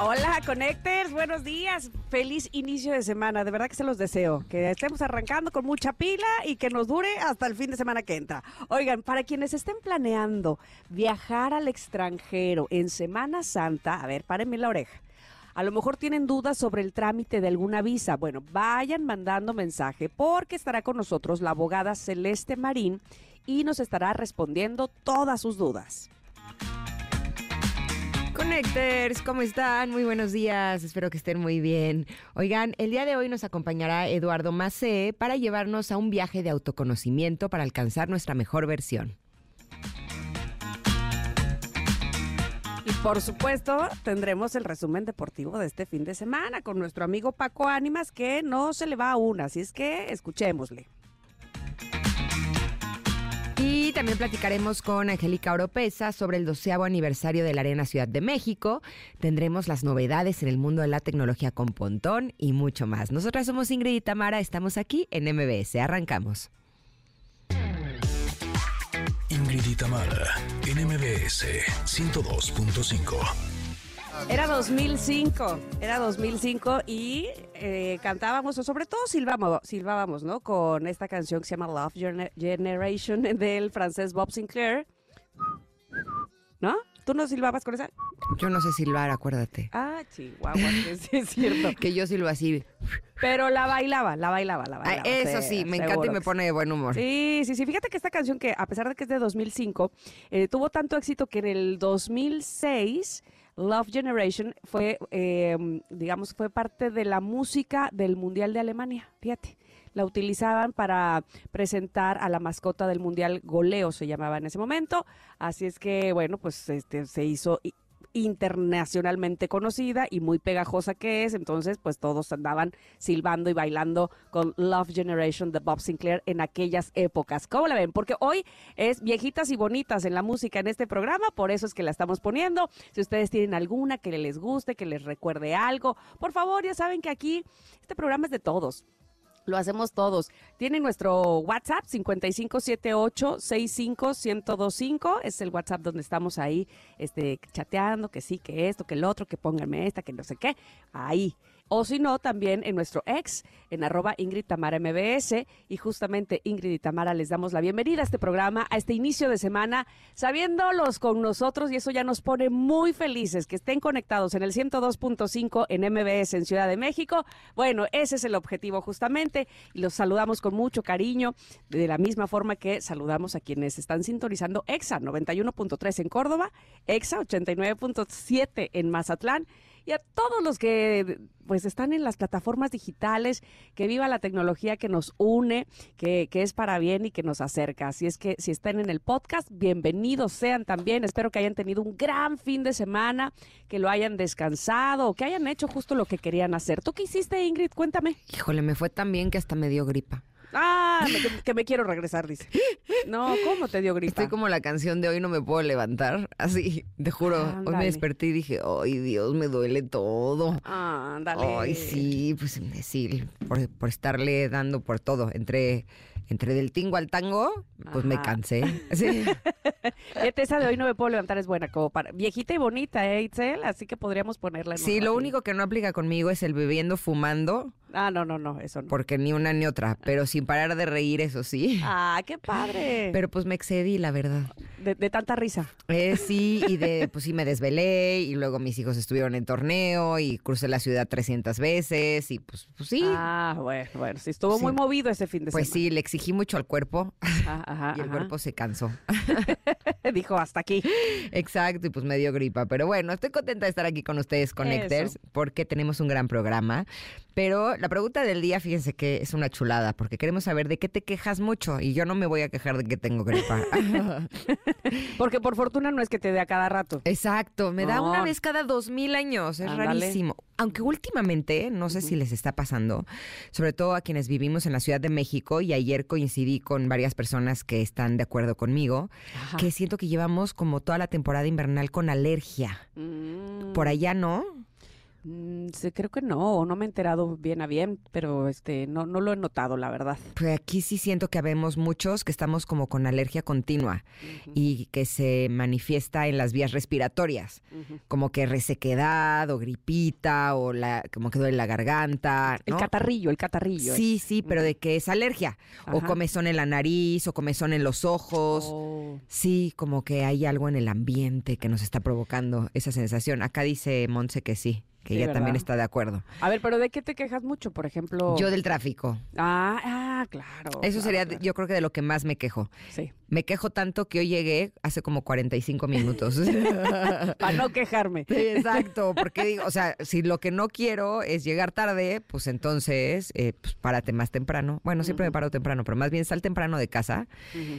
Hola, Connectors, buenos días. Feliz inicio de semana, de verdad que se los deseo. Que estemos arrancando con mucha pila y que nos dure hasta el fin de semana que entra. Oigan, para quienes estén planeando viajar al extranjero en Semana Santa, a ver, párenme la oreja. A lo mejor tienen dudas sobre el trámite de alguna visa. Bueno, vayan mandando mensaje porque estará con nosotros la abogada Celeste Marín y nos estará respondiendo todas sus dudas. Connectors, ¿cómo están? Muy buenos días, espero que estén muy bien. Oigan, el día de hoy nos acompañará Eduardo Macé para llevarnos a un viaje de autoconocimiento para alcanzar nuestra mejor versión. Y por supuesto, tendremos el resumen deportivo de este fin de semana con nuestro amigo Paco Ánimas, que no se le va a así es que escuchémosle. Y también platicaremos con Angélica Oropesa sobre el doceavo aniversario de la Arena Ciudad de México. Tendremos las novedades en el mundo de la tecnología con Pontón y mucho más. Nosotras somos Ingrid y Tamara, estamos aquí en MBS. Arrancamos. Ingrid y Tamara en MBS 102.5. Era 2005, era 2005 y eh, cantábamos, o sobre todo silbábamos, silbábamos, ¿no? Con esta canción que se llama Love Gener- Generation del francés Bob Sinclair. ¿No? ¿Tú no silbabas con esa? Yo no sé silbar, acuérdate. Ah, chihuahua, que sí es cierto. Que yo silbo así. Pero la bailaba, la bailaba, la Ah, bailaba. eso sí, me encanta y me pone de buen humor. Sí, sí, sí. Fíjate que esta canción que, a pesar de que es de 2005, eh, tuvo tanto éxito que en el 2006 Love Generation fue, eh, digamos, fue parte de la música del Mundial de Alemania. Fíjate. La utilizaban para presentar a la mascota del Mundial Goleo, se llamaba en ese momento. Así es que, bueno, pues este se hizo internacionalmente conocida y muy pegajosa que es, entonces pues todos andaban silbando y bailando con Love Generation de Bob Sinclair en aquellas épocas. ¿Cómo la ven? Porque hoy es viejitas y bonitas en la música en este programa, por eso es que la estamos poniendo. Si ustedes tienen alguna que les guste, que les recuerde algo, por favor, ya saben que aquí este programa es de todos. Lo hacemos todos. Tienen nuestro WhatsApp 5578-65125. Es el WhatsApp donde estamos ahí este, chateando, que sí, que esto, que el otro, que pónganme esta, que no sé qué. Ahí. O si no, también en nuestro ex, en arroba Ingrid Tamara MBS. Y justamente Ingrid y Tamara les damos la bienvenida a este programa, a este inicio de semana, sabiéndolos con nosotros y eso ya nos pone muy felices que estén conectados en el 102.5 en MBS en Ciudad de México. Bueno, ese es el objetivo justamente y los saludamos con mucho cariño, de la misma forma que saludamos a quienes están sintonizando EXA 91.3 en Córdoba, EXA 89.7 en Mazatlán y a todos los que pues están en las plataformas digitales, que viva la tecnología que nos une, que, que es para bien y que nos acerca. Así es que si están en el podcast, bienvenidos sean también. Espero que hayan tenido un gran fin de semana, que lo hayan descansado que hayan hecho justo lo que querían hacer. ¿Tú qué hiciste, Ingrid? Cuéntame. Híjole, me fue tan bien que hasta me dio gripa. Ah, me- que, que me quiero regresar, dice. No, ¿cómo te dio gripa? Estoy como la canción de hoy no me puedo levantar. Así, te juro. Hoy me desperté y dije, ay Dios, me duele todo. Ah, dale. Ay, sí, pues imbécil. Por, por estarle dando por todo. Entre, entre del tingo al tango, pues me cansé. Sí. Esa de hoy no me puedo levantar es buena, como para viejita y bonita, ¿eh, Itzel? Así que podríamos ponerla en Sí, lo único que no aplica conmigo es el bebiendo, fumando, Ah, no, no, no, eso no. porque ni una ni otra. Pero sin parar de reír, eso sí. Ah, qué padre. Pero pues me excedí, la verdad. de, de tanta risa. Eh, sí, y de, pues sí me desvelé, y luego mis hijos estuvieron en torneo, y crucé la ciudad 300 veces, y pues, pues sí. Ah, bueno, bueno, sí, estuvo Sí. muy movido ese fin de pues semana. sí, le exigí mucho al cuerpo, Ajá, ajá, y el ajá. cuerpo se cansó. Dijo, hasta aquí. Exacto, y pues me dio gripa. Pero bueno, estoy contenta de estar aquí con ustedes, Connecters, Eso. porque tenemos un gran programa. Pero la pregunta del día, fíjense que es una chulada, porque queremos saber de qué te quejas mucho y yo no me voy a quejar de que tengo gripa. Porque por fortuna no es que te dé a cada rato. Exacto, me da una vez cada dos mil años, es rarísimo. Aunque últimamente, no sé si les está pasando, sobre todo a quienes vivimos en la Ciudad de México, y ayer coincidí con varias personas que están de acuerdo conmigo, Ajá. que siento que llevamos como toda la temporada invernal con alergia. Mm, Por allá no. Mm, creo que no, no me he enterado bien a bien, pero este no, no lo he notado, la verdad. Pues aquí sí siento que habemos muchos que estamos como con alergia continua y que se manifiesta en las vías respiratorias, como que resequedad o gripita o la, como que duele la garganta. El catarrillo, el catarrillo. Sí, sí, pero de que es alergia. O Ajá. comezón en la nariz, o comezón en los ojos. Oh. Sí, como que hay algo en el ambiente que nos está provocando esa sensación. Acá dice Monse que sí, que Sí, ella también está de acuerdo. A ver, pero ¿de qué te quejas mucho? Por ejemplo. Yo del tráfico. Ah, ah, claro. Eso claro, sería, claro. yo creo que de lo que más me quejo. Sí. Me quejo tanto que hoy llegué hace como 45 minutos. Para no quejarme. Sí, exacto, porque digo, o sea, si lo que no quiero es llegar tarde, pues entonces, eh, pues párate más temprano. Bueno, siempre me paro temprano, pero más bien sal temprano de casa.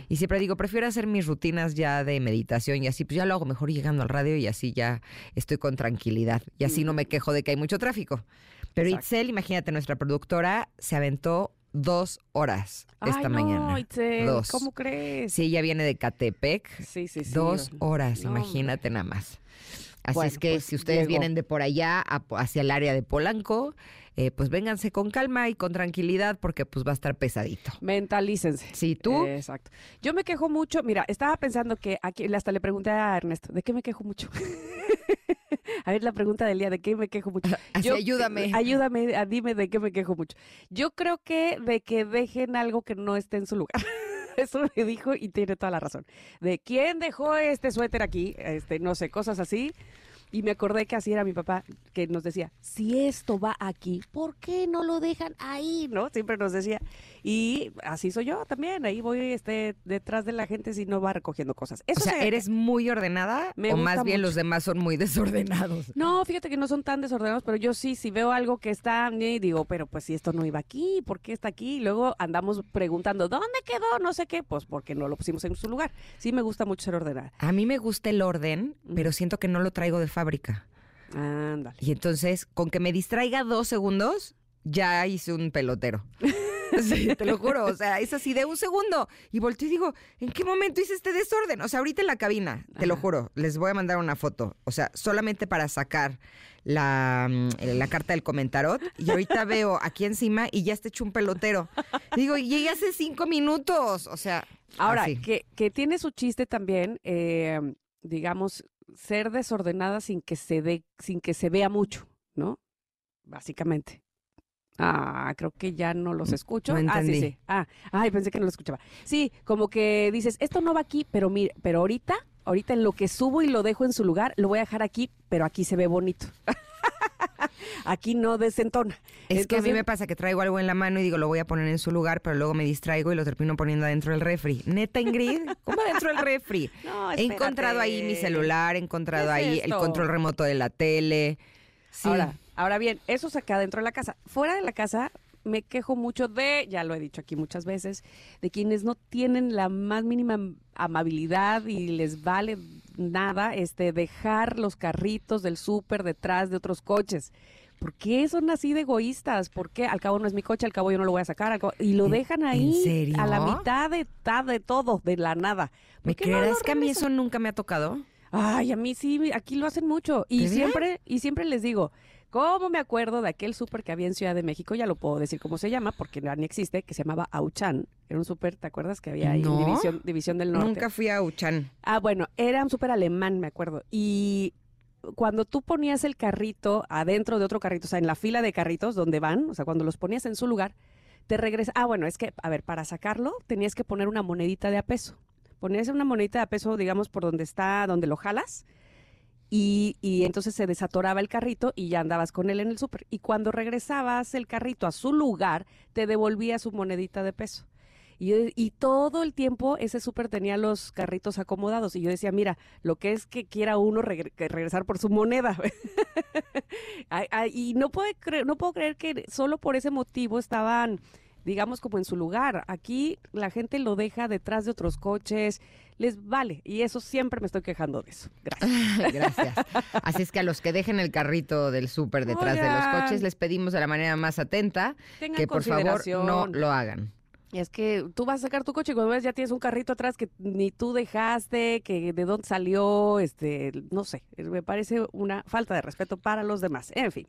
Y siempre digo, prefiero hacer mis rutinas ya de meditación y así, pues ya lo hago mejor llegando al radio y así ya estoy con tranquilidad. Y así no me quejo de que hay mucho tráfico. Pero Exacto. Itzel, imagínate, nuestra productora se aventó dos horas esta Ay, mañana. No, Itzel, Dos. ¿Cómo crees? Sí, ella viene de Catepec. sí, sí. sí. Dos horas, No, imagínate nada más. Así Bueno, es que pues, si ustedes vienen de por allá a- hacia el área de Polanco, eh, pues vénganse con calma y con tranquilidad porque pues va a estar pesadito. Mentalícense. Sí, tú. Exacto. Yo me quejo mucho. Mira, estaba pensando que aquí, hasta le pregunté a Ernesto, ¿de qué me quejo mucho? a ver, la pregunta del día, ¿de qué me quejo mucho? Así, ayúdame. Ayúdame, a- dime de qué me quejo mucho. Yo creo que de que dejen algo que no esté en su lugar. Eso me dijo y tiene toda la razón. De quién dejó este suéter aquí, este, no sé, cosas así. Y me acordé que así era mi papá, que nos decía, si esto va aquí, ¿por qué no lo dejan ahí? ¿No? Siempre nos decía. Y así soy yo también, ahí voy este, detrás de la gente si no va recogiendo cosas. Eso o sea, se- ¿eres muy ordenada Me o más bien mucho. los demás son muy desordenados? No, fíjate que no son tan desordenados, pero yo sí, si veo algo que está, y digo, pero pues si esto no iba aquí, ¿por qué está aquí? Y luego andamos preguntando, ¿dónde quedó? No sé qué, pues porque no lo pusimos en su lugar. Sí me gusta mucho ser ordenada. A mí me gusta el orden, pero siento que no lo traigo de fábrica. Ándale. Y entonces, con que me distraiga dos segundos, ya hice un pelotero. Sí, te lo juro. O sea, es así de un segundo. Y volteo y digo, ¿en qué momento hice este desorden? O sea, ahorita en la cabina, te lo juro, les voy a mandar una foto. O sea, solamente para sacar la, mm, la carta del comentarot. Y ahorita veo aquí encima y ya está hecho un pelotero. Digo, y llegué hace cinco minutos. O sea, Ahora, así. que, que tiene su chiste también, eh, digamos, ser desordenada sin que se dé, sin que se vea mucho, ¿no? Básicamente. Ah, creo que ya no los escucho. No ah, sí, sí. Ah, ay, pensé que no lo escuchaba. Sí, como que dices, esto no va aquí, pero mire, pero ahorita, ahorita en lo que subo y lo dejo en su lugar, lo voy a dejar aquí, pero aquí se ve bonito. aquí no desentona. Es que a mí me pasa que traigo algo en la mano y digo, lo voy a poner en su lugar, pero luego me distraigo y lo termino poniendo adentro del refri. Neta, Ingrid, ¿cómo adentro del refri? No, he encontrado ahí mi celular, he encontrado ¿Qué es ahí el control remoto de la tele. Sí. Ahora, ahora bien, eso es acá dentro de la casa. Fuera de la casa me quejo mucho de, ya lo he dicho aquí muchas veces, de quienes no tienen la más mínima amabilidad y les vale nada este dejar los carritos del súper detrás de otros coches. ¿Por qué son así de egoístas? ¿Por qué? Al cabo no es mi coche, al cabo yo no lo voy a sacar. al cabo- y lo ¿En- dejan en ahí serio? a la mitad de, de todo, de la nada. ¿Por ¿Me no creerás que a mí eso nunca me ha tocado? Ay, a mí sí, aquí lo hacen mucho. Y siempre, y siempre les digo, ¿cómo me acuerdo de aquel súper que había en Ciudad de México? Ya lo puedo decir cómo se llama, porque ya ni existe, que se llamaba Auchan. Era un súper, ¿te acuerdas? Que había ahí No. en División, División del Norte. Nunca fui a Uchan. Ah, bueno, era un súper alemán, me acuerdo. Y cuando tú ponías el carrito adentro de otro carrito, o sea, en la fila de carritos donde van, o sea, cuando los ponías en su lugar, te regresa. Ah, bueno, es que, a ver, para sacarlo tenías que poner una monedita de a peso. Ponías una monedita de a peso, digamos, por donde está, donde lo jalas. Y, y entonces se desatoraba el carrito y ya andabas con él en el súper. Y cuando regresabas el carrito a su lugar, te devolvía su monedita de peso. Y, yo- y todo el tiempo ese súper tenía los carritos acomodados. Y yo decía, mira, lo que es que quiera uno regresar por su moneda. y no, puede no puedo creer que solo por ese motivo estaban, digamos, como en su lugar. Aquí la gente lo deja detrás de otros coches, les vale. Y eso siempre me estoy quejando de eso. Gracias. Gracias. Así es que a los que dejen el carrito del súper detrás de los coches, les pedimos de la manera más atenta Tengan que por favor no lo hagan. Es que tú vas a sacar tu coche y cuando ves ya tienes un carrito atrás que ni tú dejaste, que de dónde salió, este, no sé, me parece una falta de respeto para los demás. En fin,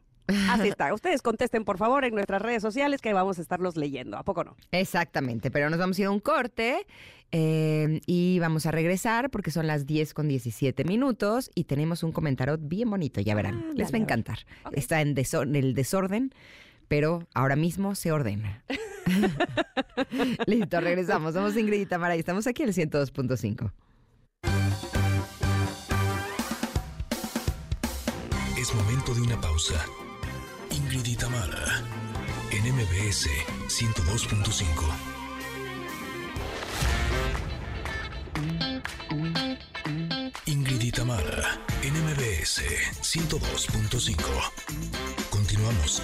así está. Ustedes contesten por favor en nuestras redes sociales que vamos a estarlos leyendo, ¿a poco no? Exactamente, pero nos vamos a ir a un corte eh, y vamos a regresar porque son las 10 con 17 minutos y tenemos un comentario bien bonito, ya verán. Ah, Les va a encantar. Está en, en el desorden, pero ahora mismo se ordena. Listo, regresamos. Somos Ingrid y Tamara y estamos aquí en el 102.5. Es momento de una pausa. Ingrid y Tamara, en MBS 102.5. Ingrid y Tamara, en MBS 102.5. Continuamos.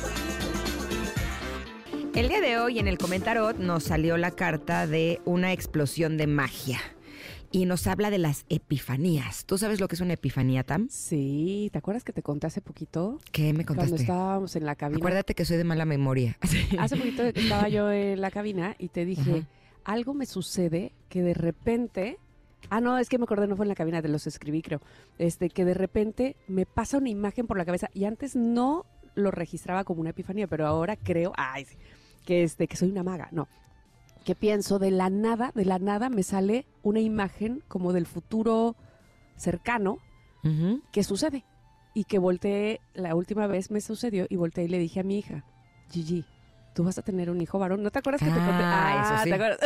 El día de hoy en el comentarot nos salió la carta de una explosión de magia y nos habla de las epifanías. ¿Tú sabes lo que es una epifanía, Tam? Sí, ¿te acuerdas que te conté hace poquito? ¿Qué me Cuando contaste? estábamos en la cabina. Acuérdate que soy de mala memoria. Hace poquito estaba yo en la cabina y te dije, Ajá. algo me sucede que de repente, ah no, es que me acordé, no fue en la cabina, te los escribí creo, este, que de repente me pasa una imagen por la cabeza y antes no lo registraba como una epifanía, pero ahora creo, ay, sí, que este, que soy una maga, no. Que pienso de la nada, de la nada me sale una imagen como del futuro cercano Ujú. que sucede. Y que volteé, la última vez me sucedió y volteé y le dije a mi hija, Gigi, tú vas a tener un hijo varón. ¿No te acuerdas que te conté? Ah, eso sí. ¿te acuerdas?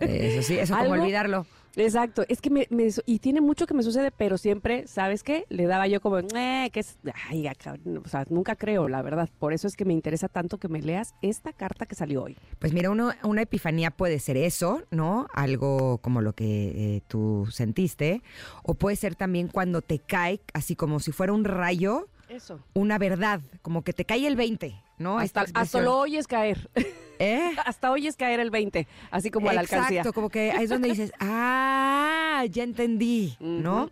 Eso sí, eso como olvidarlo. Exacto, es que me, me- y tiene mucho que me sucede, pero siempre, ¿sabes qué? Le daba yo como, eh, que es, ay, acá", o sea, nunca creo, la verdad. Por eso es que me interesa tanto que me leas esta carta que salió hoy. Pues mira, uno- una epifanía puede ser eso, ¿no? Algo como lo que eh, tú sentiste. O puede ser también cuando te cae, así como si fuera un rayo, Eso. una verdad, como que te cae el 20, ¿no? Hasta, lo oyes caer. ¿Eh? hasta oyes caer el 20, así como a la alcancía. Exacto, como que ahí es donde dices, ah, ya entendí, ¿no?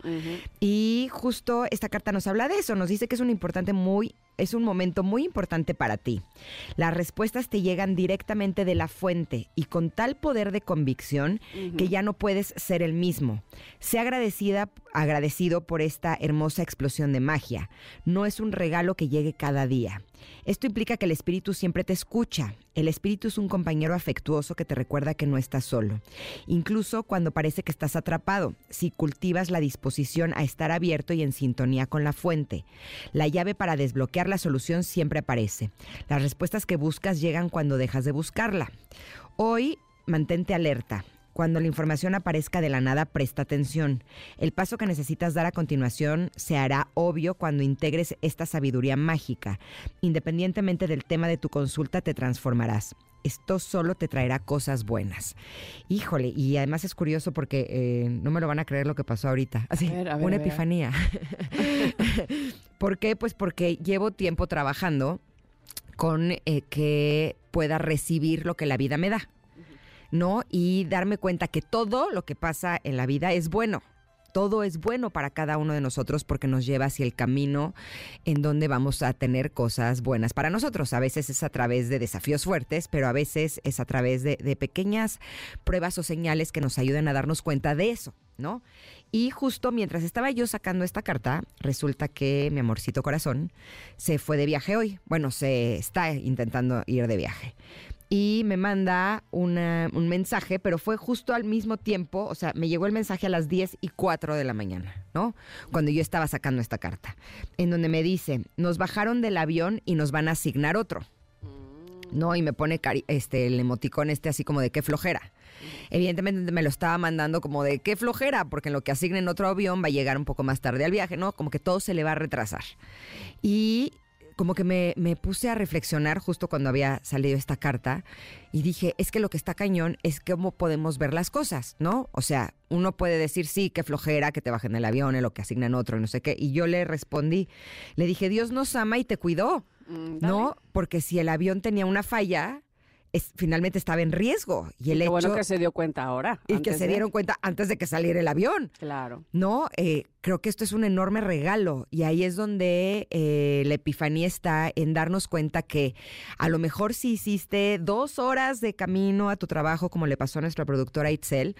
Y justo esta carta nos habla de eso, nos dice que es un importante muy es un momento muy importante para ti. Las respuestas te llegan directamente de la fuente y con tal poder de convicción que ya no puedes ser el mismo. Sé agradecida, agradecido por esta hermosa explosión de magia. No es un regalo que llegue cada día. Esto implica que el espíritu siempre te escucha. El espíritu es un compañero afectuoso que te recuerda que no estás solo. Incluso cuando parece que estás atrapado, si cultivas la disposición a estar abierto y en sintonía con la fuente. La llave para desbloquear la solución siempre aparece. Las respuestas que buscas llegan cuando dejas de buscarla. Hoy, mantente alerta. Cuando la información aparezca de la nada, presta atención. El paso que necesitas dar a continuación se hará obvio cuando integres esta sabiduría mágica. Independientemente del tema de tu consulta, te transformarás. Esto solo te traerá cosas buenas. Híjole, y además es curioso porque eh, no me lo van a creer lo que pasó ahorita. Así, A ver, a ver, una a ver. epifanía. ¿Por qué? Pues porque llevo tiempo trabajando con eh, que pueda recibir lo que la vida me da. ¿No? Y darme cuenta que todo lo que pasa en la vida es bueno. Todo es bueno para cada uno de nosotros porque nos lleva hacia el camino en donde vamos a tener cosas buenas para nosotros. A veces es a través de desafíos fuertes, pero a veces es a través de, de pequeñas pruebas o señales que nos ayudan a darnos cuenta de eso, ¿no? Y justo mientras estaba yo sacando esta carta, resulta que mi amorcito corazón se fue de viaje hoy. Bueno, se está intentando ir de viaje y me manda un mensaje, pero fue justo al mismo tiempo, o sea, me llegó el mensaje a las 10 y 4 de la mañana, ¿no? Cuando yo estaba sacando esta carta, en donde me dice, nos bajaron del avión y nos van a asignar otro. No, y me pone este, el emoticón este así como de qué flojera. Evidentemente me lo estaba mandando como de qué flojera, porque en lo que asignen otro avión va a llegar un poco más tarde al viaje, ¿no? Como que todo se le va a retrasar. Y como que me, me puse a reflexionar justo cuando había salido esta carta y dije, es que lo que está cañón es cómo podemos ver las cosas, ¿no? O sea, uno puede decir, sí, qué flojera, que te bajen el avión, o que asignan otro, no sé qué. Y yo le respondí, le dije, Dios nos ama y te cuidó, Mm, ¿no? Porque si el avión tenía una falla, es- finalmente estaba en riesgo. Y el Qué hecho... bueno que se dio cuenta ahora. y que se de- dieron cuenta antes de que saliera el avión. Claro. No, eh, creo que esto es un enorme regalo y ahí es donde eh, la epifanía está en darnos cuenta que a lo mejor si hiciste dos horas de camino a tu trabajo, como le pasó a nuestra productora Itzel,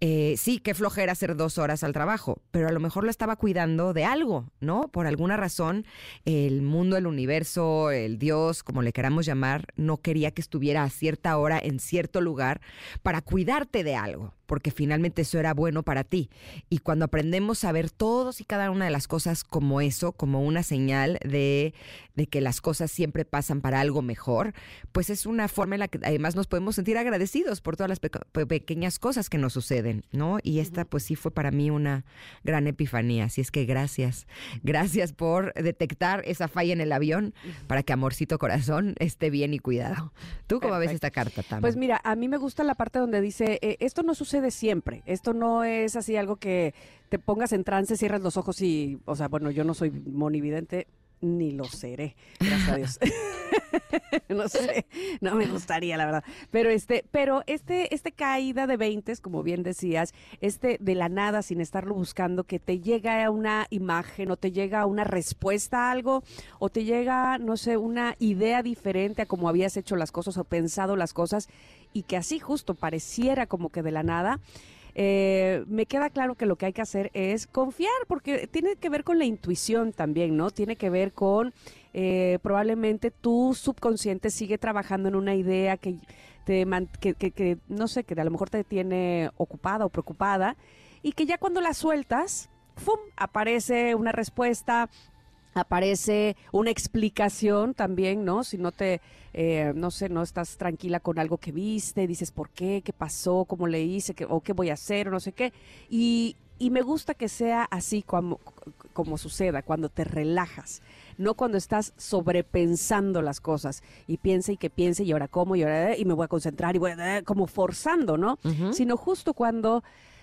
eh, sí, qué flojera hacer dos horas al trabajo, pero a lo mejor lo estaba cuidando de algo, ¿no? Por alguna razón, el mundo, el universo, el Dios, como le queramos llamar, no quería que estuviera a cierta hora en cierto lugar para cuidarte de algo, porque finalmente eso era bueno para ti. Y cuando aprendemos a ver todos y cada una de las cosas como eso, como una señal de, de que las cosas siempre pasan para algo mejor, pues es una forma en la que además nos podemos sentir agradecidos por todas las pe- pequeñas cosas que nos suceden, ¿no? Y esta pues sí fue para mí una gran epifanía. Así es que gracias, gracias por detectar esa falla en el avión para que Amorcito Corazón esté bien y cuidado. ¿Tú cómo ves esta carta, Tam? Pues mira, a mí me gusta la parte donde dice, eh, esto no sucede siempre, esto no es así algo que te pongas en trance, cierras los ojos y, o sea, bueno, yo no soy monividente, ni lo seré, gracias a Dios. no sé, no me gustaría, la verdad. Pero este, pero este, este caída de 20, como bien decías, este de la nada, sin estarlo buscando, que te llega una imagen o te llega una respuesta a algo, o te llega, no sé, una idea diferente a cómo habías hecho las cosas o pensado las cosas, y que así justo pareciera como que de la nada. eh, me queda claro que lo que hay que hacer es confiar, porque tiene que ver con la intuición también, ¿no? Tiene que ver con eh, probablemente tu subconsciente sigue trabajando en una idea que te que- que, no sé, que a lo mejor te tiene ocupada o preocupada y que ya cuando la sueltas, ¡fum! aparece una respuesta, aparece una explicación también, ¿no? Si no te, eh, no sé, no estás tranquila con algo que viste, dices por qué, qué pasó, cómo le hice, qué, o qué voy a hacer, o no sé qué. Y, y me gusta que sea así como, como suceda, cuando te relajas, no cuando estás sobrepensando las cosas y piensa y que piense y ahora cómo y ahora eh, y me voy a concentrar y voy a eh, como forzando, ¿no? Sino justo cuando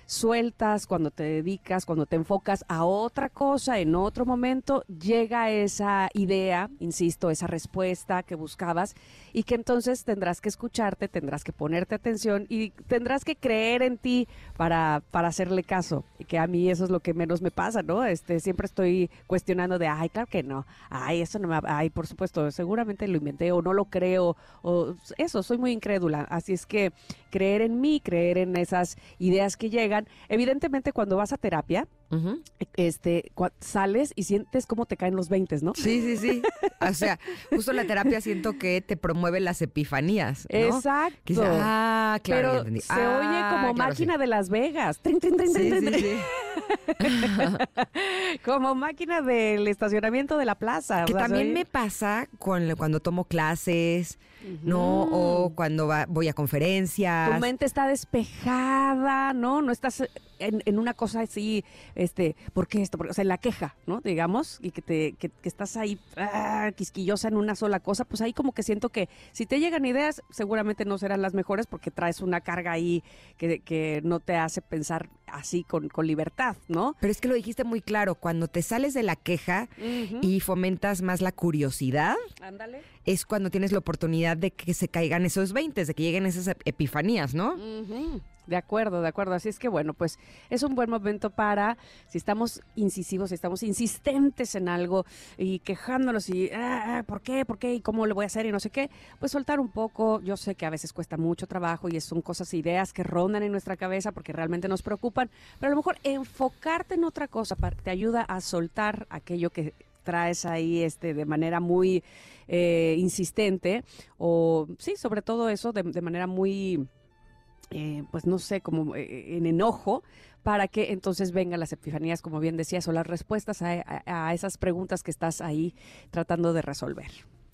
sueltas, cuando te dedicas, cuando te enfocas a otra cosa en otro momento, llega esa idea, insisto, esa respuesta que buscabas y que entonces tendrás que escucharte, tendrás que ponerte atención y tendrás que creer en ti para, para hacerle caso. Y que a mí eso es lo que menos me pasa, ¿no? Este, siempre estoy cuestionando de, ay, claro que no, ay, eso no me, ay, por supuesto, seguramente lo inventé o no lo creo, o eso, soy muy incrédula. Así es que creer en mí, creer en esas ideas que llegan. Evidentemente, cuando vas a terapia, Este, sales y sientes cómo te caen los 20, ¿no? Sí, sí, sí. O sea, justo la terapia siento que te promueve las epifanías. ¿no? Exacto. Ah, claro, Pero se Ah, oye como claro, máquina sí. de Las Vegas. Trin, trin, trin, Sí, trin, sí, trin, sí. Como máquina del estacionamiento de la plaza. Que o sea, se también me pasa con, cuando tomo clases, ¿no? O cuando va- voy a conferencias. Tu mente está despejada, ¿no? No estás en, en una cosa así, este, ¿por qué esto? Porque, o sea, en la queja, ¿no? Digamos, y que te, que, que estás ahí ah, quisquillosa en una sola cosa, pues ahí como que siento que si te llegan ideas, seguramente no serán las mejores porque traes una carga ahí que, que no te hace pensar así con, con libertad, ¿no? Pero es que lo dijiste muy claro, cuando te sales de la queja y fomentas más la curiosidad, Ándale. es cuando tienes la oportunidad de que se caigan esos 20, de que lleguen esas ep- epifanías, ¿no? Ujú. De acuerdo, de acuerdo. Así es que bueno, pues es un buen momento para, si estamos incisivos, si estamos insistentes en algo y quejándonos y, ah, ah, ¿por qué? ¿Por qué? ¿Y cómo lo voy a hacer? Y no sé qué, pues soltar un poco. Yo sé que a veces cuesta mucho trabajo y son cosas, ideas que rondan en nuestra cabeza porque realmente nos preocupan, pero a lo mejor enfocarte en otra cosa te ayuda a soltar aquello que traes ahí este de manera muy eh, insistente o sí sobre todo eso de manera muy eh, pues no sé, como eh, en enojo, para que entonces vengan las epifanías, como bien decías, o las respuestas a, a- a esas preguntas que estás ahí tratando de resolver.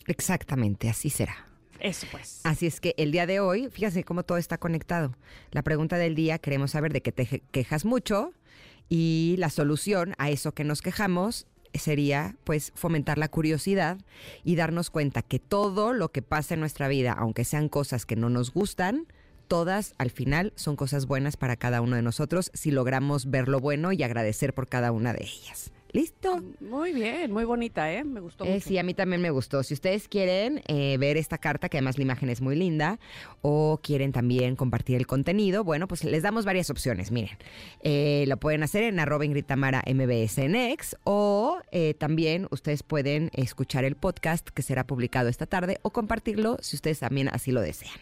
Exactamente, así será. Eso pues. Así es que el día de hoy, fíjate cómo todo está conectado. La pregunta del día, queremos saber de qué te quejas mucho y la solución a eso que nos quejamos sería pues fomentar la curiosidad y darnos cuenta que todo lo que pasa en nuestra vida, aunque sean cosas que no nos gustan, todas al final son cosas buenas para cada uno de nosotros si logramos ver lo bueno y agradecer por cada una de ellas. ¿Listo? Muy bien, muy bonita, ¿eh? Me gustó Eh, mucho. sí, a mí también me gustó. Si ustedes quieren eh, ver esta carta, que además la imagen es muy linda, o quieren también compartir el contenido, bueno, pues les damos varias opciones. Miren, eh, lo pueden hacer en arroba Ingrid Tamara MBS en X, o también ustedes pueden escuchar el podcast que será publicado esta tarde o compartirlo si ustedes también así lo desean.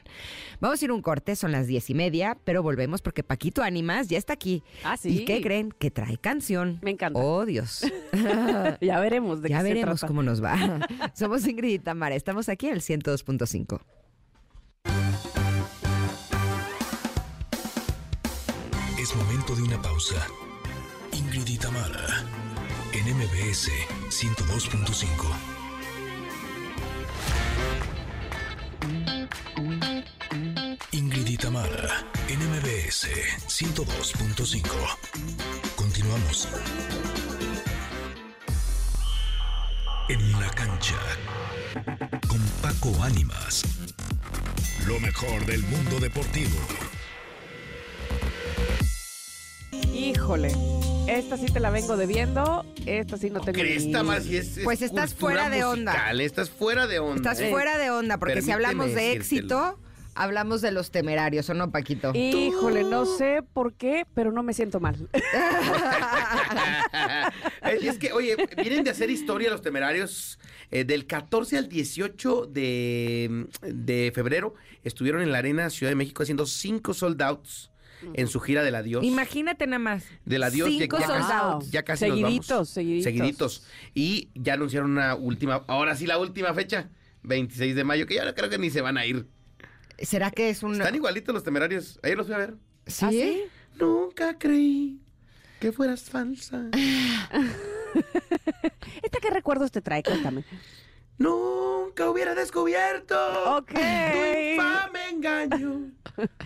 Vamos a ir un corte, son las diez y media, pero volvemos porque Paquito Ánimas ya está aquí. Ah, sí. ¿Y qué creen? Que trae canción. Me encanta. Oh, Dios. ya veremos de Ya qué se veremos trata. cómo nos va. Somos Ingrid y Tamara. Estamos aquí en el 102.5. Es momento de una pausa. Ingrid y Tamara, en MBS 102.5. Ingrid y Tamara, en MBS 102.5. Continuamos. En la cancha, con Paco Ánimas. Lo mejor del mundo deportivo. Híjole, esta sí te la vengo debiendo, esta sí no tengo Cresta ni... más es, es Pues estás cultura fuera de onda. musical, Estás fuera de onda. Estás ¿eh? fuera de onda, porque si Permíteme hablamos de decírtelo. éxito, hablamos de los temerarios, ¿o no, Paquito? Híjole, no sé por qué, pero no me siento mal. Eh, es que, oye, vienen de hacer historia los temerarios. eh, del 14 al 18 de, de febrero estuvieron en la Arena Ciudad de México haciendo cinco sold outs en su gira del adiós. Imagínate nada más. Del adiós ya- Cinco ya, sold casi, outs. ya casi nos Seguiditos, vamos. seguiditos. Seguiditos. Y ya anunciaron una última, ahora sí la última fecha, 26 de mayo, que ya no creo que ni se van a ir. ¿Será que es un... Están igualitos los temerarios. Ayer los fui a ver. ¿Sí? ¿Ah, sí? Nunca creí que fueras falsa. ¿Esta qué recuerdos te trae? Cuéntame. Nunca hubiera descubierto Ok. tu infame engaño.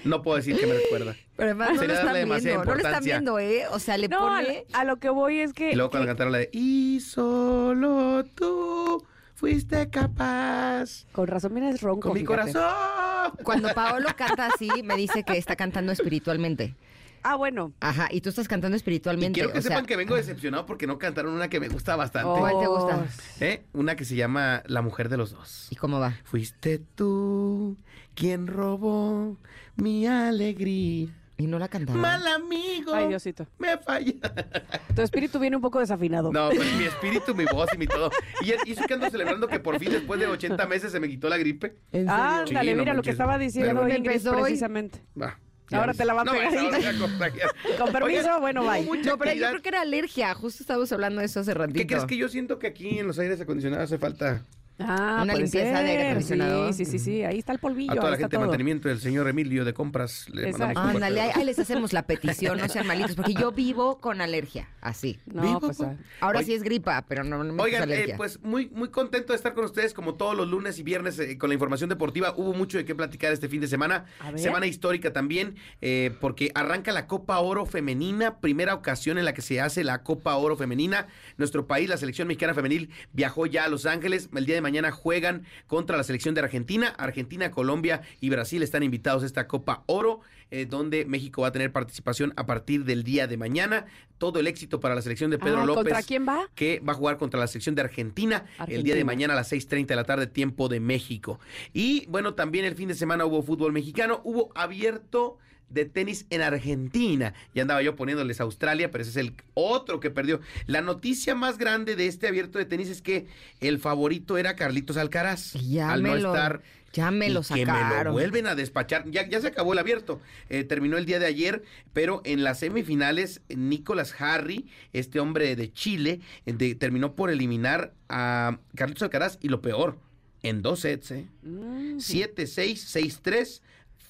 No puedo decir que me recuerda. Pero además no lo Sería están viendo. demasiada No lo están importancia. viendo, ¿eh? O sea, le No, a, pone... a lo que voy es que... Y luego cuando que- cantaron la de Y solo tú fuiste capaz con razón vienes ronco, con mi fíjate. corazón. Cuando Paolo canta así, me dice que está cantando espiritualmente. Ah, bueno. Ajá, y tú estás cantando Y espiritualmente. quiero que o sea, sepan que vengo decepcionado porque no cantaron una que me gusta bastante. Oh. ¿Cuál te gusta? ¿Eh? Una que se llama La mujer de los dos. ¿Y cómo va? Fuiste tú quien robó mi alegría. Y no la cantaron. Mal amigo. Ay, Diosito. Me falla. Tu espíritu viene un poco desafinado. No, pues mi espíritu, mi voz y mi todo. Y, y eso que ando celebrando que por fin, después de 80 meses, se me quitó la gripe. ¿En serio? Ándale, Sí, no mira lo que estaba diciendo Pero Ingrid empezó precisamente. Va. Ahora te la va a no, pegar. Con permiso, Oigan, bueno, bye. mucha No, pero yo creo que era alergia. Justo estábamos hablando de eso hace ratito. ¿Qué crees que yo siento que aquí en los aires acondicionados hace falta Ah, Una limpieza de aire acondicionado. Sí, sí, sí, sí. Ahí está el polvillo. a toda ahí la está gente de mantenimiento del señor Emilio de compras? Le Ándale, ahí, ahí les hacemos la petición, no sean malitos, porque yo vivo con alergia, así. No, Vivo, pues. ah, Ahora Oye- sí es gripa, pero no, no me Oigan, eh, pues muy, muy contento de estar con ustedes como todos los lunes y viernes eh, con la información deportiva. Hubo mucho de qué platicar este fin de semana. A ver. Semana histórica también, eh, porque arranca la Copa Oro Femenina, primera ocasión en la que se hace la Copa Oro Femenina. Nuestro país, la selección mexicana femenil, viajó ya a Los Ángeles. El día de mañana juegan contra la selección de Argentina. Argentina, Colombia y Brasil están invitados a esta Copa Oro. eh, donde México va a tener participación a partir del día de mañana. Todo el éxito para la selección de Pedro ah, López ¿Contra quién va? que va a jugar contra la selección de Argentina, el día Argentina. de mañana a las 6.30 de la tarde, tiempo de México. Y bueno, también el fin de semana hubo fútbol mexicano, hubo abierto de tenis en Argentina. Ya andaba yo poniéndoles a Australia, pero ese es el otro que perdió. La noticia más grande de este abierto de tenis es que el favorito era Carlitos Alcaraz. Ya al me no lo- estar ya me lo Que me lo sacaron. vuelven a despachar. Ya, ya se acabó el abierto. Eh, terminó el día de ayer, pero en las semifinales, Nicolás Harry, este hombre de Chile, de- terminó por eliminar a Carlitos Alcaraz y lo peor, en dos sets, ¿eh? Mm, 7-6, 6-3,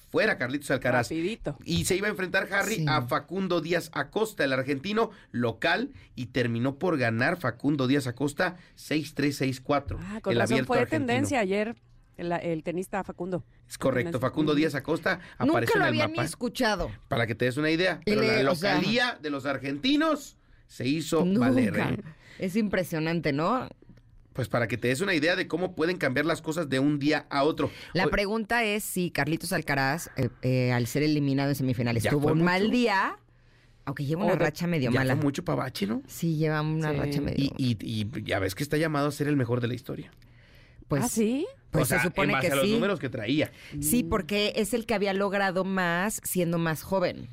fuera Carlitos Alcaraz. Rapidito. Y se iba a enfrentar Harry Sí. a Facundo Díaz Acosta, el argentino local, y terminó por ganar Facundo Díaz Acosta 6-3, 6-4. Ah, con el razón fue argentino. tendencia ayer el, el tenista Facundo. Es correcto. Facundo. Díaz Acosta Nunca apareció lo en el había ni mapa. escuchado. Para que te des una idea. Pero le- la o sea- localía de los argentinos se hizo Nunca. valer. ¿eh? Es impresionante, ¿no? Pues para que te des una idea de cómo pueden cambiar las cosas de un día a otro. La O- pregunta es si Carlitos Alcaraz, eh, eh, al ser eliminado en semifinales, Ya tuvo un mal día, aunque lleva una racha medio ya mala. fue mucho para Bache, ¿no? Sí, lleva una Sí. racha medio. Y, y- y ya ves que está llamado a ser el mejor de la historia. pues, ¿Ah, sí? pues o sea, se supone en base que a los sí. números que traía. Sí, porque es el que había logrado más siendo más joven.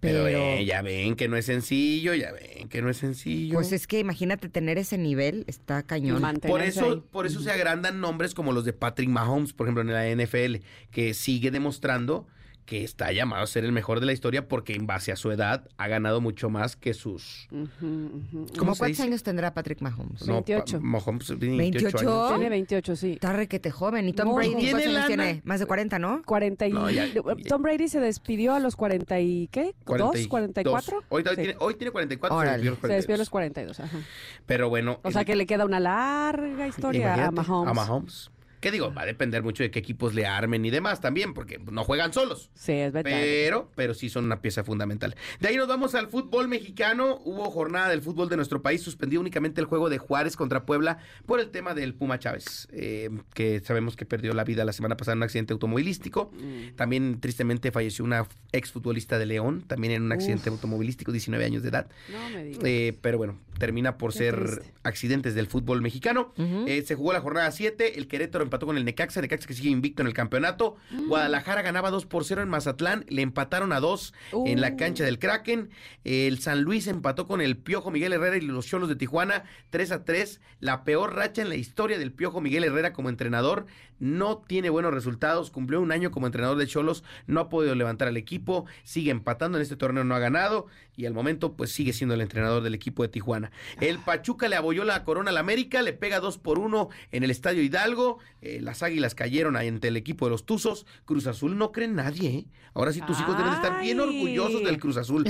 Pero, Pero, eh, ya ven que no es sencillo, ya ven que no es sencillo. pues es que imagínate tener ese nivel, está cañón. Por eso, ahí. por eso se agrandan nombres como los de Patrick Mahomes, por ejemplo, en la NFL, que sigue demostrando que está llamado a ser el mejor de la historia porque en base a su edad ha ganado mucho más que sus... ¿Cómo ¿Cómo se cuántos dice? años tendrá Patrick Mahomes? no, 28. Pa- Mahomes tiene 28, 28. años. Tiene 28, sí. Está requete joven. ¿Y Tom No, Brady ¿tiene años? Más de 40, ¿no? 40 y... No, ya- Tom Brady se despidió a los 40 y... ¿qué? ¿2? 42. ¿44? Hoy, hoy Sí. tiene, hoy tiene 44, se Órale. despidió a los Se despidió a 42. los 42, ajá. Pero bueno... O sea que le queda una larga historia a imagínate, Mahomes. A Mahomes. ¿Qué digo? Va a depender mucho de qué equipos le armen y demás también, porque no juegan solos. Sí, es verdad. Pero, pero sí son una pieza fundamental. De ahí nos vamos al fútbol mexicano. Hubo jornada del fútbol de nuestro país. Suspendió únicamente el juego de Juárez contra Puebla por el tema del Puma Chávez, eh, que sabemos que perdió la vida la semana pasada en un accidente automovilístico. Mm. También, tristemente, falleció una exfutbolista de León, también en un accidente automovilístico, 19 años de edad. No me digas. Eh, pero bueno, termina por Qué ser triste. accidentes del fútbol mexicano. Eh, se jugó la jornada 7, el Querétaro empató con el Necaxa, Necaxa que sigue invicto en el campeonato. Mm. Guadalajara ganaba 2 por 0 en Mazatlán, le empataron a 2 en la Uh. cancha del Kraken. El San Luis empató con el Piojo Miguel Herrera y los Cholos de Tijuana 3 a 3. La peor racha en la historia del Piojo Miguel Herrera como entrenador. No tiene buenos resultados, cumplió un año como entrenador de Cholos, no ha podido levantar al equipo, sigue empatando en este torneo, no ha ganado y al momento pues sigue siendo el entrenador del equipo de Tijuana. El Pachuca le abolló la corona al América, le pega 2 por 1 en el Estadio Hidalgo, eh, las Águilas cayeron ante el equipo de los Tuzos, Cruz Azul no cree en nadie, ¿eh? ahora sí tus hijos deben estar bien Ay. orgullosos del Cruz Azul.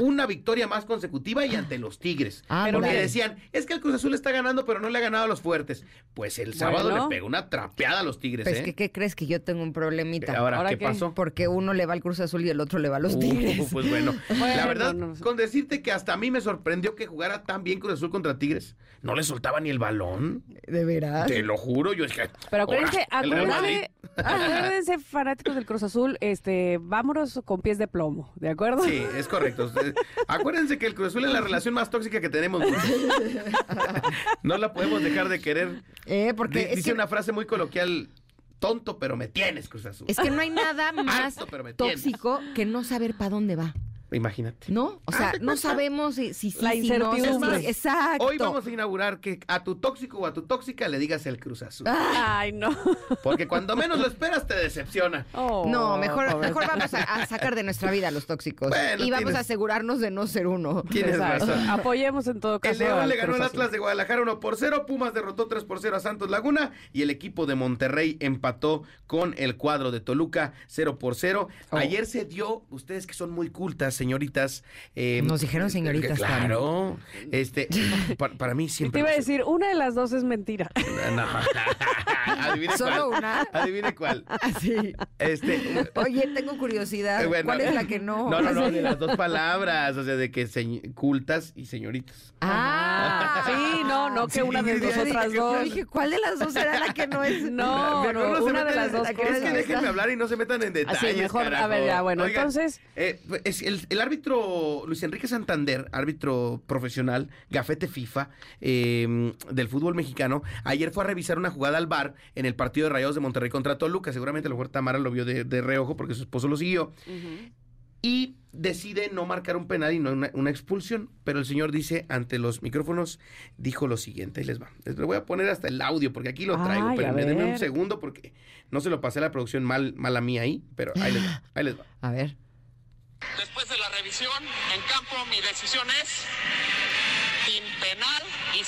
Una victoria más consecutiva y ante los Tigres. Ah, Pero Porque mira. decían, es que el Cruz Azul está ganando, pero no le ha ganado a los fuertes. Pues el sábado Bueno. le pegó una trapeada a los Tigres, Pues ¿eh? que, ¿qué crees que yo tengo un problemita? Ahora, ¿Ahora ¿qué, qué? pasó? Porque uno le va al Cruz Azul y el otro le va a los Uh, Tigres. pues bueno. la Bueno, verdad, no. con decirte que hasta a mí me sorprendió que jugara tan bien Cruz Azul contra Tigres. No le soltaba ni el balón. ¿De veras? Te lo juro, yo es que. Pero acuérdense, acuérdense, acuérdense, fanáticos del Cruz Azul, este, vámonos con pies de plomo, ¿de acuerdo? Sí, es correcto. Acuérdense que el Cruz Azul es la relación más tóxica que tenemos. No la podemos dejar de querer. Eh, porque Dice que, una frase muy coloquial: tonto, pero me tienes, Cruz Azul. es que no hay nada más tóxico que no saber para dónde va. Imagínate. ¿No? O sea, no sabemos si si, si, La si no, incertidumbre. si- Exacto. Hoy vamos a inaugurar que a tu tóxico o a tu tóxica le digas el Cruz Azul. Ay, no. Porque cuando menos lo esperas te decepciona. Oh, No, mejor, pobre. mejor vamos a, a sacar de nuestra vida a los tóxicos. Bueno, y vamos tienes- a asegurarnos de no ser uno. Tienes Exacto. razón. Apoyemos en todo caso. El León le ganó al. Atlas de Guadalajara 1 por 0, Pumas derrotó 3 por 0 a Santos Laguna y el equipo de Monterrey empató con el cuadro de Toluca 0 por 0. Oh. Ayer se dio, ustedes que son muy cultas, señoritas. eh, Nos dijeron señoritas, Claro. Este, pa- para, mí siempre. te iba a decir, una de las dos es mentira. No. Adivine Solo cuál. una. Adivine cuál. Así. Este, Oye, tengo curiosidad. Eh, bueno. ¿Cuál es la que no? No, no, no, de las dos palabras, o sea, de que cultas y señoritas. Ah. Sí, no, no, que Sí, una de ya nosotras dije, dos. Yo dije, ¿cuál de las dos será la que no es? No, no, se una de las dos Es que déjenme hablar y no se metan en detalles. Así, mejor, a carajo. ver, ya, bueno, Oigan, entonces- eh, es el, el árbitro Luis Enrique Santander, árbitro profesional, gafete FIFA eh, del fútbol mexicano, ayer fue a revisar una jugada al bar en el partido de Rayados de Monterrey contra Toluca. Seguramente a lo mejor Tamara lo vio de, de reojo porque su esposo lo siguió. Y decide no marcar un penal y no una, una expulsión. Pero el señor dice ante los micrófonos, dijo lo siguiente, ahí les va. Les voy a poner hasta el audio porque aquí lo traigo, Ay, pero denme un segundo porque no se lo pasé a la producción mal, mal a mí ahí, pero ahí les va. Ahí les va. A ver. Después de la revisión, en campo mi decisión es y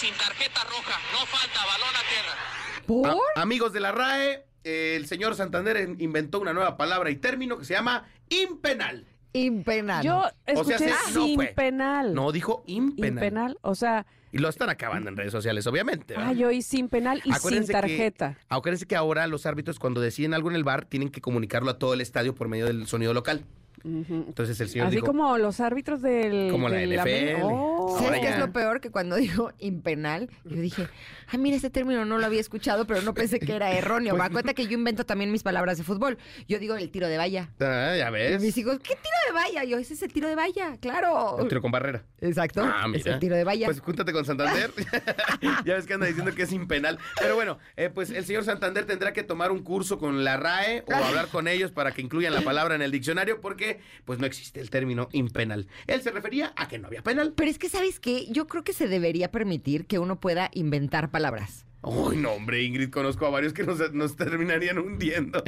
sin tarjeta roja. No falta, balón a tierra. ¿Por? A- amigos de la RAE, eh, el señor Santander en- inventó una nueva palabra y término que se llama impenal. Impenal. Yo O sea, escuché sí, no sin fue. penal. No, dijo impenal. Impenal, o sea, Y lo están acabando en redes sociales, obviamente. ¿verdad? ah, yo y sin penal y sin Acuérdense que- tarjeta. acuérdense que ahora los árbitros cuando deciden algo en el bar tienen que comunicarlo a todo el estadio por medio del sonido local. Entonces el señor Así dijo, como los árbitros del. Como la del NFL. Oh. ¿Sabes qué es lo peor? Que cuando dijo impenal, yo dije, ay, mira, este término no lo había escuchado, pero no pensé que era erróneo. Pues Me cuenta que yo invento también mis palabras de fútbol. Yo digo el tiro de valla. "Ah, ya Y ves, mis hijos, ¿qué tiro de valla? Yo, ese es el tiro de valla, claro. un tiro con barrera. Exacto. Ah, Es mira. el tiro de valla. Pues júntate con Santander. ya ves que anda diciendo que es impenal. Pero bueno, eh, pues el señor Santander tendrá que tomar un curso con la RAE o hablar con ellos para que incluyan la palabra en el diccionario porque pues no existe el término impenal. Él se refería a que no había penal. Pero es que, ¿sabes qué? Yo creo que se debería permitir que uno pueda inventar palabras. Uy, no, hombre, Ingrid, conozco a varios que nos, nos terminarían hundiendo.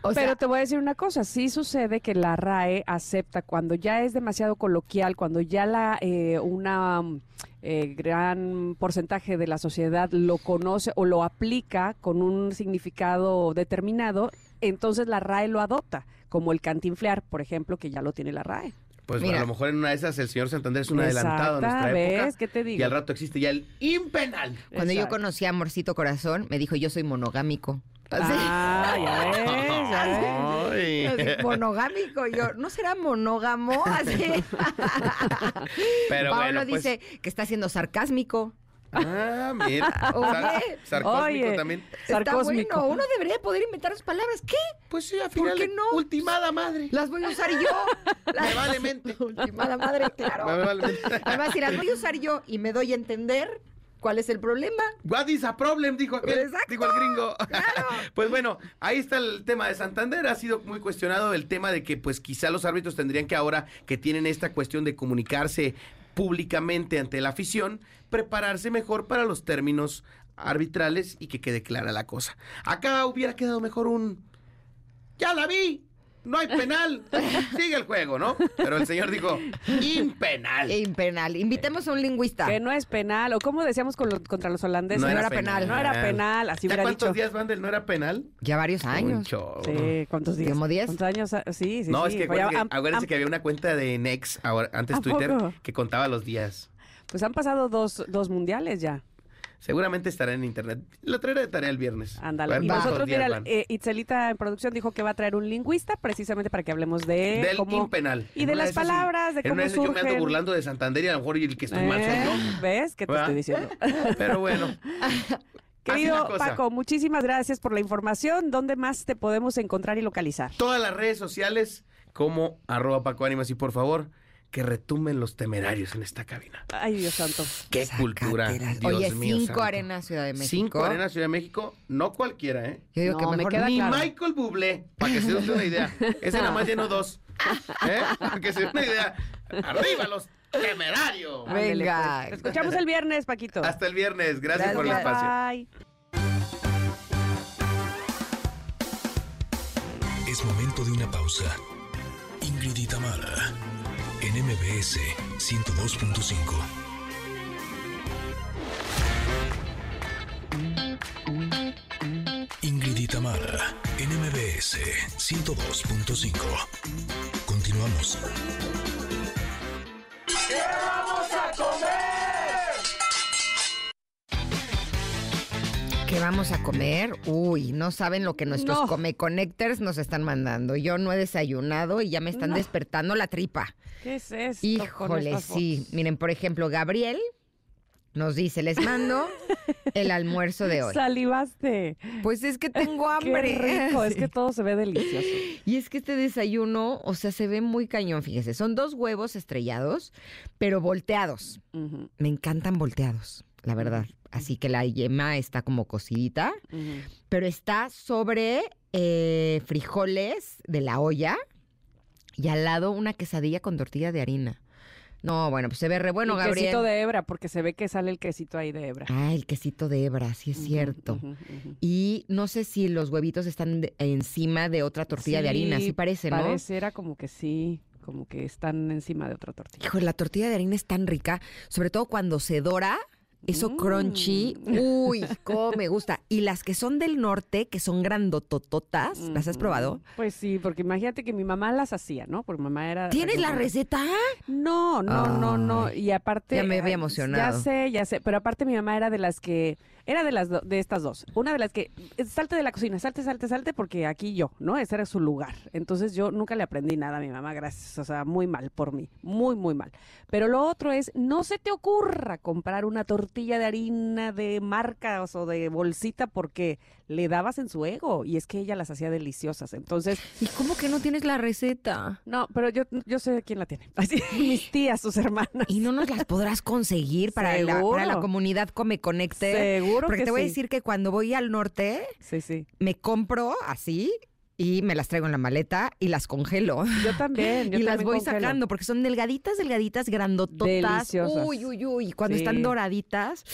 O Pero te voy a decir una cosa, sí sucede que la RAE acepta cuando ya es demasiado coloquial, cuando ya la eh, una eh, gran porcentaje de la sociedad lo conoce o lo aplica con un significado determinado, entonces la RAE lo adopta, como el cantinflear, por ejemplo, que ya lo tiene la RAE. Pues Mira. a lo mejor en una de esas el señor Santander es un adelantado a Exacta, nuestra ¿ves? época. ¿Qué te digo? Y al rato existe ya el impenal. cuando yo conocí a Amorcito Corazón, me dijo, yo soy monogámico. Así. Ah, ya ves, ya ves. Ay. Así, monogámico. Yo, ¿no será monógamo? Así. Pero Pablo bueno, pues- dice que está siendo sarcásmico. Ah, mira. Oye. Sar- sarcósmico Oye. también. Está Sarcósmico. bueno. Uno debería poder inventar las palabras. ¿Qué? Pues sí, al ¿Por qué no? ultimada madre. Las voy a usar yo. Las- Me vale mente. Ultimada madre, claro. Me vale mente. Además, si las voy a usar yo y me doy a entender, ¿cuál es el problema? What is a problem? Dijo aquel, Exacto, dijo el gringo. pues bueno, ahí está el tema de Santander. Ha sido muy cuestionado el tema de que pues quizá los árbitros tendrían que ahora que tienen esta cuestión de comunicarse públicamente ante la afición, prepararse mejor para los términos arbitrales y que quede clara la cosa. Acá hubiera quedado mejor un... Ya la vi. No hay penal. Sigue el juego, ¿no? Pero el señor dijo, impenal. Impenal. Invitemos a un lingüista. Que no es penal, o como decíamos con lo- contra los holandeses, No era penal. No era penal, así ¿Ya hubiera cuántos dicho. días van del no era penal? Ya varios años. chorro. Sí, ¿cuántos días? ¿Como diez? ¿Cuántos años? Ah, Sí, sí, no, sí. es que acuérdense, que, acuérdense han- que había una cuenta de Nex, ahora, antes ¿A Twitter, poco? que contaba los días. Pues han pasado dos, dos mundiales ya. Seguramente estará en internet. Lo traeré de tarea el viernes. Ándale. Y nosotros, mira, eh, Itzelita en producción dijo que va a traer un lingüista precisamente para que hablemos de Del cómo... impenal. y En de las palabras, de en una cómo esas yo me ando surgen. burlando de Santander y a lo mejor el que estoy mal soy Eh, yo. ¿Ves? ¿Qué te ¿Verdad? estoy diciendo? Pero bueno. Querido la. Paco, muchísimas gracias por la información. ¿Dónde más te podemos encontrar y localizar? Todas las redes sociales como arroba Paco Ánimas y por favor que retumben los temerarios en esta cabina. Ay, Dios santo. Qué cultura. Dios Oye, mío cinco santo. arenas Ciudad de México. Cinco arenas Ciudad de México, no cualquiera, ¿eh? Yo digo No, que me mejor queda Ni claro. Michael Bublé, para que se usted una idea. Ese nada más llenó dos. ¿Eh? Para que se dé una idea. ¡Arriba los temerarios! Ándele, Venga. pues. Te escuchamos el viernes, Paquito. Hasta el viernes. Gracias, por el espacio. Bye. Es momento de una pausa. Ingrid y Tamara, en MBS 102.5. Ingrid y Tamara, en MBS 102.5. Continuamos. ¿Qué vamos a comer? Uy, no saben lo que nuestros No. come connectors nos están mandando. Yo no he desayunado y ya me están No. despertando la tripa. ¿Qué es esto? con Híjole, sí. Miren, por ejemplo, Gabriel nos dice, les mando el almuerzo de hoy. Salivaste. Pues es que tengo Qué hambre. rico, es que todo se ve delicioso. Y es que este desayuno, o sea, se ve muy cañón, fíjese. Son dos huevos estrellados, pero volteados. Me encantan volteados, la verdad. Así que la yema está como cocidita, pero está sobre eh, frijoles de la olla y al lado una quesadilla con tortilla de harina. No, bueno, pues se ve re bueno, y Gabriel. quesito de hebra, porque se ve que sale el quesito ahí de hebra. Ah, el quesito de hebra, sí es cierto. Y no sé si los huevitos están de- encima de otra tortilla de harina, sí parece, ¿no? Pareciera como que sí, como que están encima de otra tortilla. Hijo, la tortilla de harina es tan rica, sobre todo cuando se dora Eso Mm. crunchy. Uy, cómo me gusta. Y las que son del norte, que son grandotototas, ¿las has probado? Mm, Pues sí, porque imagínate que mi mamá las hacía, ¿no? Porque mi mamá era... ¿Tienes la receta? No, no, no, no. Y aparte. ya me había ay, emocionado. Ya sé, ya sé. Pero aparte mi mamá era de las que. Era de las do- de estas dos. Una de las que. eh, Salte de la cocina, salte, salte, salte, porque aquí yo, ¿no? Ese era su lugar. Entonces yo nunca le aprendí nada a mi mamá, gracias. O sea, muy mal por mí. Muy, muy mal. Pero lo otro es, no se te ocurra comprar una tortilla de harina de marcas o de bolsita porque le dabas en su ego. Y es que ella las hacía deliciosas. Entonces, ¿Y cómo que no tienes la receta? no, pero yo, yo sé quién la tiene. Así, mis tías, sus hermanas. ¿Y no nos las podrás conseguir para, la, para la comunidad Come Conecte? Seguro Porque que te voy a decir que cuando voy al norte, Sí, sí. me compro así y me las traigo en la maleta y las congelo. Yo también. Yo y las voy congelo. sacando porque son delgaditas, delgaditas, grandototas. Deliciosas. Uy, uy, uy. Cuando Sí. están doraditas,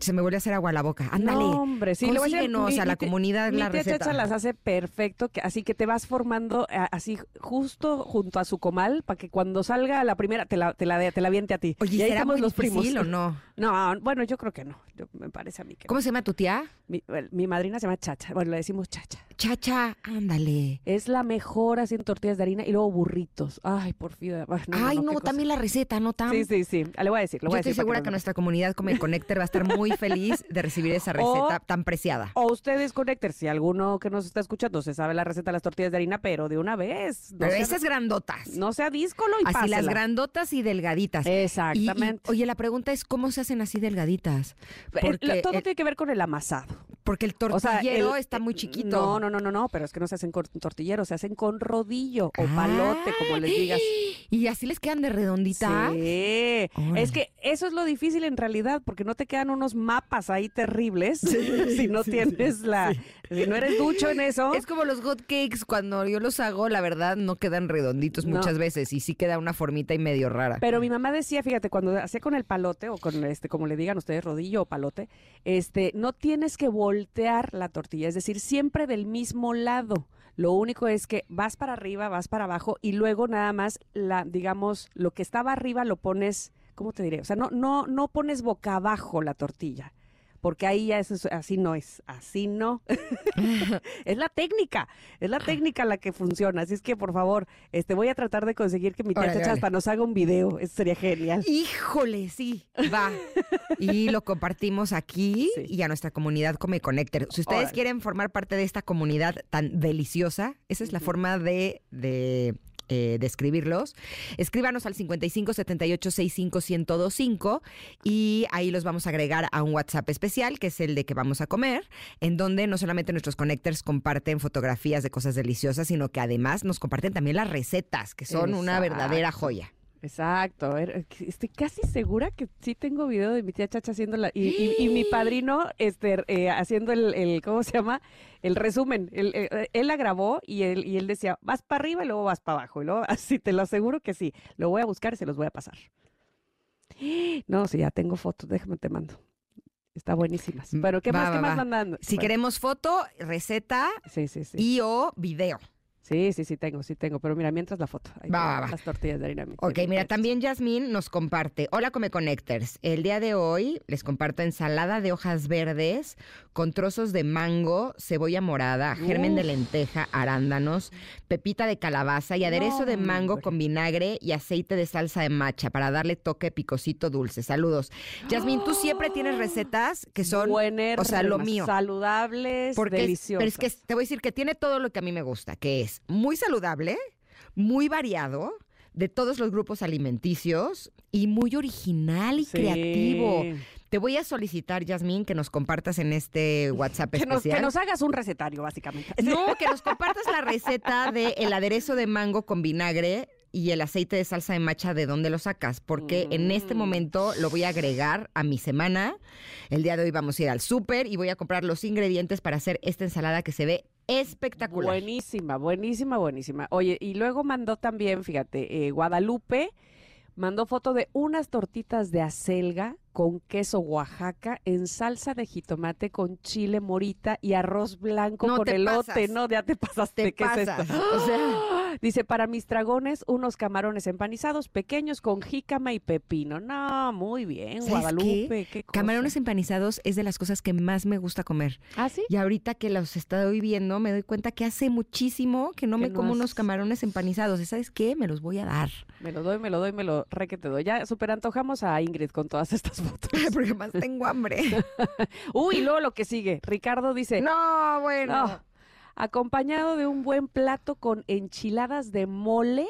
se me vuelve a hacer agua a la boca. Ándale. No, hombre, sí, voy a Consíguenos mi- a la mi comunidad mi la tía receta. Chacha las hace perfecto, que, así que te vas formando a- así justo junto a su comal para que cuando salga la primera te la, te la, te la aviente a ti. Oye, y ahí ¿será estamos muy los primos. difícil o no? No, bueno, yo creo que no. Yo- me parece a mí que ¿Cómo no. se llama tu tía? Mi, mi madrina se llama Chacha. Bueno, le decimos Chacha. Chacha, ándale. Es la mejor haciendo tortillas de harina y luego burritos. Ay, por fin. Ay, no, Ay, no, cosa. también la receta, ¿no, Tam? Sí, sí, sí. Le voy a decir. Le Yo voy a estoy decir para segura que nuestra comunidad Come Connector va a estar muy feliz de recibir esa O- receta tan preciada. O ustedes conecten, si alguno que nos está escuchando se sabe la receta de las tortillas de harina, pero de una vez. No Pero sea, esas grandotas. no sea díscolo y así las grandotas y delgaditas. Y- y, Exactamente. oye, la pregunta es, ¿cómo se hacen así delgaditas? Eh, Porque, todo el, tiene que ver con el amasado. porque el O sea, tortillero el- está muy chiquito. No, no, no, no, no, pero es que no se hacen con tortillero, se hacen con rodillo o Ah. palote, como les digas. Y así les quedan de redonditas. Sí. Es que eso es lo difícil en realidad, porque no te quedan unos mapas ahí terribles si no tienes la. Si no eres ducho en eso. Es como los hot cakes, cuando yo los hago, la verdad, no quedan redonditos No. muchas veces y sí queda una formita y medio rara. Pero mi mamá decía, fíjate, cuando hacía con el palote o con este, como le digan ustedes, rodillo o palote, este, no tienes que voltear la tortilla, es decir, siempre del mismo lado. Lo único es que vas para arriba, vas para abajo y luego nada más la, digamos, lo que estaba arriba lo pones, ¿cómo te diré? O sea, no, no, no pones boca abajo la tortilla. Porque ahí ya eso es- así no es, así no. es la técnica, es la técnica la que funciona. Así es que, por favor, este, voy a tratar de conseguir que mi tía hasta nos haga un video. Eso sería genial. Híjole, sí, va. y lo compartimos aquí Sí. y a nuestra comunidad Come Connector. Si ustedes quieren formar parte de esta comunidad tan deliciosa, esa es la forma de, de eh, describirlos. Escríbanos al 55 78 65 1025 y ahí los vamos a agregar a un WhatsApp especial, que es el de que vamos a comer, en donde no solamente nuestros connectors comparten fotografías de cosas deliciosas, sino que además nos comparten también las recetas, que son una verdadera joya. Exacto. a ver, Estoy casi segura que sí tengo video de mi tía Chacha haciendo la... Y, y- y mi padrino este, eh, haciendo el, el- ¿Cómo se llama? El resumen. El- eh, él la grabó y él, y él decía, vas para arriba y luego vas para abajo. Y luego, así te lo aseguro que sí. Lo voy a buscar y se los voy a pasar. No, sí, ya tengo fotos. Déjame te mando. Está buenísimas. Pero ¿qué va, más, va, qué más mandando? Si Bueno, queremos foto, receta Sí, sí, sí. y o video. Sí, sí, sí tengo, sí tengo. Pero mira, mientras la foto. Ahí Va. Las tortillas de harina. Ok, mira, también Yasmín nos comparte. Hola, Come Connectors. El día de hoy les comparto ensalada de hojas verdes con trozos de mango, cebolla morada, germen de lenteja, arándanos, pepita de calabaza y aderezo de mango hombre. con vinagre y aceite de salsa de macha para darle toque picosito dulce. Saludos. Yasmín, tú siempre tienes recetas que son, o sea, lo mío. Saludables, Porque es- deliciosas. pero es que te voy a decir que tiene todo lo que a mí me gusta, que es muy saludable, muy variado, de todos los grupos alimenticios y muy original y Sí. creativo. Te voy a solicitar, Yasmín, que nos compartas en este WhatsApp Que nos, especial. que nos hagas un recetario, básicamente. No, que nos compartas la receta de el aderezo de mango con vinagre y el aceite de salsa de macha, ¿de dónde lo sacas? Porque en este Mm. momento lo voy a agregar a mi semana. El día de hoy vamos a ir al súper y voy a comprar los ingredientes para hacer esta ensalada que se ve espectacular. Buenísima, buenísima, buenísima. Oye, y luego mandó también, fíjate, eh, Guadalupe mandó foto de unas tortitas de acelga con queso Oaxaca en salsa de jitomate con chile morita y arroz blanco No con te elote. pasas. No, ya te pasaste. Te ¿Qué es esto? O sea, Dice, para mis dragones, unos camarones empanizados pequeños con jícama y pepino. No, muy bien, ¿Sabes Guadalupe. Qué cosa. camarones empanizados es de las cosas que más me gusta comer. ¿Ah, sí? Y ahorita que los estoy viendo, me doy cuenta que hace muchísimo que no Que me no como unos camarones empanizados. ¿Y sabes qué? Me los voy a dar. Me lo doy, me lo doy, me lo re que te doy. Ya super antojamos a Ingrid con todas estas fotos. Porque más tengo hambre. Uy, luego lo que sigue. Ricardo dice, no, bueno. No. acompañado de un buen plato con enchiladas de mole.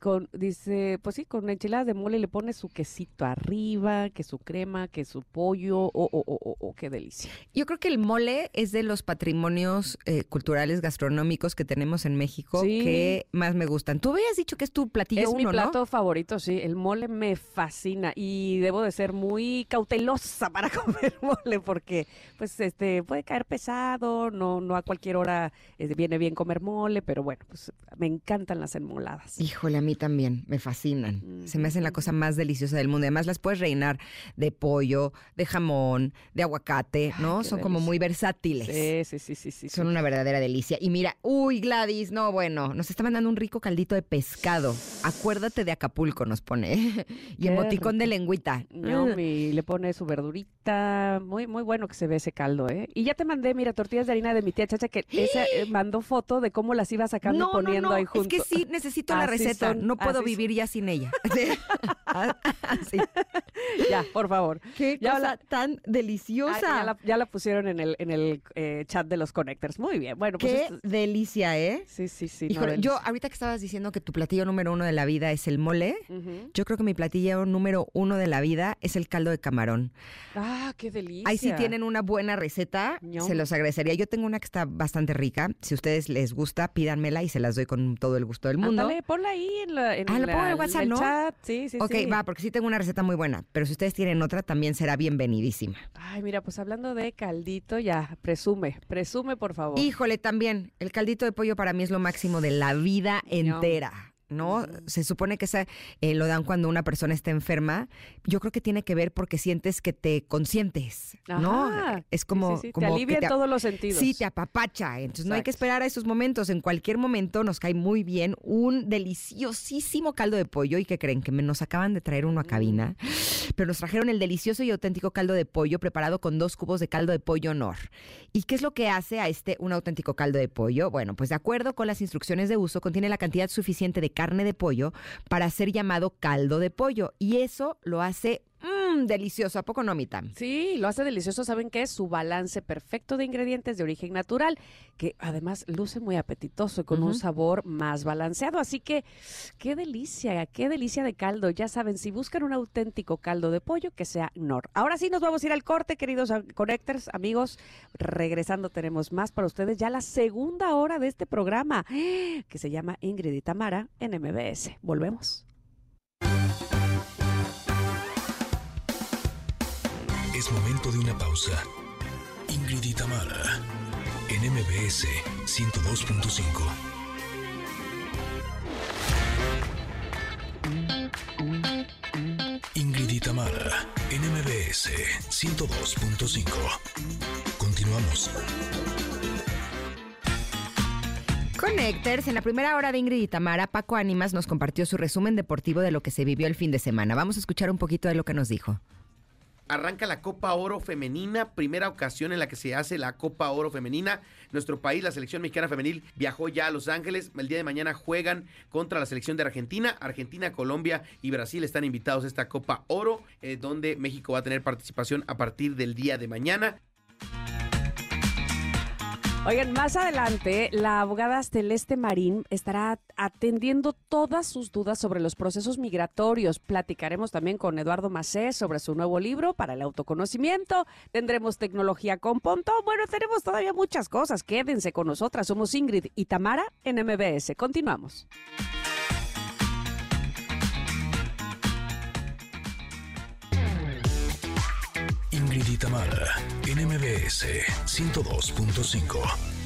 Con, dice, pues sí, con enchiladas de mole le pone su quesito arriba, que su crema, que su pollo, o oh, oh, oh, oh, qué delicia. Yo creo que el mole es de los patrimonios eh, culturales gastronómicos que tenemos en México Sí. que más me gustan. Tú habías dicho que es tu platillo es uno, mi ¿no? plato favorito, sí. El mole me fascina y debo de ser muy cautelosa para comer mole porque, pues, este, puede caer pesado, no, no a cualquier hora eh, viene bien comer mole, pero bueno, pues, me encantan las enmoladas. Híjole, a mí también, me fascinan. Se me hacen la cosa más deliciosa del mundo. Además, las puedes reinar de pollo, de jamón, de aguacate, ¿no? Son como muy versátiles. Sí, sí, sí, sí, sí. Son una verdadera delicia. Y mira, uy, Gladys, no, bueno, nos está mandando un rico caldito de pescado. Acuérdate de Acapulco, nos pone. y Qué emoticón de lengüita. Yummy, le pone su verdurita, muy muy bueno que se ve ese caldo, ¿eh? Y ya te mandé, mira, tortillas de harina de mi tía Chacha que esa eh, mandó foto de cómo las iba sacando y No, no, poniendo no, ahí es junto. que sí, necesito la Así receta. No puedo así vivir ya sin ella. Así. Ya, por favor. Qué Ya cosa la- tan Ah, deliciosa. ya, la, ya la pusieron en el en el eh, chat de los connectors. Muy bien. Bueno, pues Qué esto- delicia, ¿eh? sí, sí, sí. no, Híjole, yo ahorita que estabas diciendo que tu platillo número uno de la vida es el mole, yo creo que mi platillo número uno de la vida es el caldo de camarón. Ah, qué delicia. Ahí sí tienen una buena receta, se los agradecería. Yo tengo una que está bastante rica. Si a ustedes les gusta, pídanmela y se las doy con todo el gusto del mundo. Ándale, ponla ahí en, la, en Ah, ¿la la- pongo en el WhatsApp, el no? chat. Sí, sí, ok, sí. va, porque sí tengo una receta muy buena. Pero si ustedes tienen otra, también será bienvenidísima. Ay, mira, pues hablando de caldito, ya, presume, presume, por favor. Híjole, también, el caldito de pollo para mí es lo máximo de la vida entera. ¿No? Se supone que esa, eh, lo dan cuando una persona está enferma. Yo creo que tiene que ver porque sientes que te consientes, ¿no? Ajá. Es Sí, como, sí, sí, como te alivia en todos los sentidos. Sí, te apapacha. Entonces no hay que esperar a esos momentos. En cualquier momento nos cae muy bien un deliciosísimo caldo de pollo. ¿Y que creen? Que nos acaban de traer uno a cabina. Pero nos trajeron el delicioso y auténtico caldo de pollo preparado con dos cubos de caldo de pollo Nor. ¿Y qué es lo que hace a este un auténtico caldo de pollo? Bueno, pues de acuerdo con las instrucciones de uso, contiene la cantidad suficiente de carne de pollo para ser llamado caldo de pollo. Y eso lo hace mmm, delicioso. ¿A poco no, Mita? Sí, lo hace delicioso. ¿Saben qué es? Su balance perfecto de ingredientes de origen natural, que además luce muy apetitoso y con un sabor más balanceado. Así que, qué delicia, qué delicia de caldo. Ya saben, si buscan un auténtico caldo de pollo, que sea Nor. Ahora sí nos vamos a ir al corte, queridos connectors, amigos. Regresando tenemos más para ustedes. Ya la segunda hora de este programa, que se llama Ingrid y Tamara en MBS. Volvemos. Es momento de una pausa. Ingrid y en MBS 102.5. Ingrid y en MBS 102.5. Continuamos. Connectors, en la primera hora de Ingrid y Tamara, Paco Ánimas nos compartió su resumen deportivo de lo que se vivió el fin de semana. Vamos a escuchar un poquito de lo que nos dijo. Arranca la Copa Oro Femenina, primera ocasión en la que se hace la Copa Oro Femenina. Nuestro país, la selección mexicana femenil, viajó ya a Los Ángeles. El día de mañana juegan contra la selección de Argentina. Argentina, Colombia y Brasil están invitados a esta Copa Oro, eh, donde México va a tener participación a partir del día de mañana. Oigan, más adelante, la abogada Celeste Marín estará atendiendo todas sus dudas sobre los procesos migratorios. Platicaremos también con Eduardo Macé sobre su nuevo libro para el autoconocimiento. Tendremos tecnología con Pontón. Bueno, tenemos todavía muchas cosas. Quédense con nosotras. Somos Ingrid y Tamara en MBS. Continuamos. Ingrid y Tamara, en MBS 102.5.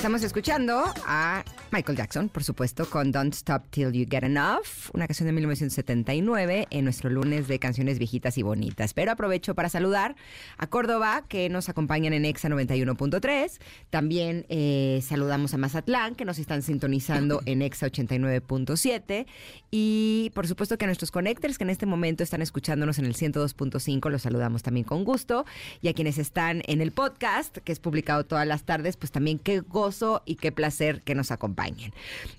Estamos escuchando a Michael Jackson, por supuesto, con Don't Stop Till You Get Enough, una canción de 1979 en nuestro lunes de canciones viejitas y bonitas. Pero aprovecho para saludar a Córdoba, que nos acompañan en EXA 91.3. También eh, saludamos a Mazatlán, que nos están sintonizando en EXA 89.7. Y por supuesto que a nuestros connectors que en este momento están escuchándonos en el 102.5, los saludamos también con gusto. Y a quienes están en el podcast, que es publicado todas las tardes, pues también qué gozo y qué placer que nos acompañen.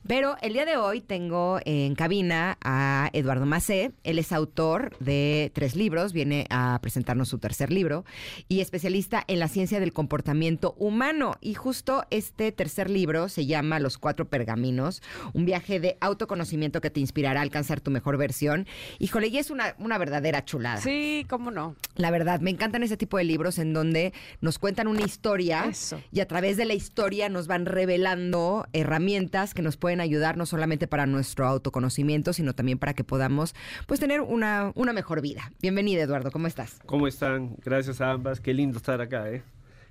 Pero el día de hoy tengo en cabina a Eduardo Macé. Él es autor de tres libros, viene a presentarnos su tercer libro y especialista en la ciencia del comportamiento humano. Y justo este tercer libro se llama Los Cuatro Pergaminos, un viaje de autoconocimiento que te inspirará a alcanzar tu mejor versión. Híjole, y es una, una verdadera chulada. Sí, cómo no. La verdad, me encantan ese tipo de libros en donde nos cuentan una historia Eso. y a través de la historia nos van revelando herramientas que nos pueden ayudar no solamente para nuestro autoconocimiento, sino también para que podamos pues tener una, una mejor vida. Bienvenida, Eduardo, ¿cómo estás? ¿Cómo están? Gracias a ambas. Qué lindo estar acá, ¿eh?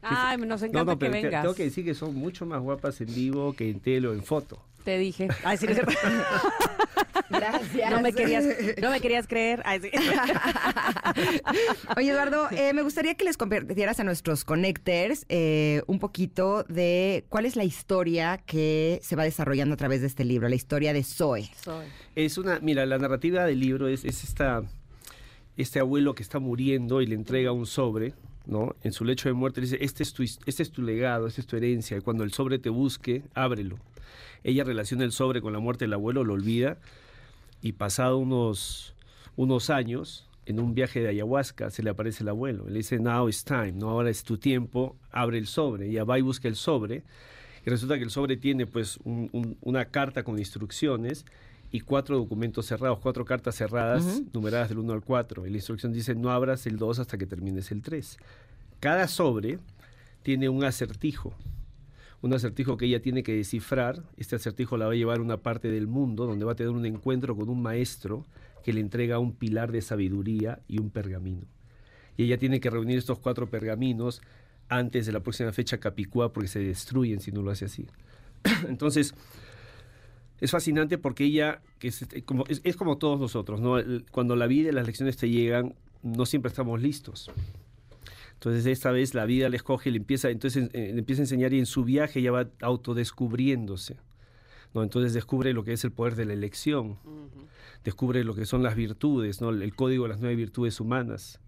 Ay, nos encanta que pero te- vengas. tengo que decir que son mucho más guapas en vivo que en tele o en foto. Te dije. Ay, sí, no. Gracias. No me querías, no me querías creer. Ay, sí. Oye, Eduardo, eh, me gustaría que les compartieras a nuestros connectors eh, un poquito de cuál es la historia que se va desarrollando a través de este libro, la historia de Zoe. Soy. Es una, mira, la narrativa del libro es, es esta, este abuelo que está muriendo y le entrega un sobre, ¿no? En su lecho de muerte dice, este es tu, este es tu legado, esta es tu herencia, y cuando el sobre te busque, ábrelo. Ella relaciona el sobre con la muerte del abuelo, lo olvida, y pasado unos, unos años, en un viaje de ayahuasca, se le aparece el abuelo. Le dice, now is time, ¿no? ahora es tu tiempo, abre el sobre. Ella va y busca el sobre, y resulta que el sobre tiene pues un- un- una carta con instrucciones y cuatro documentos cerrados, cuatro cartas cerradas, numeradas del 1 al 4. Y la instrucción dice, no abras el 2 hasta que termines el 3. Cada sobre tiene un acertijo, un acertijo que ella tiene que descifrar. Este acertijo la va a llevar a una parte del mundo donde va a tener un encuentro con un maestro que le entrega un pilar de sabiduría y un pergamino. Y ella tiene que reunir estos cuatro pergaminos antes de la próxima fecha capicúa porque se destruyen si no lo hace así. Entonces, es fascinante porque ella, que es, este, como, es, es como todos nosotros, cuando la vida y las lecciones te llegan, no siempre estamos listos. Entonces esta vez la vida le escoge y le empieza, entonces, eh, le empieza a enseñar y en su viaje ella va autodescubriéndose. ¿no? Entonces descubre lo que es el poder de la elección, descubre lo que son las virtudes, ¿no? el código de las nueve virtudes humanas,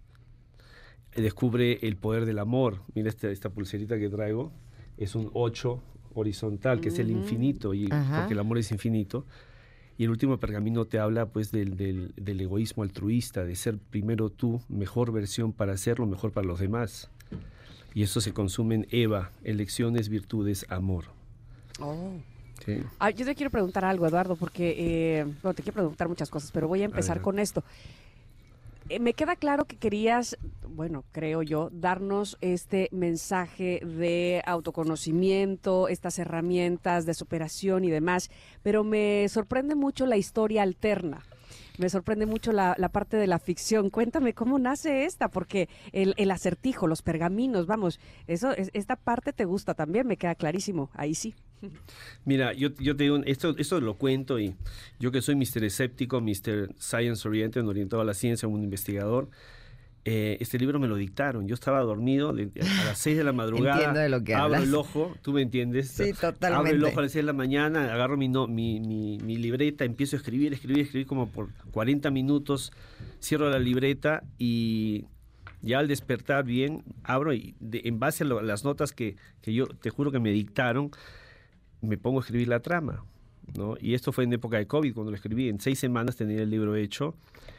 descubre el poder del amor. Mira esta, esta pulserita que traigo, es un 8 horizontal, que es el infinito, y, Ajá. porque el amor es infinito. Y el último pergamino te habla pues del, del- del egoísmo altruista, de ser primero tú, mejor versión para hacer lo mejor para los demás. Y eso se consume en Eva, elecciones, virtudes, amor. Oh. ¿sí? Ah, yo te quiero preguntar algo, Eduardo, porque, eh, bueno, te quiero preguntar muchas cosas, pero voy a empezar con esto. Eh, me queda claro que querías, bueno, creo yo, darnos este mensaje de autoconocimiento, estas herramientas de superación y demás, pero me sorprende mucho la historia alterna. Me sorprende mucho la, parte de la ficción. Cuéntame cómo nace esta, porque el, el acertijo, los pergaminos, vamos, eso, es- esta parte te gusta también, me queda clarísimo. Ahí sí. Mira, yo, yo te digo, esto, esto lo cuento y yo que soy Mr. Escéptico, Mr. Science Oriented, orientado a la ciencia, un investigador, eh, este libro me lo dictaron. Yo estaba dormido de- a las 6 de la madrugada. Entiendo de lo que abro hablas. el ojo, tú me entiendes. Sí, Abro el totalmente. ojo a las 6 de la mañana, agarro mi, no- mi, mi- mi libreta, empiezo a escribir, escribir, escribir como por 40 minutos, cierro la libreta y ya al despertar bien, abro y de- en base a, lo- a las notas que, que yo te juro que me dictaron, me pongo a escribir la trama. ¿no? Y esto fue en época de COVID, cuando lo escribí. En seis semanas tenía el libro hecho.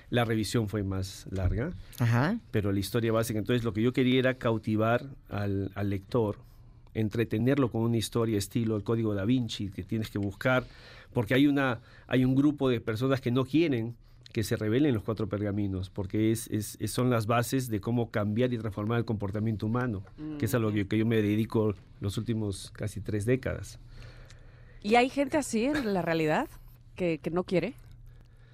La revisión fue más larga, Ajá. pero la historia básica. Entonces, lo que yo quería era cautivar al, al lector, entretenerlo con una historia estilo el Código da Vinci, que tienes que buscar, porque hay, una, hay un grupo de personas que no quieren que se revelen los cuatro pergaminos, porque es, es- es- son las bases de cómo cambiar y transformar el comportamiento humano, que es a lo que, que yo me dedico los últimos casi tres décadas. ¿Y hay gente así en la realidad que, que no quiere?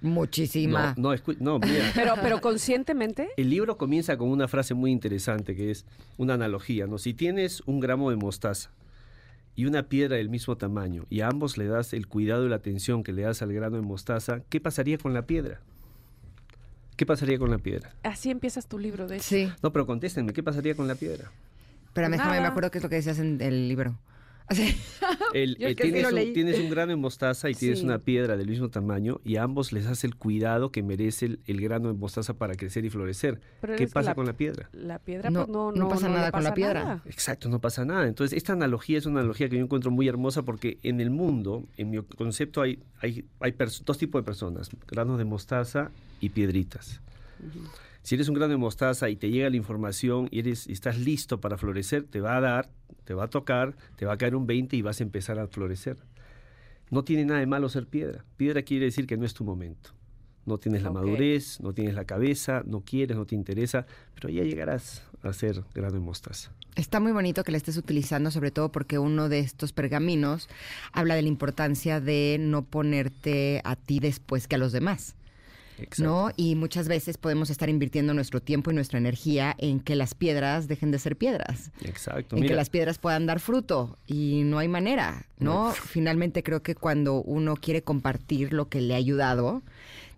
Muchísima. No, no, escu- no, mira. Pero, pero conscientemente. El libro comienza con una frase muy interesante que es una analogía, ¿no? Si tienes un gramo de mostaza y una piedra del mismo tamaño, y a ambos le das el cuidado y la atención que le das al grano de mostaza, ¿qué pasaría con la piedra? ¿Qué pasaría con la piedra? Así empiezas tu libro, de hecho. Sí. No, pero contéstenme, ¿qué pasaría con la piedra? Espérame, déjame, me acuerdo qué es lo que decías en el libro. El- tienes, un, leí. tienes un grano de mostaza y tienes Sí. una piedra del mismo tamaño y a ambos les das el cuidado que merece el, el grano de mostaza para crecer y florecer. Pero ¿Qué pasa la- con la piedra? La piedra, No, pues no, no no, pasa nada con la piedra. nada. Exacto, no pasa nada. Entonces, esta analogía es una analogía que yo encuentro muy hermosa porque en el mundo, en mi concepto, hay, hay, dos tipos de personas, granos de mostaza y piedritas. Si eres un grano de mostaza y te llega la información y, eres, y estás listo para florecer, te va a dar, te va a tocar, te va a caer un 20 y vas a empezar a florecer. No tiene nada de malo ser piedra. Piedra quiere decir que no es tu momento. No tienes la madurez, no tienes la cabeza, no quieres, no te interesa, pero ya llegarás a ser grano de mostaza. Está muy bonito que la estés utilizando, sobre todo porque uno de estos pergaminos habla de la importancia de no ponerte a ti después que a los demás. Exacto. ¿no? Y muchas veces podemos estar invirtiendo nuestro tiempo y nuestra energía en que las piedras dejen de ser piedras, Exacto. en que las piedras puedan dar fruto y no hay manera, ¿no? Finalmente creo que cuando uno quiere compartir lo que le ha ayudado,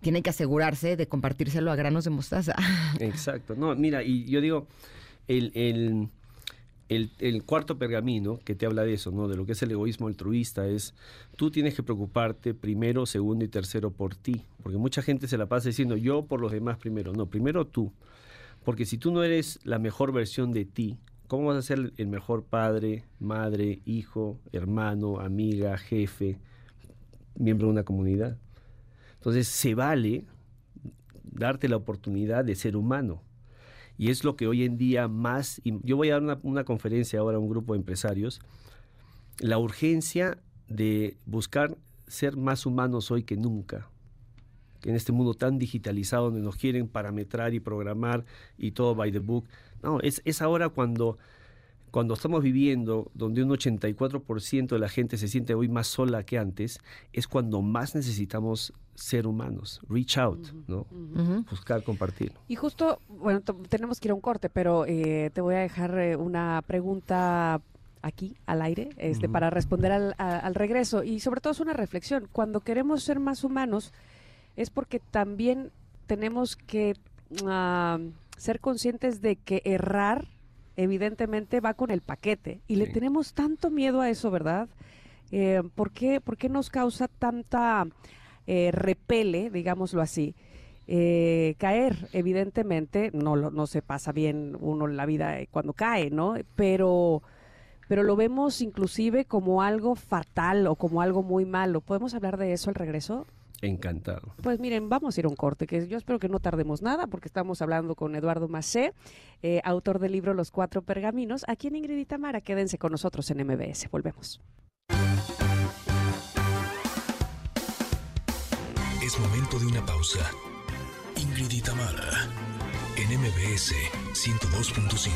tiene que asegurarse de compartírselo a granos de mostaza. Exacto. No, mira, y yo digo, el, el, el- cuarto pergamino que te habla de eso, ¿no? De lo que es el egoísmo altruista, es tú tienes que preocuparte primero, segundo y tercero por ti. Porque mucha gente se la pasa diciendo yo por los demás primero. No, primero tú. Porque si tú no eres la mejor versión de ti, ¿cómo vas a ser el mejor padre, madre, hijo, hermano, amiga, jefe, miembro de una comunidad? Entonces se vale darte la oportunidad de ser humano. Y es lo que hoy en día más... Yo voy a dar una, conferencia ahora a un grupo de empresarios. La urgencia de buscar ser más humanos hoy que nunca. En este mundo tan digitalizado donde nos quieren parametrar y programar y todo by the book. No, es, es ahora cuando, cuando estamos viviendo, donde un 84% de la gente se siente hoy más sola que antes, es cuando más necesitamos ser humanos. Reach out, ¿no? Buscar compartir. Y justo, bueno, tenemos que ir a un corte, pero eh, te voy a dejar eh, una pregunta aquí al aire este, para responder al, a- al regreso. Y sobre todo es una reflexión. Cuando queremos ser más humanos es porque también tenemos que ah, ser conscientes de que errar evidentemente va con el paquete. Y le tenemos tanto miedo a eso, ¿verdad? Eh, ¿por, qué, por qué nos causa tanta eh, repele, digámoslo así? eh, caer, evidentemente, no, no se pasa bien uno en la vida eh, cuando cae, ¿no? Pero, pero lo vemos inclusive como algo fatal o como algo muy malo. ¿Podemos hablar de eso al regreso? Encantado. Pues miren, vamos a ir a un corte, que yo espero que no tardemos nada, porque estamos hablando con Eduardo Macé, eh, autor del libro Los Cuatro Pergaminos, aquí en Ingrid y Tamara. Quédense con nosotros en MBS. Volvemos. Es momento de una pausa. Ingrid y Tamara, en MBS 102.5.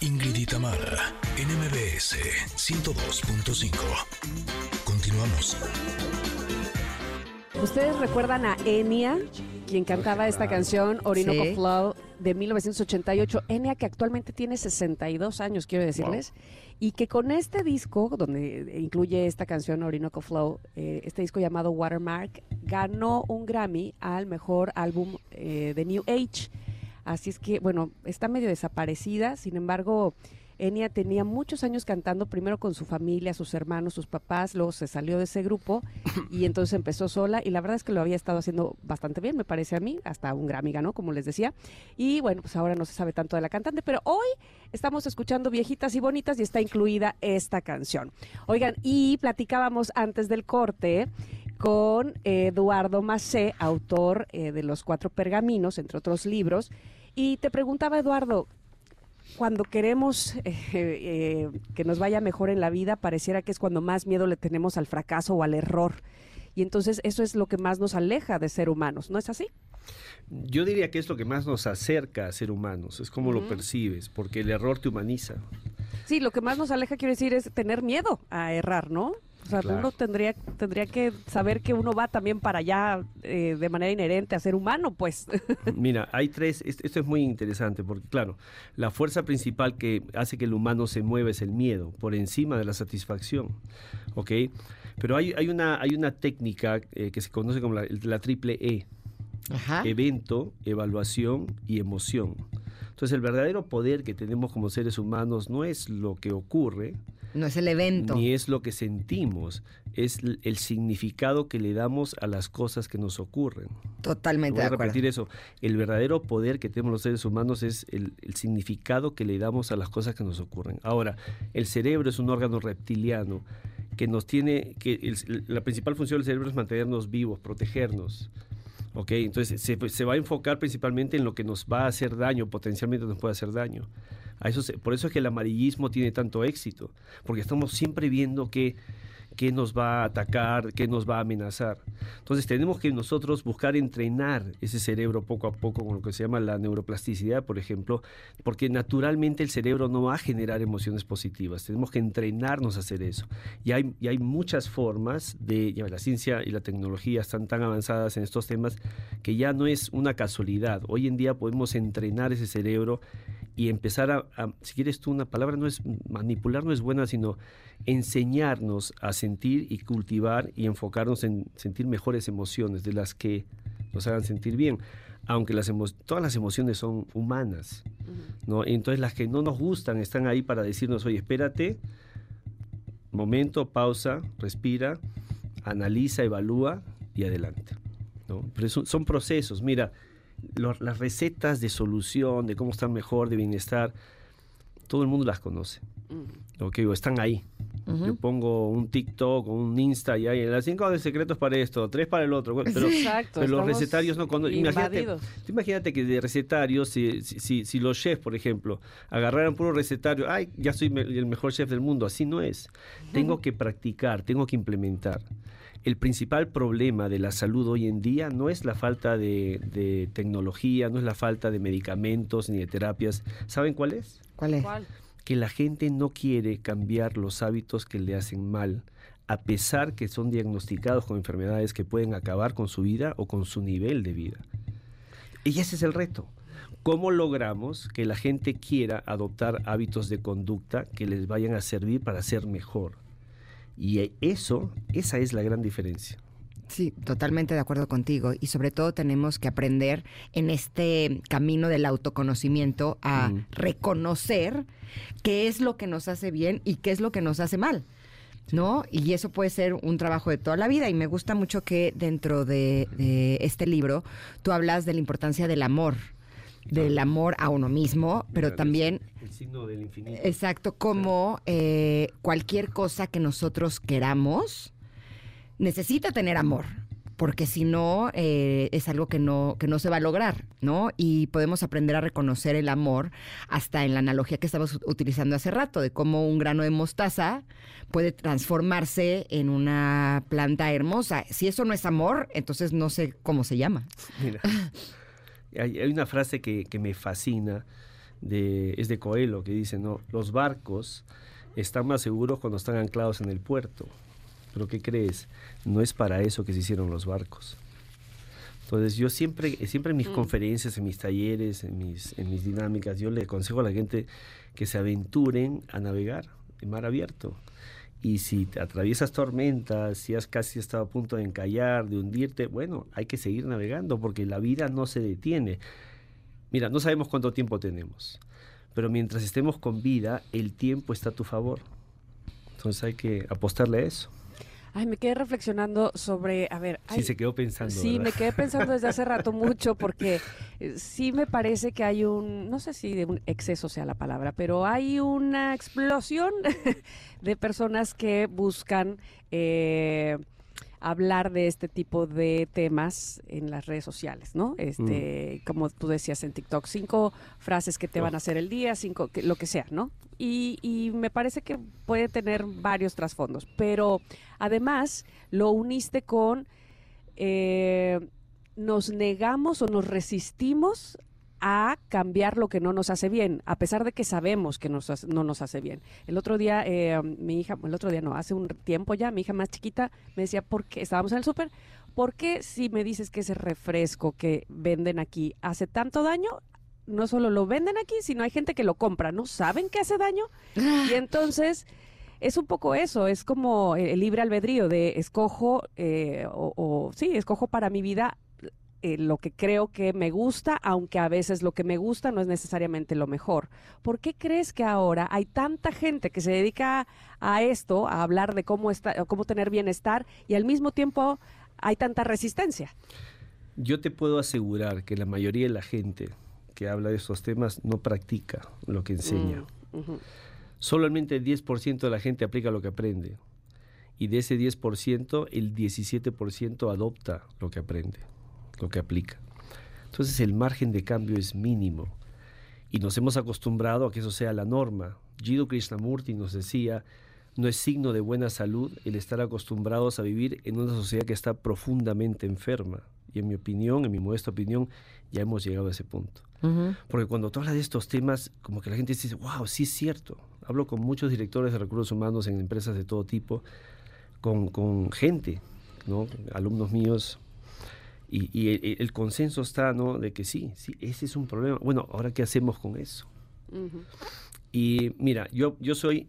Ingrid y Tamara, en MBS 102.5. Continuamos. ¿Ustedes recuerdan a Enya, quien cantaba esta canción, Orinoco Sí. Flow, de 1988? Enya, que actualmente tiene 62 años, quiero decirles, y que con este disco, donde incluye esta canción, Orinoco Flow, eh, este disco llamado Watermark, ganó un Grammy al mejor álbum eh, de New Age. Así es que, bueno, está medio desaparecida, sin embargo... Enya tenía muchos años cantando, primero con su familia, sus hermanos, sus papás, luego se salió de ese grupo y entonces empezó sola y la verdad es que lo había estado haciendo bastante bien, me parece a mí, hasta un Grammy ganó, como les decía. Y bueno, pues ahora no se sabe tanto de la cantante, pero hoy estamos escuchando Viejitas y Bonitas y está incluida esta canción. Oigan, y platicábamos antes del corte con Eduardo Macé, autor eh, de Los Cuatro Pergaminos, entre otros libros, y te preguntaba, Eduardo, cuando queremos eh, eh, que nos vaya mejor en la vida, pareciera que es cuando más miedo le tenemos al fracaso o al error. Y entonces eso es lo que más nos aleja de ser humanos, ¿no es así? Yo diría que es lo que más nos acerca a ser humanos, es como lo percibes, porque el error te humaniza. Sí, lo que más nos aleja, quiero decir, es tener miedo a errar, ¿no? O sea, Claro. uno tendría, tendría que saber que uno va también para allá eh, de manera inherente a ser humano, pues. Mira, hay tres, es- esto es muy interesante porque claro, la fuerza principal que hace que el humano se mueva es el miedo, por encima de la satisfacción, ¿ok? Pero hay, hay, una, hay una técnica eh, que se conoce como la, la triple E, Ajá. evento, evaluación y emoción. Entonces el verdadero poder que tenemos como seres humanos no es lo que ocurre, No es el evento. ni es lo que sentimos, es el significado que le damos a las cosas que nos ocurren. Totalmente Voy de a acuerdo. repetir eso. El verdadero poder que tenemos los seres humanos es el, el significado que le damos a las cosas que nos ocurren. Ahora, el cerebro es un órgano reptiliano que nos tiene, que el- la principal función del cerebro es mantenernos vivos, protegernos. ¿Ok? Entonces se, se va a enfocar principalmente en lo que nos va a hacer daño, potencialmente nos puede hacer daño. A eso se- por eso es que el amarillismo tiene tanto éxito, porque estamos siempre viendo que qué nos va a atacar, qué nos va a amenazar. Entonces tenemos que nosotros buscar entrenar ese cerebro poco a poco con lo que se llama la neuroplasticidad, por ejemplo, porque naturalmente el cerebro no va a generar emociones positivas. Tenemos que entrenarnos a hacer eso. Y hay, y hay muchas formas de, ya, la ciencia y la tecnología están tan avanzadas en estos temas que ya no es una casualidad. Hoy en día podemos entrenar ese cerebro y empezar a, a- si quieres tú una palabra no es manipular no es buena sino enseñarnos a sentir y cultivar y enfocarnos en sentir mejores emociones de las que nos hagan sentir bien aunque las todas las emociones son humanas no entonces las que no nos gustan están ahí para decirnos oye espérate momento pausa respira analiza evalúa y adelante ¿no? pero eso- son procesos mira las recetas de solución, de cómo estar mejor, de bienestar, todo el mundo las conoce. ¿ok? O están ahí. Yo pongo un TikTok o un Insta y hay las cinco de secretos para esto, tres para el otro. Pero, Exacto. pero los recetarios no conocen. Imagínate, imagínate que de recetarios, si, si, si- si los chefs, por ejemplo, agarraran puro recetario, ay, ya soy me- el mejor chef del mundo. Así no es. Tengo que practicar, tengo que implementar. El principal problema de la salud hoy en día no es la falta de, de tecnología, no es la falta de medicamentos ni de terapias. ¿Saben cuál es? ¿Cuál es? ¿Cuál? Que la gente no quiere cambiar los hábitos que le hacen mal, a pesar que son diagnosticados con enfermedades que pueden acabar con su vida o con su nivel de vida. Y ese es el reto. ¿Cómo logramos que la gente quiera adoptar hábitos de conducta que les vayan a servir para ser mejor? Y eso, esa es la gran diferencia. Sí, totalmente de acuerdo contigo. Y sobre todo tenemos que aprender en este camino del autoconocimiento a Ujú. reconocer qué es lo que nos hace bien y qué es lo que nos hace mal. ¿No? Y eso puede ser un trabajo de toda la vida. Y me gusta mucho que dentro de, de este libro tú hablas de la importancia del amor, del amor a uno mismo, pero también El signo del infinito. Exacto, como eh, cualquier cosa que nosotros queramos necesita tener amor, porque si no eh, es algo que no, que no se va a lograr, ¿no? Y podemos aprender a reconocer el amor hasta en la analogía que estamos utilizando hace rato, de cómo un grano de mostaza puede transformarse en una planta hermosa. Si eso no es amor, entonces no sé cómo se llama. Hay, hay una frase que, que me fascina, de, es de Coelho, que dice, no, los barcos están más seguros cuando están anclados en el puerto. Pero ¿qué crees? No es para eso que se hicieron los barcos. Entonces yo siempre, siempre en mis conferencias, en mis talleres, en mis, en mis dinámicas, yo le aconsejo a la gente que se aventuren a navegar en mar abierto. Y si te atraviesas tormentas, si has casi estado a punto de encallar, de hundirte, bueno, hay que seguir navegando porque la vida no se detiene. Mira, no sabemos cuánto tiempo tenemos, pero mientras estemos con vida, el tiempo está a tu favor. Entonces hay que apostarle a eso. Ay, me quedé reflexionando sobre, a ver, Sí, se quedó pensando. Sí, ¿verdad? me quedé pensando desde hace rato mucho porque eh, sí me parece que hay un, no sé si de un exceso sea la palabra, pero hay una explosión de personas que buscan eh, hablar de este tipo de temas en las redes sociales, ¿no? Este, como tú decías en TikTok, cinco frases que te van a hacer el día, cinco, que- lo que sea, ¿no? Y, y me parece que puede tener varios trasfondos, pero además lo uniste con eh, nos negamos o nos resistimos a cambiar lo que no nos hace bien, a pesar de que sabemos que nos no nos hace bien. El otro día, eh, mi hija, el otro día no, hace un tiempo ya, mi hija más chiquita me decía, ¿por qué? Estábamos en el súper, ¿por qué si me dices que ese refresco que venden aquí hace tanto daño? No solo lo venden aquí, sino hay gente que lo compra, ¿no? ¿Saben que hace daño? Y entonces es un poco eso, es como el libre albedrío de escojo, eh, o, o- sí, escojo para mi vida eh, lo que creo que me gusta, aunque a veces lo que me gusta no es necesariamente lo mejor. ¿Por qué crees que ahora hay tanta gente que se dedica a esto, a hablar de cómo, está, cómo tener bienestar, y al mismo tiempo hay tanta resistencia? Yo te puedo asegurar que la mayoría de la gente que habla de estos temas no practica lo que enseña. Mm. Solamente el 10% de la gente aplica lo que aprende. Y de ese 10%, el 17% adopta lo que aprende, lo que aplica. Entonces el margen de cambio es mínimo. Y nos hemos acostumbrado a que eso sea la norma. Jiddu Krishnamurti nos decía, no es signo de buena salud el estar acostumbrados a vivir en una sociedad que está profundamente enferma. Y en mi opinión, en mi modesta opinión, ya hemos llegado a ese punto. Porque cuando tú hablas de estos temas, como que la gente dice, wow, sí es cierto. Hablo con muchos directores de recursos humanos en empresas de todo tipo, con, con gente, ¿no? alumnos míos, y, y el, el consenso está ¿no? de que sí, sí, ese es un problema. Bueno, ahora qué hacemos con eso. Y mira, yo, yo soy,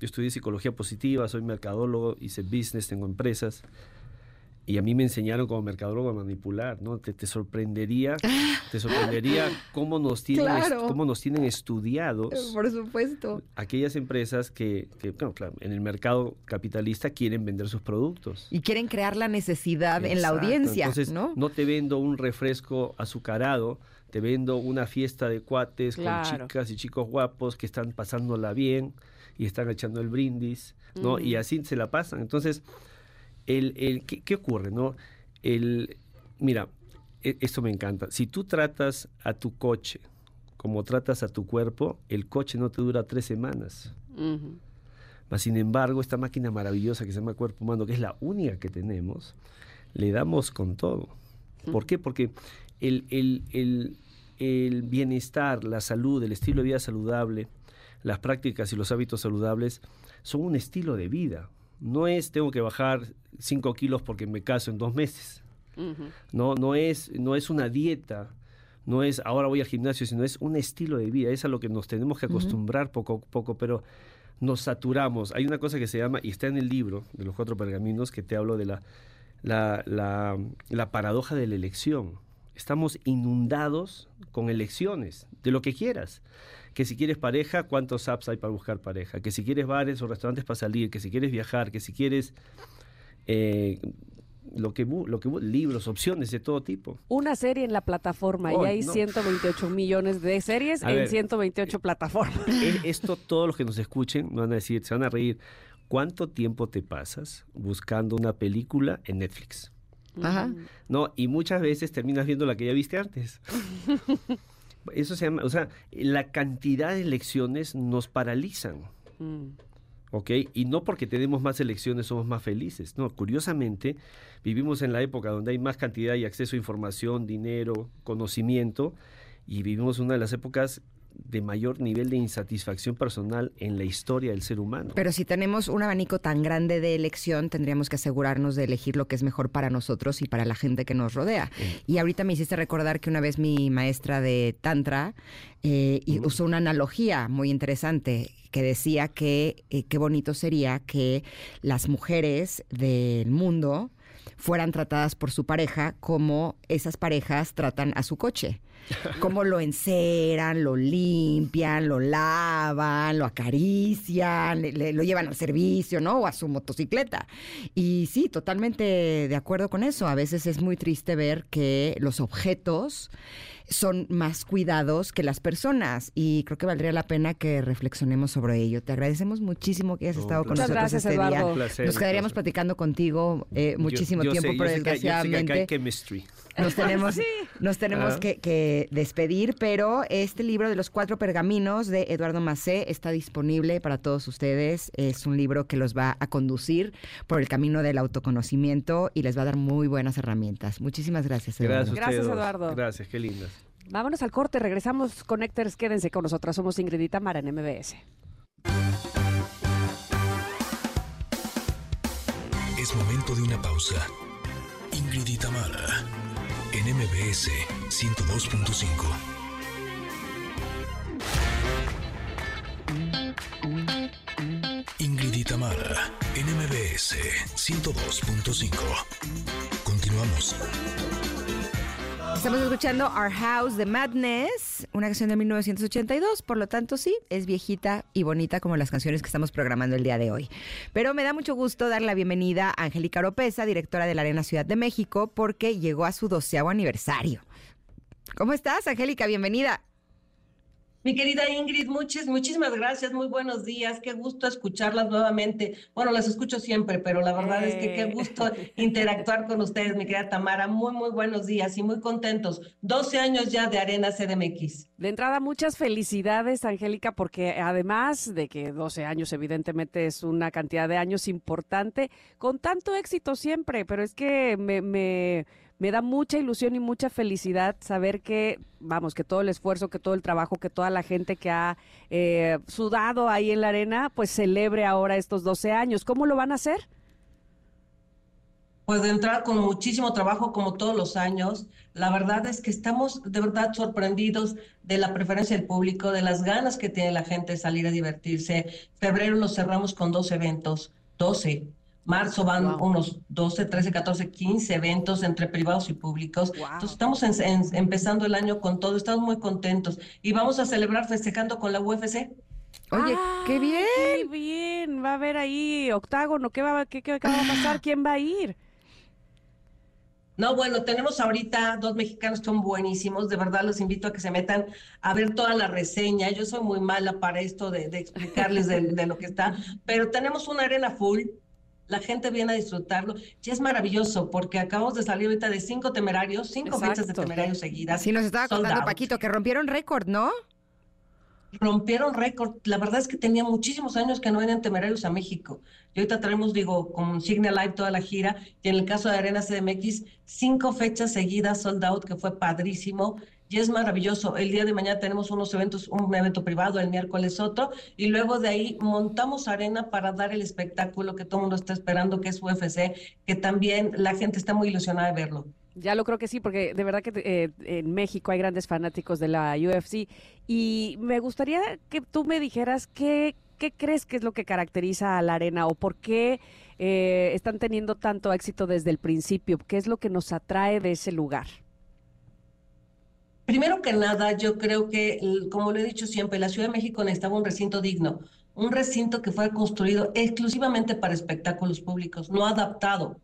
yo estudié psicología positiva, soy mercadólogo, hice business, tengo empresas. Y a mí me enseñaron como mercadólogo a manipular, ¿no? Te, te sorprendería, te sorprendería cómo nos tienen, Claro. cómo nos tienen estudiados Por supuesto. aquellas empresas que, que, claro, claro, en el mercado capitalista quieren vender sus productos. Y quieren crear la necesidad en la audiencia, Entonces, ¿no? no te vendo un refresco azucarado, te vendo una fiesta de cuates Claro. con chicas y chicos guapos que están pasándola bien y están echando el brindis, ¿no? Y así se la pasan. Entonces, el, el, ¿qué, qué ocurre, no? El, mira, e- esto me encanta. Si tú tratas a tu coche como tratas a tu cuerpo, el coche no te dura tres semanas. Mas, sin embargo, esta máquina maravillosa que se llama cuerpo humano, que es la única que tenemos, le damos con todo. ¿Por qué? Porque el, el- el- el bienestar, la salud, el estilo de vida saludable, las prácticas y los hábitos saludables son un estilo de vida. No es tengo que bajar 5 kilos porque me caso en dos meses. No, no, es, no es una dieta, no es ahora voy al gimnasio, sino es un estilo de vida. Es a lo que nos tenemos que acostumbrar poco a poco, pero nos saturamos. Hay una cosa que se llama, y está en el libro de los cuatro pergaminos, que te hablo de la, la, la, la paradoja de la elección. Estamos inundados con elecciones, de lo que quieras. Que si quieres pareja, ¿cuántos apps hay para buscar pareja? Que si quieres bares o restaurantes para salir, que si quieres viajar, que si quieres eh, lo que, bu- lo que bu- libros, opciones de todo tipo. Una serie en la plataforma Oh, y hay no. 128 millones de series A en ver. 128 plataformas. E- Esto todos los que nos escuchen me van a decir, se van a reír. ¿Cuánto tiempo te pasas buscando una película en Netflix? Ajá. No, y muchas veces terminas viendo la que ya viste antes. Eso se llama, o sea, la cantidad de elecciones nos paralizan. Mm. ¿ok? Y no porque tenemos más elecciones somos más felices. No, curiosamente, vivimos en la época donde hay más cantidad y acceso a información, dinero, conocimiento, y vivimos una de las épocas de mayor nivel de insatisfacción personal en la historia del ser humano. Pero si tenemos un abanico tan grande de elección, tendríamos que asegurarnos de elegir lo que es mejor para nosotros y para la gente que nos rodea. Y ahorita me hiciste recordar que una vez mi maestra de Tantra eh, y usó una analogía muy interesante que decía que eh, qué bonito sería que las mujeres del mundo fueran tratadas por su pareja como esas parejas tratan a su coche. Cómo lo enceran, lo limpian, lo lavan, lo acarician, le- lo llevan al servicio, ¿no? O a su motocicleta. Y sí, totalmente de acuerdo con eso. A veces es muy triste ver que los objetos son más cuidados que las personas y creo que valdría la pena que reflexionemos sobre ello. Te agradecemos muchísimo que hayas No, estado con Muchas nosotros gracias, este día. Eduardo. Placer, Nos quedaríamos placer. platicando contigo eh, muchísimo yo tiempo, sé- pero yo sé que- yo sé que acá hay desgraciadamente chemistry. Nos tenemos, nos tenemos Ah. que, que despedir, pero este libro de los cuatro pergaminos de Eduardo Macé está disponible para todos ustedes. Es un libro que los va a conducir por el camino del autoconocimiento y les va a dar muy buenas herramientas. Muchísimas gracias, Eduardo. Gracias. Eduardo. Gracias, qué lindas. Vámonos al corte, regresamos. Connectors, quédense con nosotras. Somos Ingrid y Tamara en MBS. Es momento de una pausa. Ingrid y Tamara en MBS 102.5. Ingrid y Tamara en MBS 102.5. Continuamos. Estamos escuchando Our House de Madness, una canción de 1982, por lo tanto sí, es viejita y bonita como las canciones que estamos programando el día de hoy. Pero me da mucho gusto dar la bienvenida a Angélica Oropesa, directora de la Arena Ciudad de México, porque llegó a su doceavo aniversario. ¿Cómo estás, Angélica? Bienvenida. Mi querida Ingrid, muchas, muchísimas gracias, muy buenos días, qué gusto escucharlas nuevamente. Bueno, las escucho siempre, pero la verdad es que qué Eh. gusto interactuar con ustedes, mi querida Tamara. Muy, muy buenos días y muy contentos. 12 años ya de Arena CDMX. De entrada, muchas felicidades, Angélica, porque además de que 12 años evidentemente es una cantidad de años importante, con tanto éxito siempre, pero es que me, me, me da mucha ilusión y mucha felicidad saber que, vamos, que todo el esfuerzo, que todo el trabajo, que toda la gente que ha eh, sudado ahí en la arena, pues celebre ahora estos 12 años. ¿Cómo lo van a hacer? Pues de entrar con muchísimo trabajo como todos los años. La verdad es que estamos de verdad sorprendidos de la preferencia del público, de las ganas que tiene la gente de salir a divertirse. Febrero lo cerramos con dos eventos, 12. Marzo van Wow. unos 12, 13, 14, 15 eventos entre privados y públicos. Wow. Entonces estamos en- en- empezando el año con todo, estamos muy contentos y vamos a celebrar festejando con la UFC. Oye, qué Ah, bien. Qué bien, va a haber ahí octágono, ¿qué va, qué, qué- qué va a pasar? ¿Quién va a ir? No, bueno, tenemos ahorita dos mexicanos que son buenísimos. De verdad los invito a que se metan a ver toda la reseña. Yo soy muy mala para esto de, de explicarles de, de lo que está, pero tenemos una arena full. La gente viene a disfrutarlo. Y es maravilloso porque acabamos de salir ahorita de cinco temerarios, cinco fechas de temerarios seguidas. Así nos estaba contando out. Paquito, que rompieron récord, ¿no? rompieron récord. La verdad es que tenía muchísimos años que no venían temerarios a México. Y ahorita traemos, digo, con Signia Live toda la gira. Y en el caso de Arena CDMX, cinco fechas seguidas sold out, que fue padrísimo. Y es maravilloso. El día de mañana tenemos unos eventos, un evento privado, el miércoles otro. Y luego de ahí montamos arena para dar el espectáculo que todo el mundo está esperando, que es UFC, que también la gente está muy ilusionada de verlo. Ya lo creo que sí, porque de verdad que eh, en México hay grandes fanáticos de la UFC y me gustaría que tú me dijeras qué, crees que es lo que caracteriza a la arena o por qué eh, están teniendo tanto éxito desde el principio, qué es lo que nos atrae de ese lugar. Primero que nada, yo creo que, como lo he dicho siempre, la Ciudad de México necesitaba un recinto digno, un recinto que fuera construido exclusivamente para espectáculos públicos, no adaptado.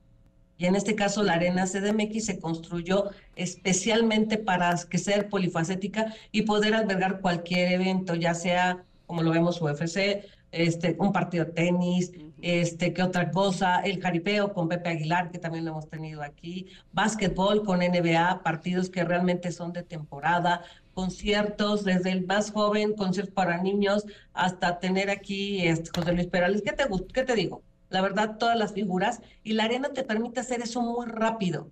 Y en este caso, la Arena CDMX se construyó especialmente para que sea polifacética y poder albergar cualquier evento, ya sea, como lo vemos, UFC, este, un partido de tenis, este, ¿qué otra cosa? El jaripeo con Pepe Aguilar, que también lo hemos tenido aquí, básquetbol con NBA, partidos que realmente son de temporada, conciertos desde el más joven, conciertos para niños, hasta tener aquí este, José Luis Perales. ¿Qué te, qué te digo? La verdad, todas las figuras y la arena te permite hacer eso muy rápido.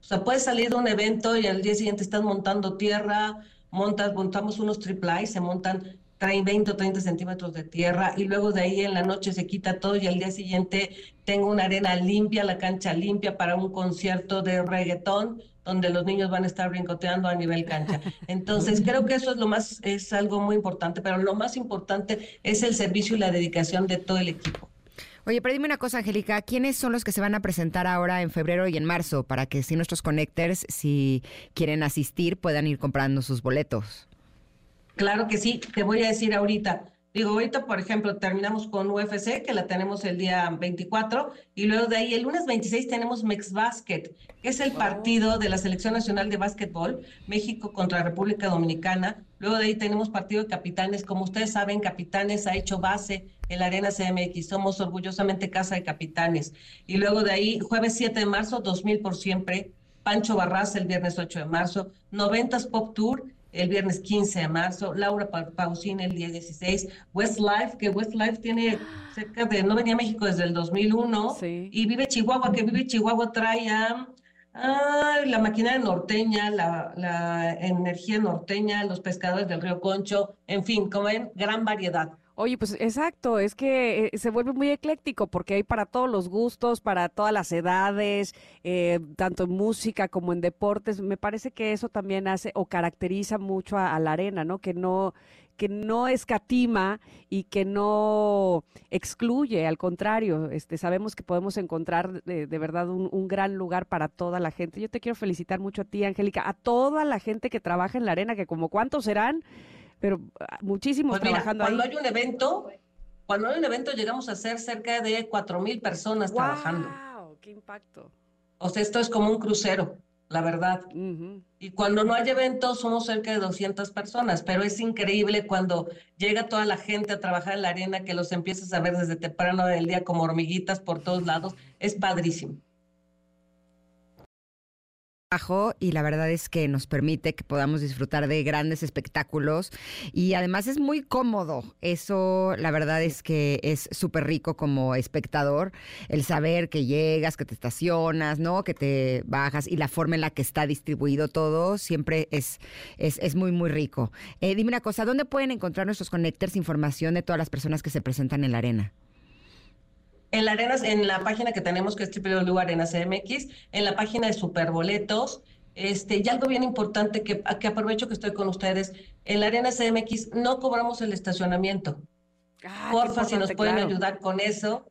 O sea, puedes salir de un evento y al día siguiente estás montando tierra, montas, montamos unos triple se montan traen 20 o 30 centímetros de tierra y luego de ahí en la noche se quita todo y al día siguiente tengo una arena limpia, la cancha limpia para un concierto de reggaetón donde los niños van a estar brincoteando a nivel cancha. Entonces, creo que eso es lo más, es algo muy importante, pero lo más importante es el servicio y la dedicación de todo el equipo. Oye, pero dime una cosa, Angélica, ¿quiénes son los que se van a presentar ahora en febrero y en marzo para que si nuestros connectors, si quieren asistir, puedan ir comprando sus boletos? Claro que sí, te voy a decir ahorita. Digo, ahorita, por ejemplo, terminamos con UFC, que la tenemos el día 24, y luego de ahí, el lunes 26, tenemos Mex Basket, que es el partido de la Selección Nacional de Básquetbol, México contra República Dominicana. Luego de ahí tenemos partido de capitanes. Como ustedes saben, Capitanes ha hecho base en la Arena CMX. Somos orgullosamente Casa de Capitanes. Y luego de ahí, jueves 7 de marzo, 2000 por siempre, Pancho Barraza el viernes 8 de marzo, 90s Pop Tour el viernes 15 de marzo, Laura Pa- Pausini el día 16, Westlife, que Westlife tiene cerca de, no venía a México desde el 2001, Sí. y Vive Chihuahua, que Vive Chihuahua trae a, Ah, la maquinaria norteña, la, la energía norteña, los pescadores del río Concho, en fin, como ven, gran variedad. Oye, pues exacto, es que eh, se vuelve muy ecléctico porque hay para todos los gustos, para todas las edades, eh, tanto en música como en deportes. Me parece que eso también hace o caracteriza mucho a, la arena, ¿no? Que no que no escatima y que no excluye, al contrario, este, sabemos que podemos encontrar de, de verdad un, un, gran lugar para toda la gente. Yo te quiero felicitar mucho a ti, Angélica, a toda la gente que trabaja en la arena, que como cuántos serán, pero ah, muchísimos pues mira, trabajando cuando ahí. hay un evento, cuando hay un evento llegamos a ser cerca de cuatro mil personas wow, trabajando. ¡Qué impacto! O sea, esto es como un crucero, la verdad. Uh -huh. Y cuando no hay eventos somos cerca de 200 personas, pero es increíble cuando llega toda la gente a trabajar en la arena, que los empiezas a ver desde temprano del día como hormiguitas por todos lados. Es padrísimo y la verdad es que nos permite que podamos disfrutar de grandes espectáculos y además es muy cómodo. Eso la verdad es que es súper rico como espectador, el saber que llegas, que te estacionas, ¿no? Que te bajas y la forma en la que está distribuido todo siempre es, es, es muy, muy rico. Eh, dime una cosa, ¿dónde pueden encontrar nuestros connectors información de todas las personas que se presentan en la arena? En la Arenas, en la página que tenemos que es www.arenasmx, en la página de Superboletos, este, y algo bien importante que, que aprovecho que estoy con ustedes, en la Arena CMX no cobramos el estacionamiento. Ah, Porfa, si nos pueden claro. ayudar con eso,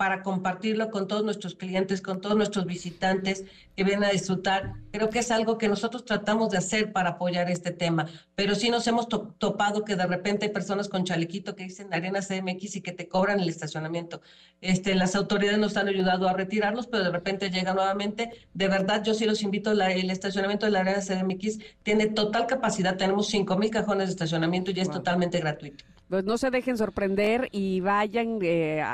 para compartirlo con todos nuestros clientes, con todos nuestros visitantes que vienen a disfrutar. Creo que es algo que nosotros tratamos de hacer para apoyar este tema, pero sí nos hemos to topado que de repente hay personas con chalequito que dicen Arena CMX y que te cobran el estacionamiento. Este, las autoridades nos han ayudado a retirarlos, pero de repente llega nuevamente. De verdad, yo sí los invito, la, el estacionamiento de la Arena CMX tiene total capacidad, tenemos 5 mil cajones de estacionamiento y es wow. totalmente gratuito pues no se dejen sorprender y vayan eh,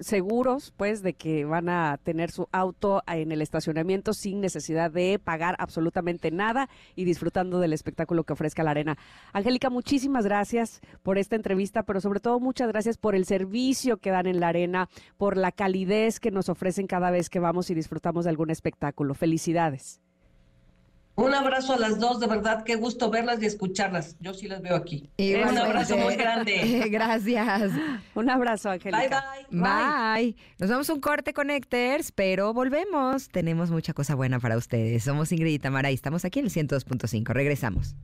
seguros pues de que van a tener su auto en el estacionamiento sin necesidad de pagar absolutamente nada y disfrutando del espectáculo que ofrezca la arena. Angélica, muchísimas gracias por esta entrevista, pero sobre todo muchas gracias por el servicio que dan en la arena, por la calidez que nos ofrecen cada vez que vamos y disfrutamos de algún espectáculo. Felicidades. Un abrazo a las dos, de verdad, qué gusto verlas y escucharlas. Yo sí las veo aquí. Un abrazo muy grande. Gracias. Un abrazo, Angélica. Bye, bye, bye. Nos vamos a un corte, Connectors, pero volvemos. Tenemos mucha cosa buena para ustedes. Somos Ingrid y Tamara y estamos aquí en el 102.5. Regresamos.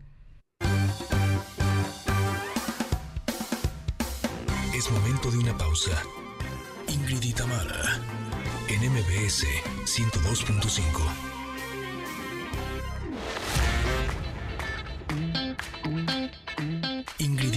Es momento de una pausa. Ingrid y Tamara en MBS 102.5.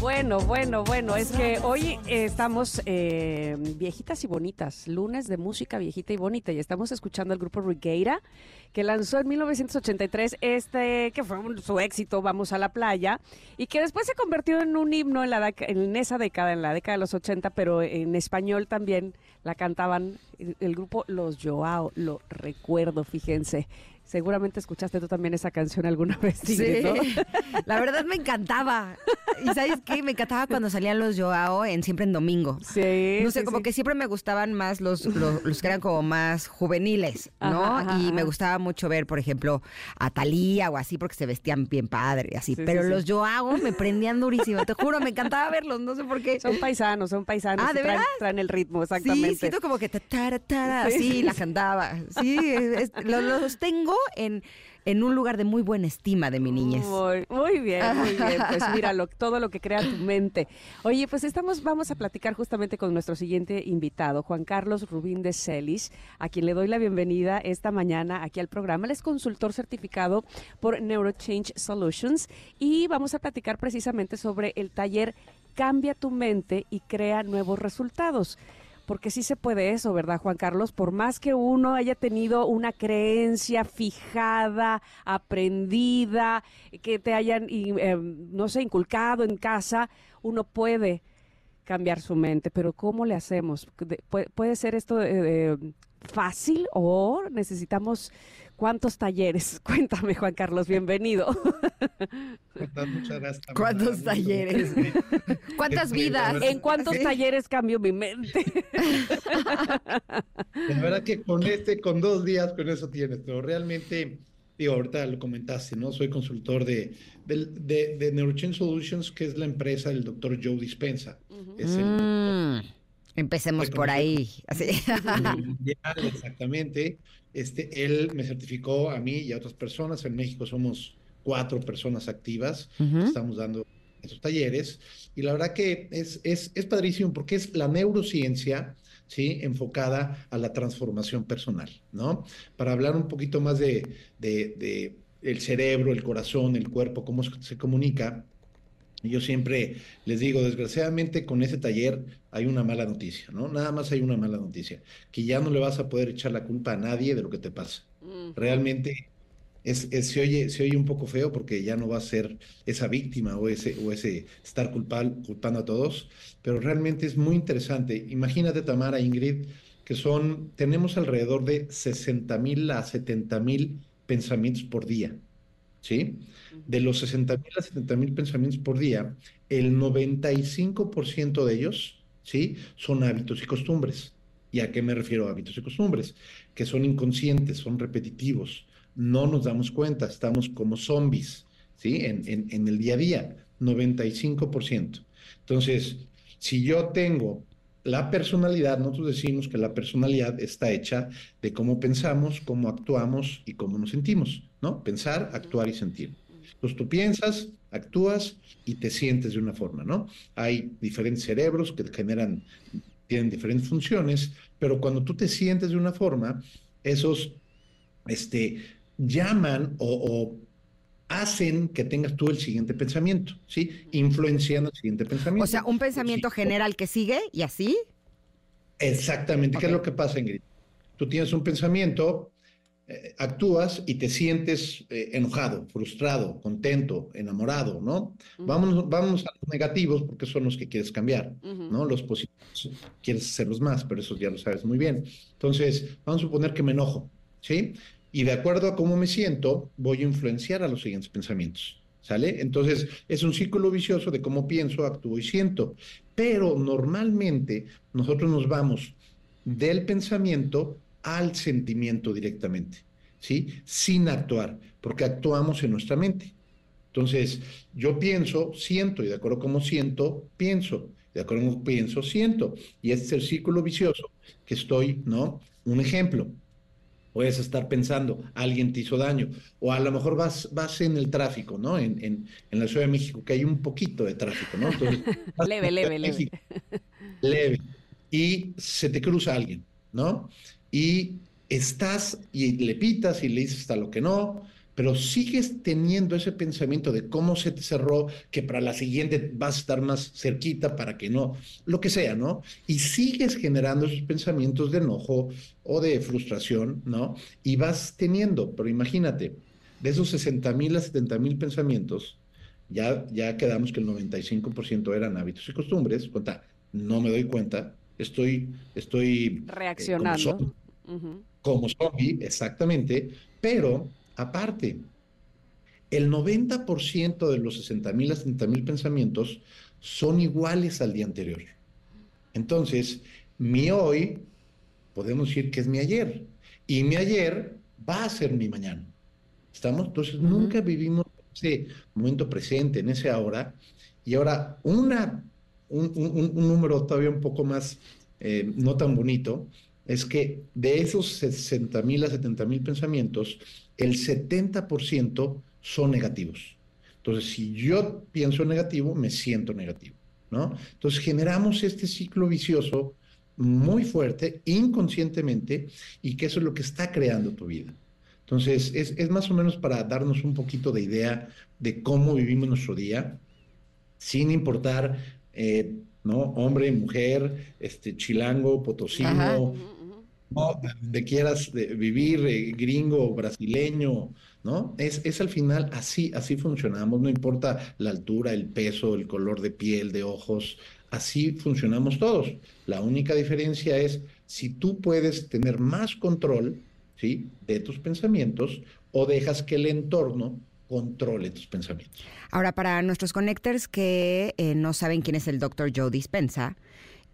Bueno, bueno, bueno, es que hoy eh, estamos eh, viejitas y bonitas, lunes de música viejita y bonita, y estamos escuchando al grupo Rigueira, que lanzó en 1983 este, que fue su éxito, Vamos a la playa, y que después se convirtió en un himno en, la, en esa década, en la década de los 80, pero en español también la cantaban el, el grupo Los Joao, lo recuerdo, fíjense. Seguramente escuchaste tú también esa canción alguna vez. Sí, ¿no? la verdad me encantaba. Y sabes qué, me encantaba cuando salían los Joao en siempre en domingo. Sí. No sé, sí, como sí. que siempre me gustaban más los, los, los, que eran como más juveniles, ¿no? Ajá, ajá, y me gustaba mucho ver, por ejemplo, a Talía o así, porque se vestían bien padre, así. Sí, Pero los Joao me prendían durísimo, te juro, me encantaba verlos, no sé por qué. Son paisanos, son paisanos. Ah, ¿de traen, veras? traen, el ritmo, exactamente. Sí, siento como que ta, ta, ta, así Sí. la cantaba. Sí, es, es, los, los tengo en en un lugar de muy buena estima de mi niñez. Muy, muy bien, muy bien. Pues mira, lo, todo lo que crea tu mente. Oye, pues estamos, vamos a platicar justamente con nuestro siguiente invitado, Juan Carlos Rubín de Celis, a quien le doy la bienvenida esta mañana aquí al programa. Él es consultor certificado por Neurochange Solutions y vamos a platicar precisamente sobre el taller Cambia tu mente y crea nuevos resultados porque sí se puede eso, ¿verdad, Juan Carlos? Por más que uno haya tenido una creencia fijada, aprendida, que te hayan, eh, no sé, inculcado en casa, uno puede cambiar su mente, pero ¿cómo le hacemos? ¿Puede, ser esto eh, fácil o necesitamos ¿Cuántos talleres? Cuéntame, Juan Carlos, bienvenido. Muchas gracias. ¿Cuántos Mucho talleres? gusto. ¿Cuántas vidas? ¿En cuántos Sí. talleres cambio mi mente? La verdad que con este, con dos días, con eso tienes, pero realmente, digo, ahorita lo comentaste, ¿no? Soy consultor de, de, de Neurochange Solutions, que es la empresa del doctor Joe Dispensa. Es el Mm, empecemos por ahí. Así. mundial, exactamente. Este, él me certificó a mí y a otras personas. En México somos cuatro personas activas. Ujú. Estamos dando esos talleres. Y la verdad que es, es, es padrísimo porque es la neurociencia, ¿sí? Enfocada a la transformación personal, ¿no? Para hablar un poquito más de, de, de el cerebro, el corazón, el cuerpo, cómo se comunica. Yo siempre les digo, desgraciadamente con ese taller hay una mala noticia, ¿no? Nada más hay una mala noticia, que ya no le vas a poder echar la culpa a nadie de lo que te pasa. Realmente es, es- se oye, se oye un poco feo porque ya no va a ser esa víctima o ese, o ese estar culpal, culpando a todos, pero realmente es muy interesante. Imagínate, Tamara, Ingrid, que son, tenemos alrededor de 60 mil a 70 mil pensamientos por día, ¿sí? De los 60 mil a 70 mil pensamientos por día, el 95% de ellos, ¿sí? Son hábitos y costumbres. ¿Y a qué me refiero a hábitos y costumbres? Que son inconscientes, son repetitivos, no nos damos cuenta, estamos como zombies, ¿sí? En, en, en el día a día, 95%. Entonces, si yo tengo la personalidad, nosotros decimos que la personalidad está hecha de cómo pensamos, cómo actuamos y cómo nos sentimos, ¿no? Pensar, actuar y sentir. Entonces tú piensas, actúas y te sientes de una forma, ¿no? Hay diferentes cerebros que generan, tienen diferentes funciones, pero cuando tú te sientes de una forma, esos, este, llaman o, o hacen que tengas tú el siguiente pensamiento, ¿sí? Influencian el siguiente pensamiento. O sea, un pensamiento Sí. general que sigue y así. Exactamente. ¿Qué es lo que pasa, Ingrid? Tú tienes un pensamiento, eh, actúas y te sientes eh, enojado, frustrado, contento, enamorado, ¿no? Vámonos, vámonos a los negativos porque son los que quieres cambiar, ¿no? Los positivos quieres hacerlos más, pero eso ya lo sabes muy bien. Entonces, vamos a suponer que me enojo, ¿sí? Y de acuerdo a cómo me siento, voy a influenciar a los siguientes pensamientos. ¿Sale? Entonces, es un círculo vicioso de cómo pienso, actúo y siento. Pero normalmente nosotros nos vamos del pensamiento al sentimiento directamente, ¿sí? Sin actuar, porque actuamos en nuestra mente. Entonces, yo pienso, siento, y de acuerdo a cómo siento, pienso, de acuerdo a cómo pienso, siento. Y este es el círculo vicioso que estoy, ¿no? Un ejemplo. Puedes estar pensando, alguien te hizo daño, o a lo mejor vas, vas en el tráfico, ¿no? En, en, en la Ciudad de México, que hay un poquito de tráfico, ¿no? Entonces, Leve, leve, leve. Leve. Y se te cruza alguien, ¿no? Y estás y le pitas y le dices hasta lo que no, pero sigues teniendo ese pensamiento de cómo se te cerró, que para la siguiente vas a estar más cerquita para que no, lo que sea, ¿no? Y sigues generando esos pensamientos de enojo o de frustración, ¿no? Y vas teniendo, pero imagínate, de esos 60 mil a 70 mil pensamientos, ya, ya quedamos que el 95% eran hábitos y costumbres, cuenta, no me doy cuenta, estoy, estoy eh, como Reaccionando. como zombie, exactamente, pero aparte, el 90% de los 60 mil a 70 mil pensamientos son iguales al día anterior. Entonces, mi hoy, podemos decir que es mi ayer, y mi ayer va a ser mi mañana. ¿Estamos? Entonces, nunca vivimos ese momento presente, en ese ahora, y ahora una, un, un- un número todavía un poco más eh, no tan bonito, es que de esos 60 mil a 70 mil pensamientos, el 70% son negativos. Entonces, si yo pienso negativo, me siento negativo, ¿no? Entonces, generamos este ciclo vicioso muy fuerte, inconscientemente, y que eso es lo que está creando tu vida. Entonces, es, más o menos para darnos un poquito de idea de cómo vivimos nuestro día, sin importar, eh, ¿no? Hombre, mujer, este, chilango, Ajá. ¿No? Donde quieras de- vivir, eh, gringo, brasileño, ¿no? Es, es al final así, así funcionamos, no importa la altura, el peso, el color de piel, de ojos, así funcionamos todos. La única diferencia es si tú puedes tener más control, ¿sí? De tus pensamientos o dejas que el entorno controle tus pensamientos. Ahora, para nuestros connectors que eh, no saben quién es el doctor Joe Dispensa,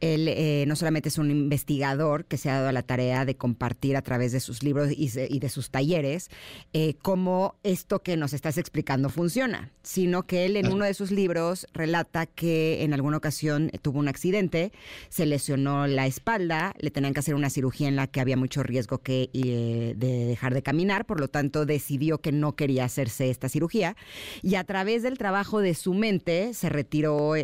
él eh, no solamente es un investigador que se ha dado a la tarea de compartir a través de sus libros y, de sus talleres eh, cómo esto que nos estás explicando funciona, sino que él en uno de sus libros relata que en alguna ocasión tuvo un accidente, se lesionó la espalda, le tenían que hacer una cirugía en la que había mucho riesgo que, eh, de dejar de caminar, por lo tanto decidió que no quería hacerse esta cirugía y a través del trabajo de su mente se retiró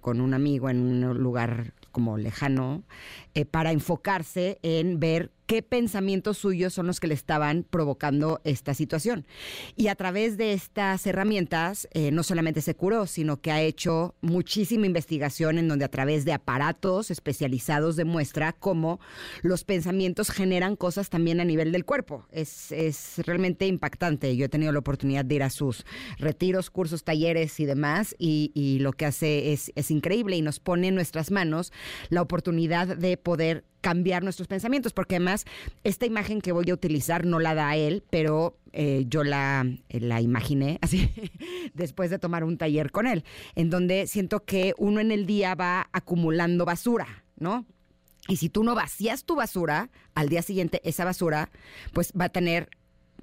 con un amigo en un lugar como lejano, eh, para enfocarse en ver qué pensamientos suyos son los que le estaban provocando esta situación. Y a través de estas herramientas, eh, no solamente se curó, sino que ha hecho muchísima investigación en donde a través de aparatos especializados demuestra cómo los pensamientos generan cosas también a nivel del cuerpo. Es, realmente impactante. Yo he tenido la oportunidad de ir a sus retiros, cursos, talleres y demás, y, lo que hace es, es increíble y nos pone en nuestras manos la oportunidad de poder cambiar nuestros pensamientos, porque además esta imagen que voy a utilizar no la da él, pero eh, yo la, eh, la imaginé así después de tomar un taller con él, en donde siento que uno en el día va acumulando basura, ¿no? Y si tú no vacías tu basura, al día siguiente esa basura pues va a tener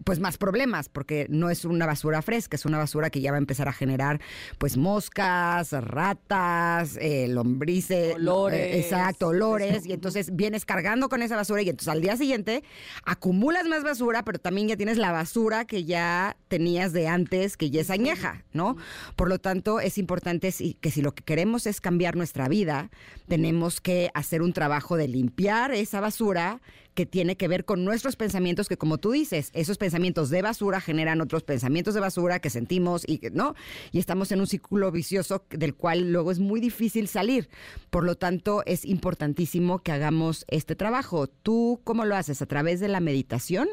pues más problemas, porque no es una basura fresca, es una basura que ya va a empezar a generar pues moscas, ratas, eh, lombrices, olores. Eh, exacto, olores, y entonces vienes cargando con esa basura y entonces al día siguiente acumulas más basura, pero también ya tienes la basura que ya tenías de antes, que ya es añeja, ¿no? Por lo tanto, es importante que si lo que queremos es cambiar nuestra vida, tenemos que hacer un trabajo de limpiar esa basura que tiene que ver con nuestros pensamientos, que como tú dices, esos pensamientos de basura generan otros pensamientos de basura que sentimos y que no, y estamos en un círculo vicioso del cual luego es muy difícil salir. Por lo tanto, es importantísimo que hagamos este trabajo. ¿Tú cómo lo haces? ¿A través de la meditación?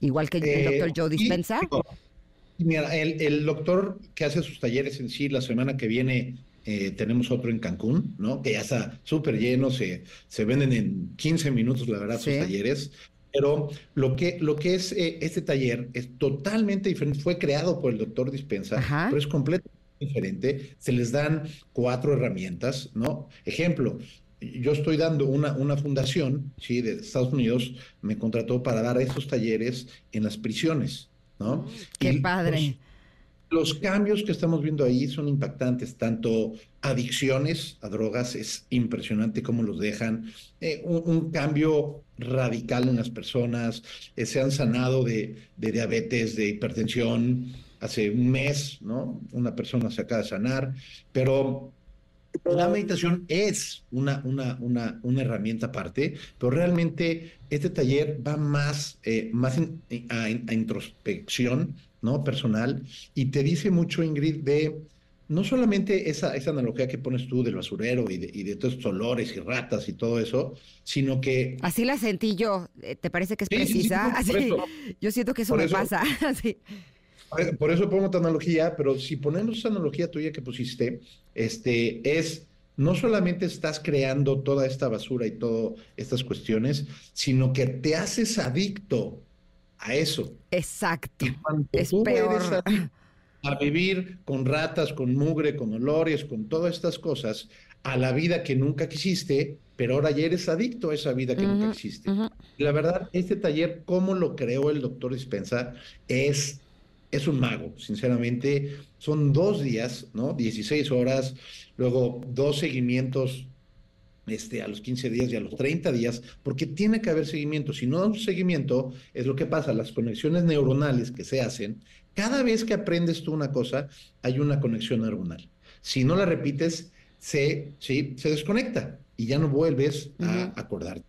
Igual que el eh, doctor Joe Dispensa. Mira, el, el doctor que hace sus talleres en sí la semana que viene eh, tenemos otro en Cancún, ¿no? Que ya está súper lleno, se, se venden en 15 minutos, la verdad, sus talleres. Pero lo que, lo que es eh, este taller es totalmente diferente. Fue creado por el doctor Dispensa, pero es completamente diferente. Se les dan cuatro herramientas, ¿no? Ejemplo, yo estoy dando una, una fundación, ¿sí? De Estados Unidos, me contrató para dar estos talleres en las prisiones, ¿no? Qué padre. Los cambios que estamos viendo ahí son impactantes, tanto adicciones a drogas, es impresionante cómo los dejan, eh, un, cambio radical en las personas, eh, se han sanado de, diabetes, de hipertensión, hace un mes, ¿no? Una persona se acaba de sanar, pero la meditación es una, una, una, una herramienta aparte, pero realmente este taller va más, eh, más a introspección, ¿no? Personal, y te dice mucho, Ingrid, de no solamente esa, esa analogía que pones tú del basurero y de, y de todos estos olores y ratas y todo eso, sino que... Así la sentí yo, eh, ¿te parece que es precisa? yo siento que eso me pasa. Por eso pongo esta analogía, pero si ponemos esa analogía tuya que pusiste, este, es no solamente estás creando toda esta basura y todas estas cuestiones, sino que te haces adicto a eso. Exacto. es peor. a, vivir con ratas, con mugre, con olores, con todas estas cosas, a la vida que nunca quisiste, pero ahora ya eres adicto a esa vida que nunca quisiste. La verdad, este taller, como lo creó el doctor Dispensa, es, es un mago, sinceramente. Son dos días, ¿no? 16 horas, luego dos seguimientos este, a los 15 días y a los 30 días, porque tiene que haber seguimiento. Si no hay seguimiento, es lo que pasa, las conexiones neuronales que se hacen, cada vez que aprendes tú una cosa, hay una conexión neuronal. Si no la repites, se, ¿sí? se desconecta y ya no vuelves a acordarte.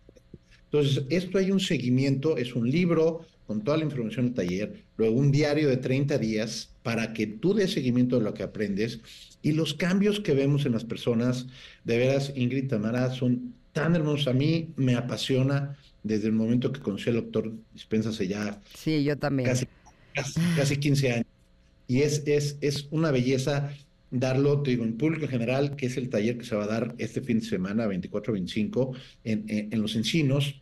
Entonces, esto hay un seguimiento, es un libro con toda la información del taller, luego un diario de 30 días para que tú des seguimiento de lo que aprendes y los cambios que vemos en las personas, de veras, Ingrid Tamara, son tan hermosos. A mí me apasiona desde el momento que conocí al doctor Dispensa hace ya. Sí, yo también. Casi, casi, 15 años. Y es, es, es una belleza darlo, te digo, en público en general, que es el taller que se va a dar este fin de semana, 24-25, en, en, en, los encinos,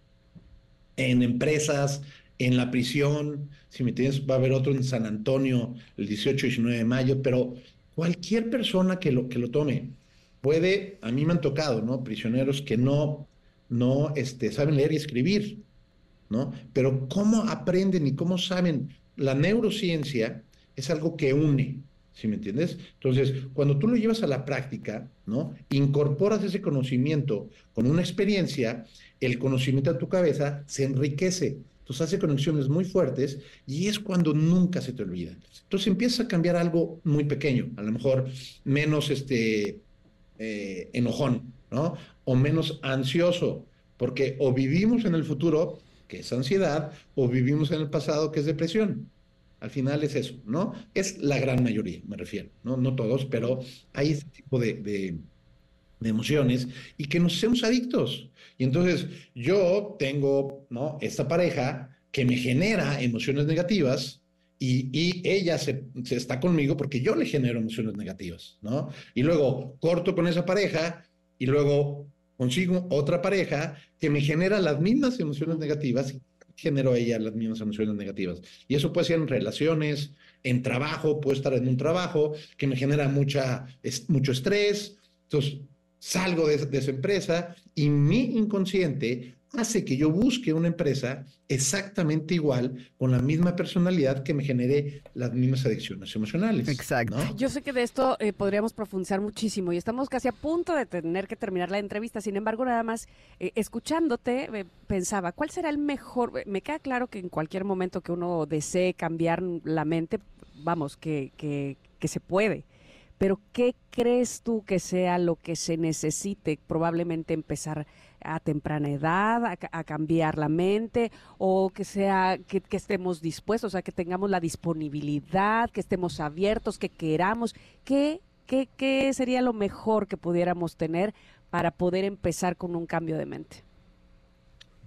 en empresas, en la prisión, si me entiendes, va a haber otro en San Antonio el 18 y 19 de mayo, pero cualquier persona que lo, que lo tome puede, a mí me han tocado, ¿no? Prisioneros que no, no este, saben leer y escribir, ¿no? Pero cómo aprenden y cómo saben, la neurociencia es algo que une, ¿sí me entiendes? Entonces, cuando tú lo llevas a la práctica, ¿no? Incorporas ese conocimiento con una experiencia, el conocimiento a tu cabeza se enriquece. Entonces hace conexiones muy fuertes y es cuando nunca se te olvida. Entonces empieza a cambiar algo muy pequeño, a lo mejor menos este, eh, enojón, ¿no? O menos ansioso, porque o vivimos en el futuro, que es ansiedad, o vivimos en el pasado, que es depresión. Al final es eso, ¿no? Es la gran mayoría, me refiero, ¿no? No todos, pero hay ese tipo de, de, emociones y que nos hacemos adictos. Y entonces yo tengo, ¿no? Esta pareja que me genera emociones negativas, y, y, ella se, se, está conmigo porque yo le genero emociones negativas, ¿no? Y luego corto con esa pareja y luego consigo otra pareja que me genera las mismas emociones negativas generó ella las mismas emociones negativas. Y eso puede ser en relaciones, en trabajo, puedo estar en un trabajo que me genera mucha, es, mucho estrés. Entonces, salgo de, de esa empresa y mi inconsciente hace que yo busque una empresa exactamente igual, con la misma personalidad que me genere las mismas adicciones emocionales. Exacto. ¿no? Yo sé que de esto eh, podríamos profundizar muchísimo y estamos casi a punto de tener que terminar la entrevista. Sin embargo, nada más eh, escuchándote, eh, pensaba, ¿cuál será el mejor? Me queda claro que en cualquier momento que uno desee cambiar la mente, vamos, que, que, que se puede. Pero ¿qué crees tú que sea lo que se necesite probablemente empezar a temprana edad a, a cambiar la mente o que sea que, que, estemos dispuestos, o sea, que tengamos la disponibilidad, que estemos abiertos, que queramos? ¿Qué, qué, qué sería lo mejor que pudiéramos tener para poder empezar con un cambio de mente?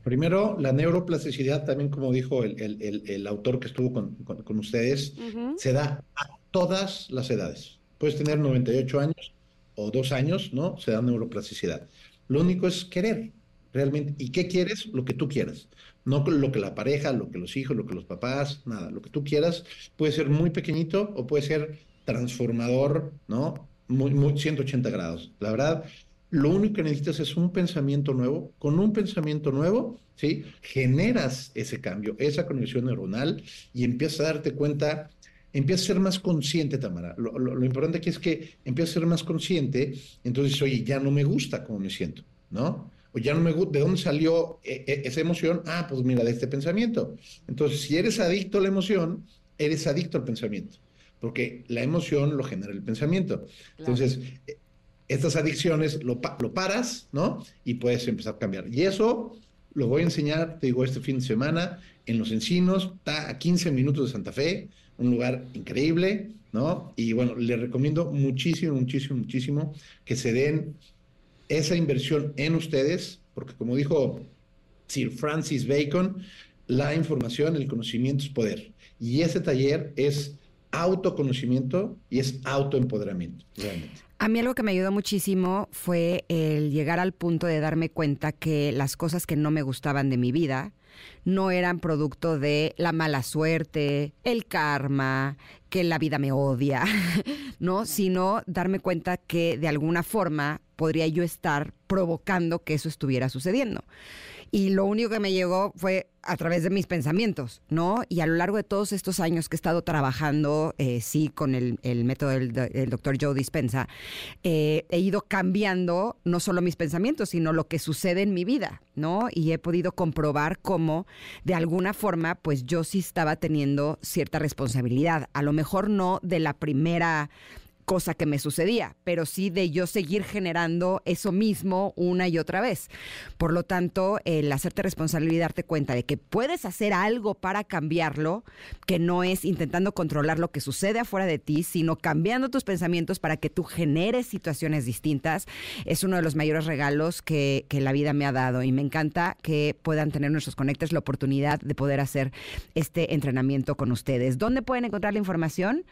Primero, la neuroplasticidad, también como dijo el, el, el, el autor que estuvo con, con, con ustedes, uh -huh. se da a todas las edades Puedes tener 98 años o dos años, ¿no? Se da neuroplasticidad. Lo único es querer, realmente. ¿Y qué quieres? Lo que tú quieras. No lo que la pareja, lo que los hijos, lo que los papás, nada. Lo que tú quieras puede ser muy pequeñito o puede ser transformador, ¿no? Muy, muy 180 grados. La verdad, lo único que necesitas es un pensamiento nuevo. Con un pensamiento nuevo, ¿sí? Generas ese cambio, esa conexión neuronal y empiezas a darte cuenta empieza a ser más consciente, Tamara. Lo, lo, lo, importante aquí es que empieza a ser más consciente, entonces, oye, ya no me gusta cómo me siento, ¿no? O ya no me gusta, ¿de dónde salió e e esa emoción? Ah, pues mira, de este pensamiento. Entonces, si eres adicto a la emoción, eres adicto al pensamiento, porque la emoción lo genera el pensamiento. Claro. Entonces, estas adicciones lo, lo paras, ¿no? Y puedes empezar a cambiar. Y eso lo voy a enseñar, te digo, este fin de semana en Los Encinos, está a 15 minutos de Santa Fe, un lugar increíble, ¿no? Y bueno, les recomiendo muchísimo, muchísimo, muchísimo que se den esa inversión en ustedes, porque como dijo Sir Francis Bacon, la información, el conocimiento es poder. Y ese taller es autoconocimiento y es autoempoderamiento, realmente. A mí algo que me ayudó muchísimo fue el llegar al punto de darme cuenta que las cosas que no me gustaban de mi vida no eran producto de la mala suerte, el karma, que la vida me odia, ¿no? Sino darme cuenta que de alguna forma podría yo estar provocando que eso estuviera sucediendo. Y lo único que me llegó fue a través de mis pensamientos, ¿no? Y a lo largo de todos estos años que he estado trabajando, eh, sí, con el, método del, del, doctor Joe Dispensa, eh, he ido cambiando no solo mis pensamientos, sino lo que sucede en mi vida, ¿no? Y he podido comprobar cómo, de alguna forma, pues yo sí estaba teniendo cierta responsabilidad. A lo mejor no de la primera cosa que me sucedía, pero sí de yo seguir generando eso mismo una y otra vez. Por lo tanto, el hacerte responsable y darte cuenta de que puedes hacer algo para cambiarlo, que no es intentando controlar lo que sucede afuera de ti, sino cambiando tus pensamientos para que tú generes situaciones distintas, es uno de los mayores regalos que, que la vida me ha dado y me encanta que puedan tener nuestros conectores la oportunidad de poder hacer este entrenamiento con ustedes. ¿Dónde pueden encontrar la información?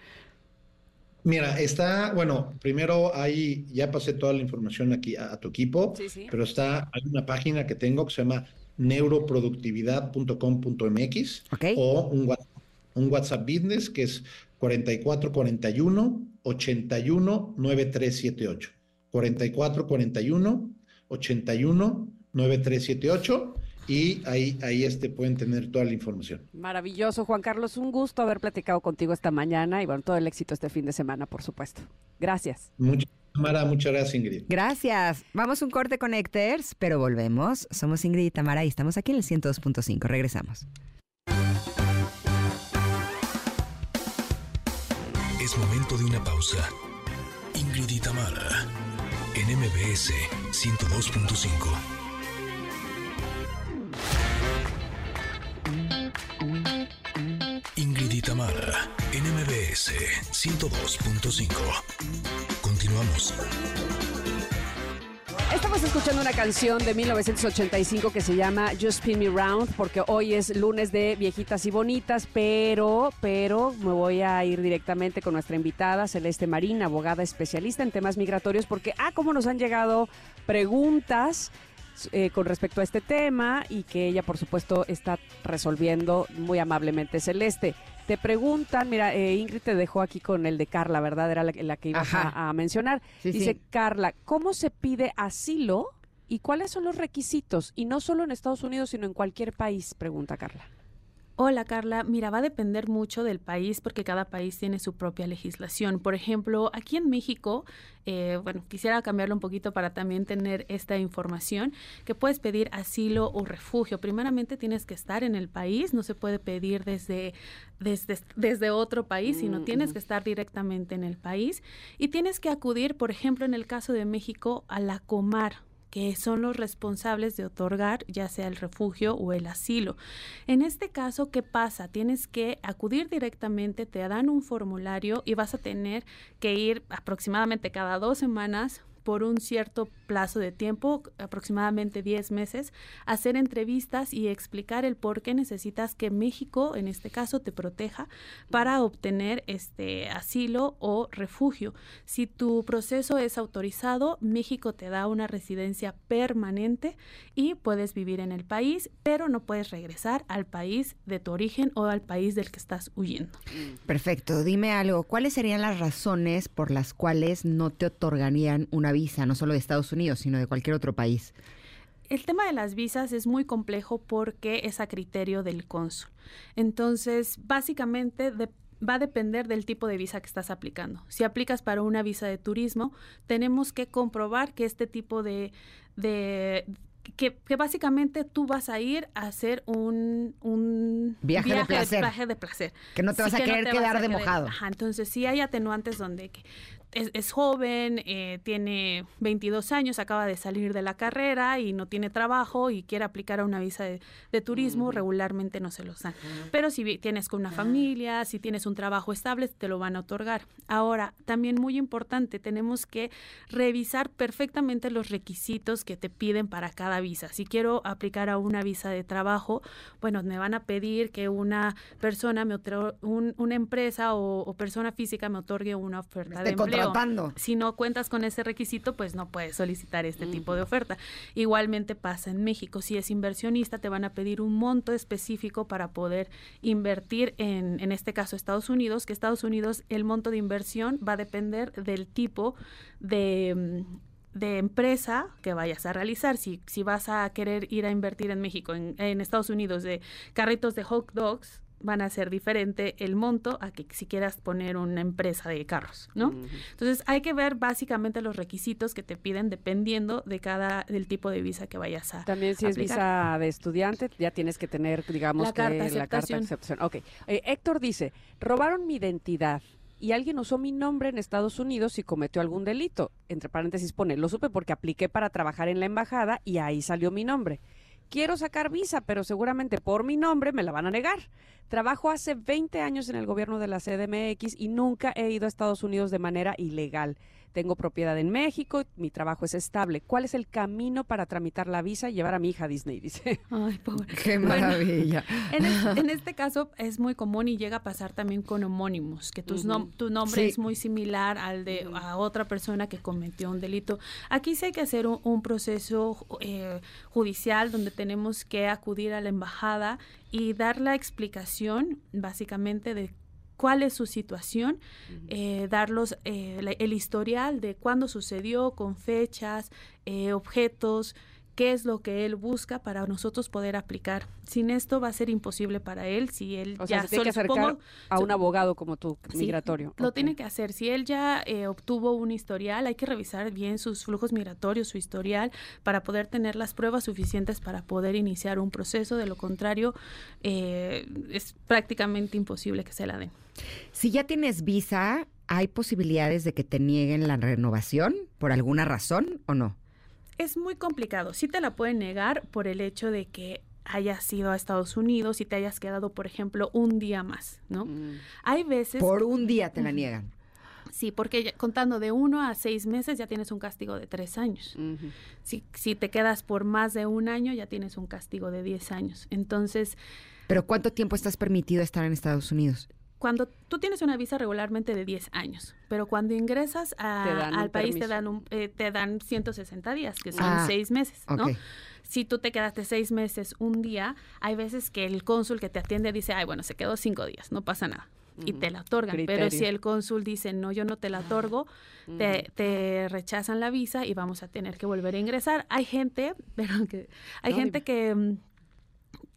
Mira, está, bueno, primero ahí ya pasé toda la información aquí a, a tu equipo, sí, sí. pero está, hay una página que tengo que se llama neuroproductividad.com.mx Ok. o un, wa- un WhatsApp Business que es 4441 81 9378. 4441 81 9378 y ahí, ahí este, pueden tener toda la información. Maravilloso, Juan Carlos. Un gusto haber platicado contigo esta mañana y bueno, todo el éxito este fin de semana, por supuesto. Gracias. Muchas, Mara, muchas gracias, Ingrid. Gracias. Vamos un corte con Connectors, pero volvemos. Somos Ingrid y Tamara y estamos aquí en el 102.5. Regresamos. Es momento de una pausa. Ingrid y Tamara, en MBS 102.5. Ingrid y Tamara, en MBS 102.5. Continuamos. Estamos escuchando una canción de 1985 que se llama Just Spin Me Round porque hoy es lunes de viejitas y bonitas, pero, pero me voy a ir directamente con nuestra invitada Celeste Marín, abogada especialista en temas migratorios, porque, ah, cómo nos han llegado preguntas eh, con respecto a este tema y que ella, por supuesto, está resolviendo muy amablemente. Celeste, te preguntan, mira, eh, Ingrid te dejó aquí con el de Carla, ¿verdad? Era la, la que ibas a, a mencionar. Sí, Dice sí. Carla, ¿cómo se pide asilo y cuáles son los requisitos? Y no solo en Estados Unidos, sino en cualquier país, pregunta Carla. Hola Carla, mira, va a depender mucho del país porque cada país tiene su propia legislación. Por ejemplo, aquí en México, eh, bueno, quisiera cambiarlo un poquito para también tener esta información, que puedes pedir asilo o refugio. Primeramente tienes que estar en el país, no se puede pedir desde, desde, desde otro país, sino Mm, tienes que estar directamente en el país y tienes que acudir, por ejemplo, en el caso de México, a la Comar que son los responsables de otorgar ya sea el refugio o el asilo. En este caso, ¿qué pasa? Tienes que acudir directamente, te dan un formulario y vas a tener que ir aproximadamente cada dos semanas por un cierto plazo de tiempo, aproximadamente 10 meses, hacer entrevistas y explicar el por qué necesitas que México, en este caso, te proteja para obtener este asilo o refugio. Si tu proceso es autorizado, México te da una residencia permanente y puedes vivir en el país, pero no puedes regresar al país de tu origen o al país del que estás huyendo. Perfecto. Dime algo. ¿Cuáles serían las razones por las cuales no te otorgarían una visa, no solo de Estados Unidos, sino de cualquier otro país? El tema de las visas es muy complejo porque es a criterio del cónsul. Entonces, básicamente de- va a depender del tipo de visa que estás aplicando. Si aplicas para una visa de turismo, tenemos que comprobar que este tipo de... de que, que básicamente tú vas a ir a hacer un, un Viaje de placer. viaje de placer. Que no te vas a que querer quedar vas a de querer- mojado. Ajá, entonces sí hay atenuantes donde que es, es joven, eh, tiene 22 años, acaba de salir de la carrera y no tiene trabajo y quiere aplicar a una visa de, de turismo, regularmente no se los dan. Pero si tienes con una familia, si tienes un trabajo estable, te lo van a otorgar. Ahora, también muy importante, tenemos que revisar perfectamente los requisitos que te piden para cada visa. Si quiero aplicar a una visa de trabajo, bueno, me van a pedir que una persona, me otro- un- una empresa o, o persona física me otorgue una oferta de esté empleo. Si no cuentas con ese requisito, pues no puedes solicitar este tipo de oferta. Igualmente pasa en México. Si es inversionista, te van a pedir un monto específico para poder invertir en, en este caso, Estados Unidos, que Estados Unidos, el monto de inversión va a depender del tipo de... mm, de empresa que vayas a realizar. Si, si vas a querer ir a invertir en México, en, en Estados Unidos, de carritos de hot dogs, van a ser diferente el monto a que si quieras poner una empresa de carros, ¿no? Entonces hay que ver básicamente los requisitos que te piden dependiendo de cada del tipo de visa que vayas a También si es visa de estudiante, ya tienes que tener, digamos, La que carta la carta de aceptación. Ok. Eh, Héctor dice, robaron mi identidad y alguien usó mi nombre en Estados Unidos y cometió algún delito. Entre paréntesis pone, lo supe porque apliqué para trabajar en la embajada y ahí salió mi nombre. Quiero sacar visa, pero seguramente por mi nombre me la van a negar. Trabajo hace 20 años en el gobierno de la CDMX y nunca he ido a Estados Unidos de manera ilegal. Tengo propiedad en México, mi trabajo es estable. ¿Cuál es el camino para tramitar la visa y llevar a mi hija a Disney? Dice. Ay, pobre. Qué maravilla. En, es- en este caso es muy común y llega a pasar también con homónimos, que tus nom- tu nombre Sí. es muy similar al de a otra persona que cometió un delito. Aquí sí hay que hacer un, un proceso eh, judicial donde tenemos que acudir a la embajada y dar la explicación básicamente de cuál es su situación, eh, darlos eh, la- el historial de cuándo sucedió, con fechas, eh, objetos, qué es lo que él busca para nosotros poder aplicar. Sin esto va a ser imposible para él si él O sea, ya se tiene que acercar a un abogado como tú, Sí, migratorio. Lo tiene que hacer. Si él ya eh, obtuvo un historial, hay que revisar bien sus flujos migratorios, su historial, para poder tener las pruebas suficientes para poder iniciar un proceso. De lo contrario, eh, es prácticamente imposible que se la den. Si ya tienes visa, ¿hay posibilidades de que te nieguen la renovación por alguna razón o no? Es muy complicado. Sí te la pueden negar por el hecho de que hayas ido a Estados Unidos y te hayas quedado, por ejemplo, un día más, ¿no? Mm. Hay veces... Por un día te la niegan. Sí, porque contando de uno a seis meses ya tienes un castigo de tres años. Si, si te quedas por más de un año, ya tienes un castigo de 10 años. Entonces, Pero ¿cuánto tiempo estás permitido estar en Estados Unidos? Cuando tú tienes una visa regularmente de 10 años, pero cuando ingresas a- al país te dan, un, eh, te dan 160 días, que son Ah, seis meses, ¿no? Si tú te quedaste seis meses, un día, hay veces que el cónsul que te atiende dice, ay, bueno, se quedó cinco días, no pasa nada. Y te la otorgan. Pero si el cónsul dice, no, yo no te la otorgo, te, te rechazan la visa y vamos a tener que volver a ingresar. Hay gente, pero que hay No, gente que mm,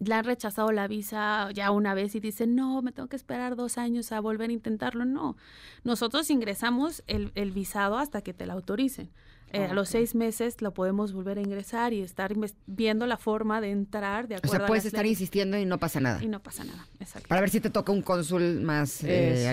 le han rechazado la visa ya una vez y dicen, no, me tengo que esperar dos años a volver a intentarlo. No, nosotros ingresamos el, el visado hasta que te la autoricen. Eh, A los Ok. seis meses lo podemos volver a ingresar y estar viendo la forma de entrar de O acuerdo sea, a puedes las estar leyes. insistiendo y no pasa nada. y no pasa nada. Exacto. Para ver si te toca un cónsul más eh, Es-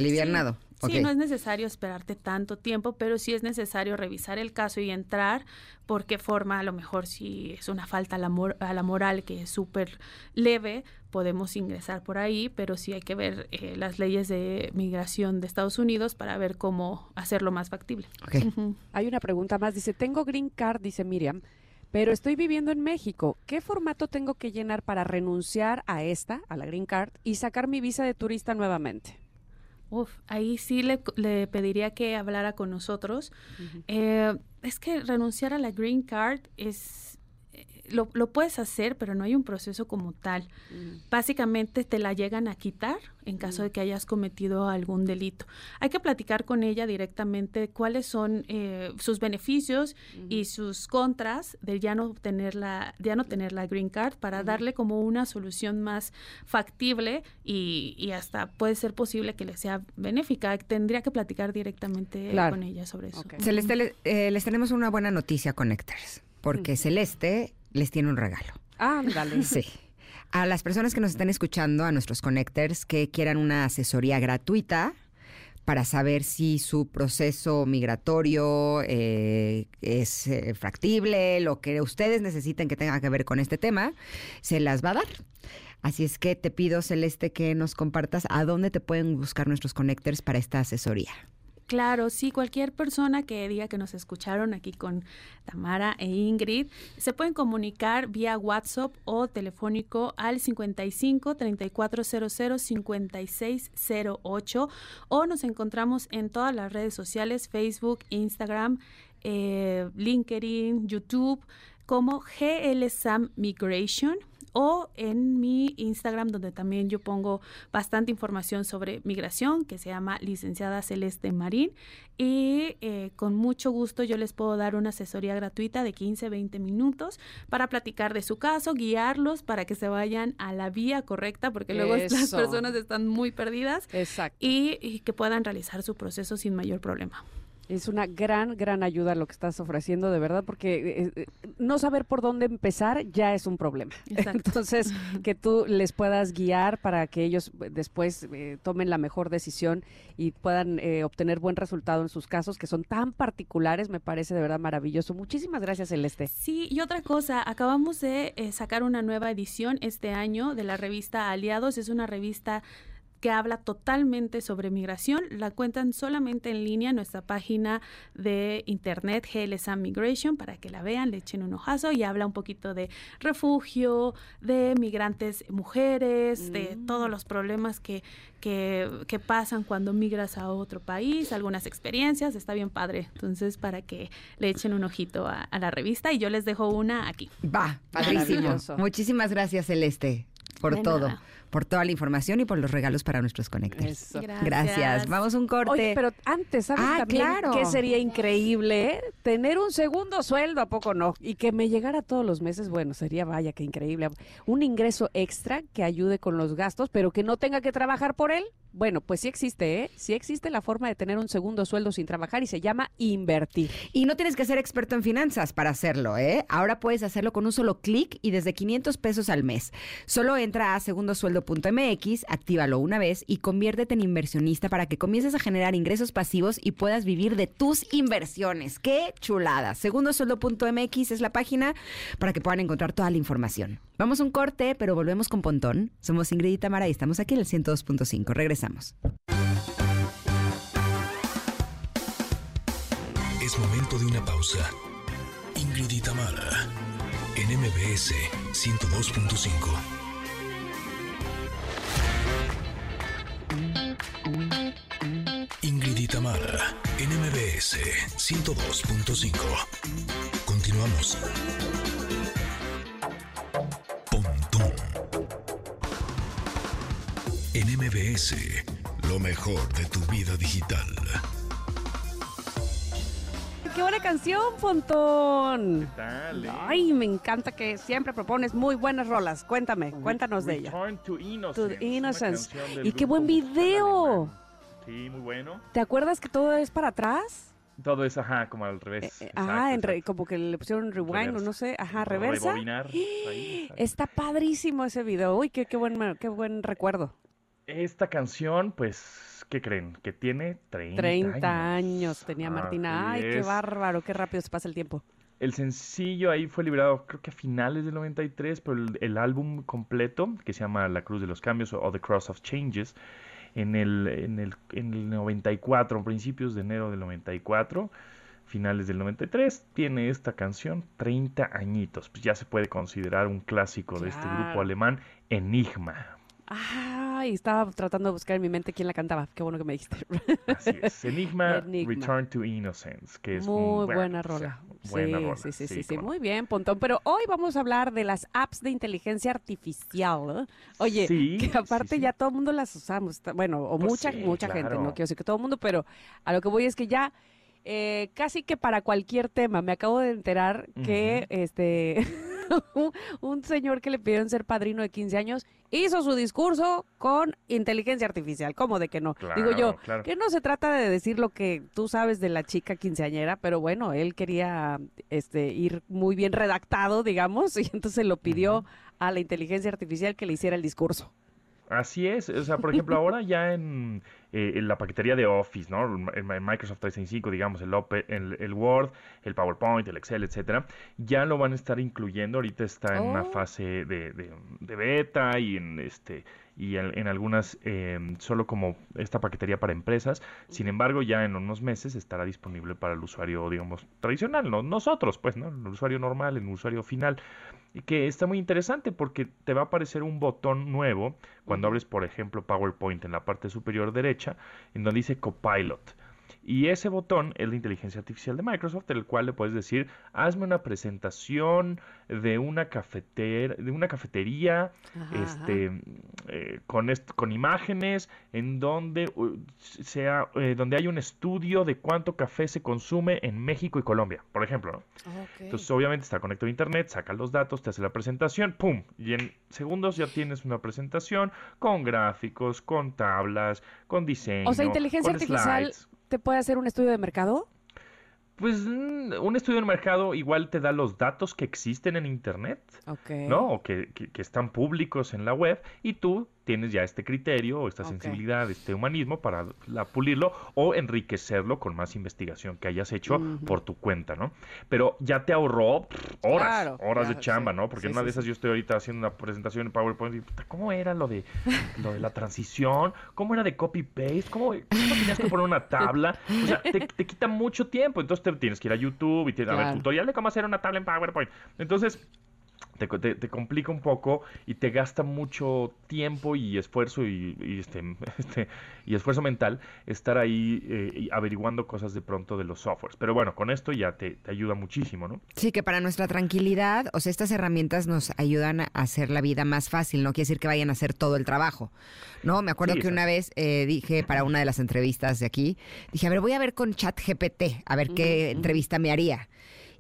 Sí, no es necesario esperarte tanto tiempo, pero sí es necesario revisar el caso y entrar por qué forma, a lo mejor si es una falta a la, mor- a la moral que es súper leve, podemos ingresar por ahí, pero sí hay que ver eh, las leyes de migración de Estados Unidos para ver cómo hacerlo más factible. Hay una pregunta más. Dice, tengo green card, dice Miriam, pero estoy viviendo en México. ¿Qué formato tengo que llenar para renunciar a esta, a la green card, y sacar mi visa de turista nuevamente? Uf, ahí sí le, le pediría que hablara con nosotros. Eh, es que renunciar a la green card es... Lo, lo puedes hacer, pero no hay un proceso como tal. Básicamente te la llegan a quitar en caso de que hayas cometido algún delito. Hay que platicar con ella directamente cuáles son eh, sus beneficios y sus contras de ya no tener la, de ya no tener la green card para darle como una solución más factible y, y hasta puede ser posible que le sea benéfica. Tendría que platicar directamente Claro. con ella sobre eso. Ok. Celeste, le- eh, les tenemos una buena noticia, Connectors, porque Celeste les tiene un regalo. Ándale. Sí. A las personas que nos están escuchando, a nuestros connectors que quieran una asesoría gratuita para saber si su proceso migratorio eh, es eh, factible, lo que ustedes necesiten que tenga que ver con este tema, se las va a dar. Así es que te pido, Celeste, que nos compartas a dónde te pueden buscar nuestros connectors para esta asesoría. Claro, sí, cualquier persona que diga que nos escucharon aquí con Tamara e Ingrid, se pueden comunicar vía WhatsApp o telefónico al 55 3400 5608 o nos encontramos en todas las redes sociales, Facebook, Instagram, eh, LinkedIn, YouTube, como GL Sam Migration o en mi Instagram donde también yo pongo bastante información sobre migración que se llama licenciada Celeste Marín y eh, con mucho gusto yo les puedo dar una asesoría gratuita de 15, 20 minutos para platicar de su caso, guiarlos para que se vayan a la vía correcta porque luego las personas están muy perdidas Exacto. y, y que puedan realizar su proceso sin mayor problema. Es una gran, gran ayuda lo que estás ofreciendo, de verdad, porque eh, eh, no saber por dónde empezar ya es un problema. Exacto. Entonces, que tú les puedas guiar para que ellos eh, después eh, tomen la mejor decisión y puedan eh, obtener buen resultado en sus casos, que son tan particulares, me parece de verdad maravilloso. Muchísimas gracias, Celeste. Sí, y otra cosa, acabamos de sacar una nueva edición este año de la revista Aliados. Es una revista que habla totalmente sobre migración. La cuentan solamente en línea en nuestra página de internet GLSA Migration para que la vean, le echen un ojazo y habla un poquito de refugio, de migrantes mujeres, de Mm. todos los problemas que, que, que pasan cuando migras a otro país, algunas experiencias, está bien padre. Entonces, para que le echen un ojito a, a la revista y yo les dejo una aquí. Va, padrísimo. Muchísimas gracias, Celeste, por De todo, nada. Por toda la información y por los regalos para nuestros conectores. Eso. Gracias. Vamos a un corte. Oye, pero antes, ¿sabes Ah, también claro. que sería increíble? Tener un segundo sueldo, ¿a poco no? Y que me llegara todos los meses, bueno, sería vaya, que increíble. Un ingreso extra que ayude con los gastos, pero que no tenga que trabajar por él. Bueno, pues sí existe, ¿eh? Sí existe la forma de tener un segundo sueldo sin trabajar y se llama invertir. Y no tienes que ser experto en finanzas para hacerlo, ¿eh? Ahora puedes hacerlo con un solo clic y desde 500 pesos al mes. Solo entra a segundosueldo.mx, actívalo una vez y conviértete en inversionista para que comiences a generar ingresos pasivos y puedas vivir de tus inversiones. ¡Qué chulada! Segundosueldo.mx es la página para que puedan encontrar toda la información. Vamos a un corte, pero volvemos con Pontón. Somos Ingrid y Tamara y estamos aquí en el 102.5. Regresamos. Es momento de una pausa. Ingrid y Tamara, en MBS 102.5. Ingrid y Tamara, en MBS 102.5. Continuamos. Pontón. En MBS, lo mejor de tu vida digital. ¡Qué buena canción, Pontón! Dale. Ay, me encanta que siempre propones muy buenas rolas. Cuéntame, cuéntanos de ella. Return to Innocence. To Innocence. Y qué buen video. Sí, muy bueno. ¿Te acuerdas que todo es para atrás? Todo es, ajá, como al revés. Eh, exacto, ajá, en re- como que le pusieron rewind o no sé, ajá, reversa. rebobinar, ahí. Está padrísimo ese video. Uy, qué, qué buen qué buen recuerdo. Esta canción, pues, ¿qué creen? Que tiene 30, 30 años tenía Martina. Ay, Así qué es. bárbaro, qué rápido se pasa el tiempo. El sencillo ahí fue liberado creo que a finales del 93, pero el, el álbum completo, que se llama La Cruz de los Cambios o The Cross of Changes, en el, en el, en el 94, principios de enero del 94, finales del 93, tiene esta canción 30 añitos. Pues ya se puede considerar un clásico de este grupo alemán, Enigma. Ay, estaba tratando de buscar en mi mente quién la cantaba. Qué bueno que me dijiste. Así es, Enigma, Enigma. Return to Innocence, que es Muy un- buena o sea, rola. buena sí, rola, sí, sí, sí, sí. Muy bien, Pontón. Pero hoy vamos a hablar de las apps de inteligencia artificial. ¿eh? Oye, Sí, que aparte sí. ya todo el mundo las usamos. Bueno, o Pues mucha, mucha gente, no quiero decir que todo el mundo, pero a lo que voy es que ya eh, casi que para cualquier tema. Me acabo de enterar que este un- señor que le pidieron ser padrino de 15 años hizo su discurso con inteligencia artificial. ¿Cómo de que no? Digo yo, Claro, que no se trata de decir lo que tú sabes de la chica quinceañera, pero bueno, él quería este ir muy bien redactado, digamos, y entonces lo pidió a la inteligencia artificial que le hiciera el discurso. Así es, o sea, por ejemplo, ahora ya en, eh, en la paquetería de Office, ¿no? En, en Microsoft 365, digamos, el, el Word, el PowerPoint, el Excel, etcétera, ya lo van a estar incluyendo. Ahorita está en una Oh. fase de, de- de beta y en este y en, algunas eh, solo como esta paquetería para empresas. Sin embargo, ya en unos meses estará disponible para el usuario, digamos, tradicional, ¿no? nosotros, pues, ¿no? El usuario normal, el usuario final. Y que está muy interesante porque te va a aparecer un botón nuevo cuando abres, por ejemplo, PowerPoint en la parte superior derecha, en donde dice Copilot. Y ese botón es la inteligencia artificial de Microsoft, el cual le puedes decir, hazme una presentación de una cafetera, de una cafetería, Ajá, este, eh, con, est- con imágenes, en donde uh, sea, eh, donde hay un estudio de cuánto café se consume en México y Colombia, por ejemplo, ¿no? Entonces, obviamente está conectado a internet, saca los datos, te hace la presentación, ¡pum! Y en segundos ya tienes una presentación con gráficos, con tablas, con diseño. O sea, inteligencia con artificial slides. Te puede hacer un estudio de mercado. Pues mm, un estudio de mercado igual te da los datos que existen en Internet, Ok. ¿no? O que, que- que están públicos en la web y tú tienes ya este criterio o esta sensibilidad, este humanismo para la- pulirlo o enriquecerlo con más investigación que hayas hecho Ujú. por tu cuenta, ¿no? Pero ya te ahorró pff, horas, Claro, horas de chamba, sí. ¿no? Porque Sí, en una sí, de esas yo estoy ahorita haciendo una presentación en PowerPoint y, puta, ¿cómo era lo de, lo de la transición? ¿Cómo era de copy-paste? ¿Cómo, ¿Cómo tenías que poner una tabla? O sea, te, te quita mucho tiempo. Entonces te tienes que ir a YouTube y tienes, a ver, tutorial de cómo hacer una tabla en PowerPoint. Entonces, te, co- te- te complica un poco y te gasta mucho tiempo y esfuerzo y, y este, este, y esfuerzo mental estar ahí eh, y averiguando cosas de pronto de los softwares. Pero bueno, con esto ya te, te ayuda muchísimo, ¿no? Sí, que para nuestra tranquilidad, o sea, estas herramientas nos ayudan a hacer la vida más fácil, no quiere decir que vayan a hacer todo el trabajo. No, me acuerdo Sí, que una vez eh, dije para una de las entrevistas de aquí, dije, a ver, voy a ver con ChatGPT, a ver qué entrevista me haría.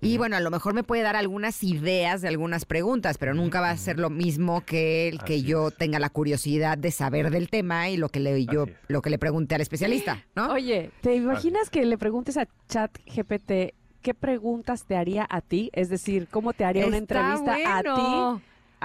Y bueno, a lo mejor me puede dar algunas ideas de algunas preguntas, pero nunca va a ser lo mismo que el que Así yo es. tenga la curiosidad de saber del tema y lo que le yo Así es. lo que le pregunte al especialista, ¿no? Oye, ¿te imaginas que le preguntes a ChatGPT qué preguntas te haría a ti? Es decir, ¿cómo te haría una Está entrevista a ti?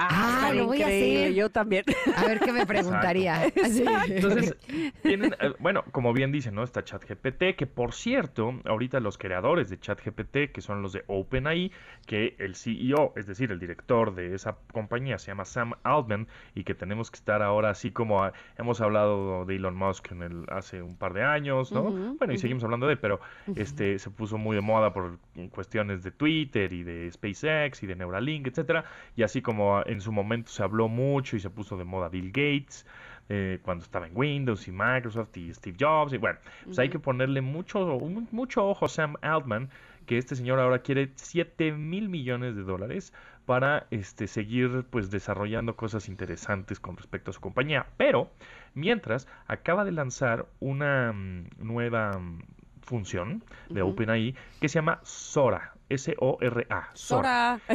Ah, estaría lo voy a hacer. Yo también. A ver qué me preguntaría. Sí. Entonces, tienen, eh, bueno, como bien dicen, ¿no? Está ChatGPT, que por cierto, ahorita los creadores de ChatGPT, que son los de OpenAI, que el CEO, es decir, el director de esa compañía, se llama Sam Altman, y que tenemos que estar ahora así como ah, hemos hablado de Elon Musk en el, hace un par de años, ¿no? Bueno, y seguimos hablando de él, pero este se puso muy de moda por cuestiones de Twitter y de SpaceX y de Neuralink, etcétera, y así como ah, en su momento se habló mucho y se puso de moda Bill Gates, eh, cuando estaba en Windows y Microsoft y Steve Jobs. Y bueno, pues hay que ponerle mucho, mucho ojo a Sam Altman, que este señor ahora quiere 7 mil millones de dólares para este, seguir pues desarrollando cosas interesantes con respecto a su compañía. Pero, mientras, acaba de lanzar una mm, nueva mm, función de. OpenAI que se llama Sora. S-O-R-A. Sora.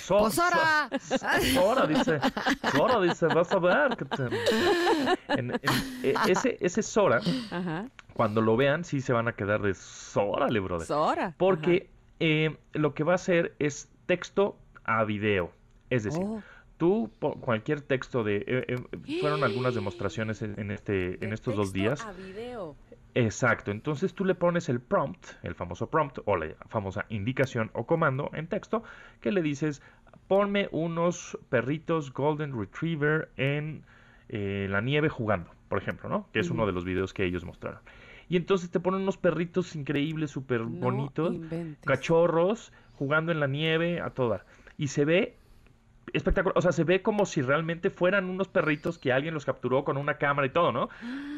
So- Pues Sora. so- Sora dice, Sora dice, vas a ver. que te- En- en- e- ese, ese Sora, Ajá. cuando lo vean, sí se van a quedar de Sórale, brother. Sora. Porque eh, lo que va a hacer es texto a video. Es decir, Oh. Tú cualquier texto de... eh, eh, fueron algunas demostraciones en, en este, en estos dos días. A video. Exacto, entonces tú le pones el prompt, el famoso prompt o la famosa indicación o comando en texto que le dices, ponme unos perritos Golden Retriever en eh, la nieve jugando, por ejemplo, ¿no? Que es uno de los videos que ellos mostraron. Y entonces te ponen unos perritos increíbles, súper No bonitos, inventes. cachorros, jugando en la nieve a toda. Y se ve espectacular, o sea, se ve como si realmente fueran unos perritos que alguien los capturó con una cámara y todo, ¿no?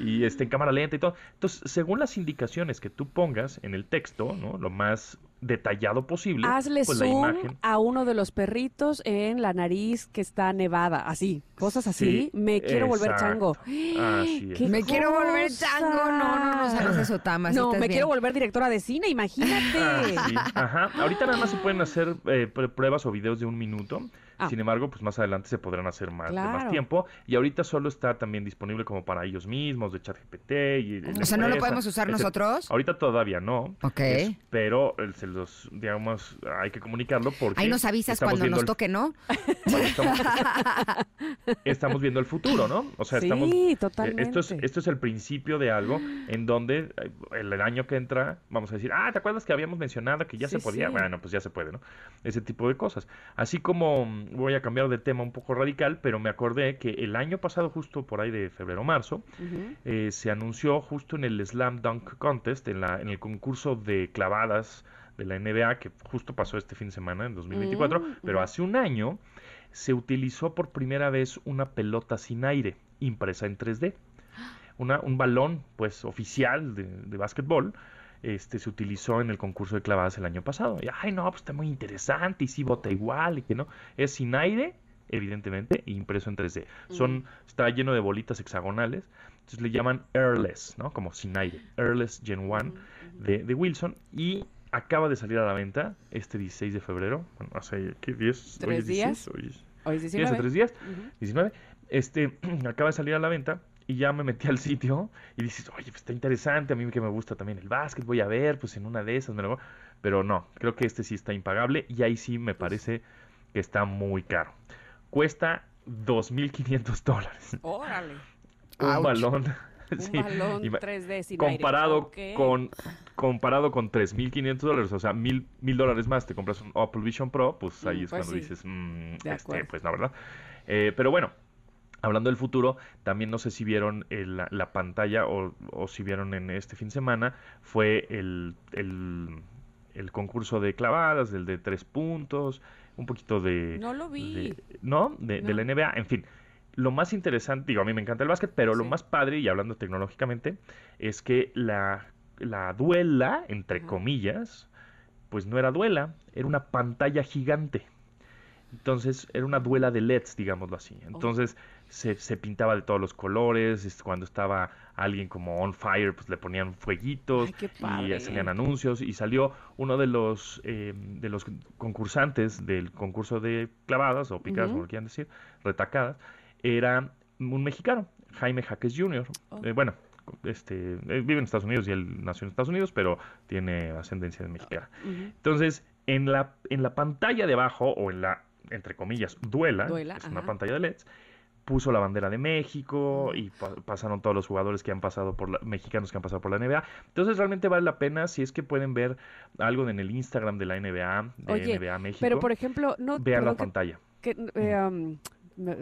Y este, en cámara lenta y todo. Entonces, según las indicaciones que tú pongas en el texto, ¿no? Lo más detallado posible, Hazle pues la zoom imagen. a uno de los perritos en la nariz que está nevada, así, cosas así. Sí, Me quiero volver chango. exacto. Así es. ¡Qué Me quiero volver chango. No, no, no sabes eso, Tama. No, me bien. quiero volver directora de cine, imagínate. Ah, sí, ajá. Ahorita nada más se pueden hacer eh, pr- pruebas o videos de un minuto. Ah. Sin embargo, pues más adelante se podrán hacer más, de más Claro. tiempo. Y ahorita solo está también disponible como para ellos mismos, de ChatGPT. Y, O sea, ¿no lo empresa, podemos usar nosotros? Ahorita todavía no. Ok. Es- pero se los, digamos, hay que comunicarlo porque... Ahí nos avisas cuando nos el- toque, ¿no? estamos, estamos viendo el futuro, ¿no? O sea, Sí, estamos... eh, totalmente. Esto es, esto es el principio de algo en donde eh, el, el año que entra vamos a decir, ah, ¿te acuerdas que habíamos mencionado que ya se podía? sí. Bueno, pues ya se puede, ¿no? Ese tipo de cosas. Así como mm, voy a cambiar de tema un poco radical, pero me acordé que el año pasado, justo por ahí de febrero-marzo, Ujú. eh, se anunció justo en el Slam Dunk Contest, en, la, en el concurso de clavadas de la NBA, que justo pasó este fin de semana, en 2024, Mm, pero hace un año se utilizó por primera vez una pelota sin aire, impresa en 3D. Una, un balón, pues, oficial de, de básquetbol, este, se utilizó en el concurso de clavadas el año pasado. Y, ay, no, pues está muy interesante, y sí vota igual, y que no. Es sin aire, evidentemente, e impreso en 3D. Son, está lleno de bolitas hexagonales, entonces le llaman Airless, ¿no? Como sin aire. Airless Gen 1 de, de Wilson, y acaba de salir a la venta este 16 de febrero. Bueno, hace, ¿qué? 10, hoy ¿Tres es días? 16, hoy es- Hoy es Sí, 19. hace tres días, Ujú. 19. Este, acaba de salir a la venta y ya me metí al sitio y dices, oye, pues está interesante, a mí que me gusta también el básquet, voy a ver, pues en una de esas me lo... Pero no, creo que este sí está impagable y ahí sí me parece que está muy caro. Cuesta 2.500 dólares. Órale. Un balón. Un sí, balón ima- 3D sin comparado aire. Con comparado con 3.500 dólares, o sea, mil, mil dólares más, te compras un Apple Vision Pro, pues ahí Mm, es pues cuando sí. dices, mm, este, pues la verdad. Eh, pero bueno, hablando del futuro, también no sé si vieron el- la, la pantalla o, o si vieron en este fin de semana, fue el, el, el concurso de clavadas, el de tres puntos, un poquito de... No lo vi. de- ¿no? De, de la NBA, en fin. Lo más interesante, digo, a mí me encanta el básquet, pero lo más padre, y hablando tecnológicamente, es que la, la duela, entre Ajá. comillas, pues no era duela, era una pantalla gigante. Entonces, era una duela de LEDs, digámoslo así. Oh. Entonces, se, se pintaba de todos los colores. es- Cuando estaba alguien como on fire, pues le ponían fueguitos Ay, y salían anuncios. Y salió uno de los, eh, de los concursantes del concurso de clavadas o picadas, Ujú. como lo quieran decir, retacadas, era un mexicano, Jaime Jaques Jr. Oh. Eh, bueno, este, eh, vive en Estados Unidos y él nació en Estados Unidos, pero tiene ascendencia mexicana. Ujú. Entonces, en la, en la pantalla de abajo, o en la, entre comillas, duela, Duela, es una pantalla de LEDs, puso la bandera de México y pa- pasaron todos los jugadores que han pasado por la, mexicanos que han pasado por la NBA. Entonces, realmente vale la pena si es que pueden ver algo en el Instagram de la NBA, de Oye, NBA México. Pero, por ejemplo, no... vean la que- pantalla. que, eh, um,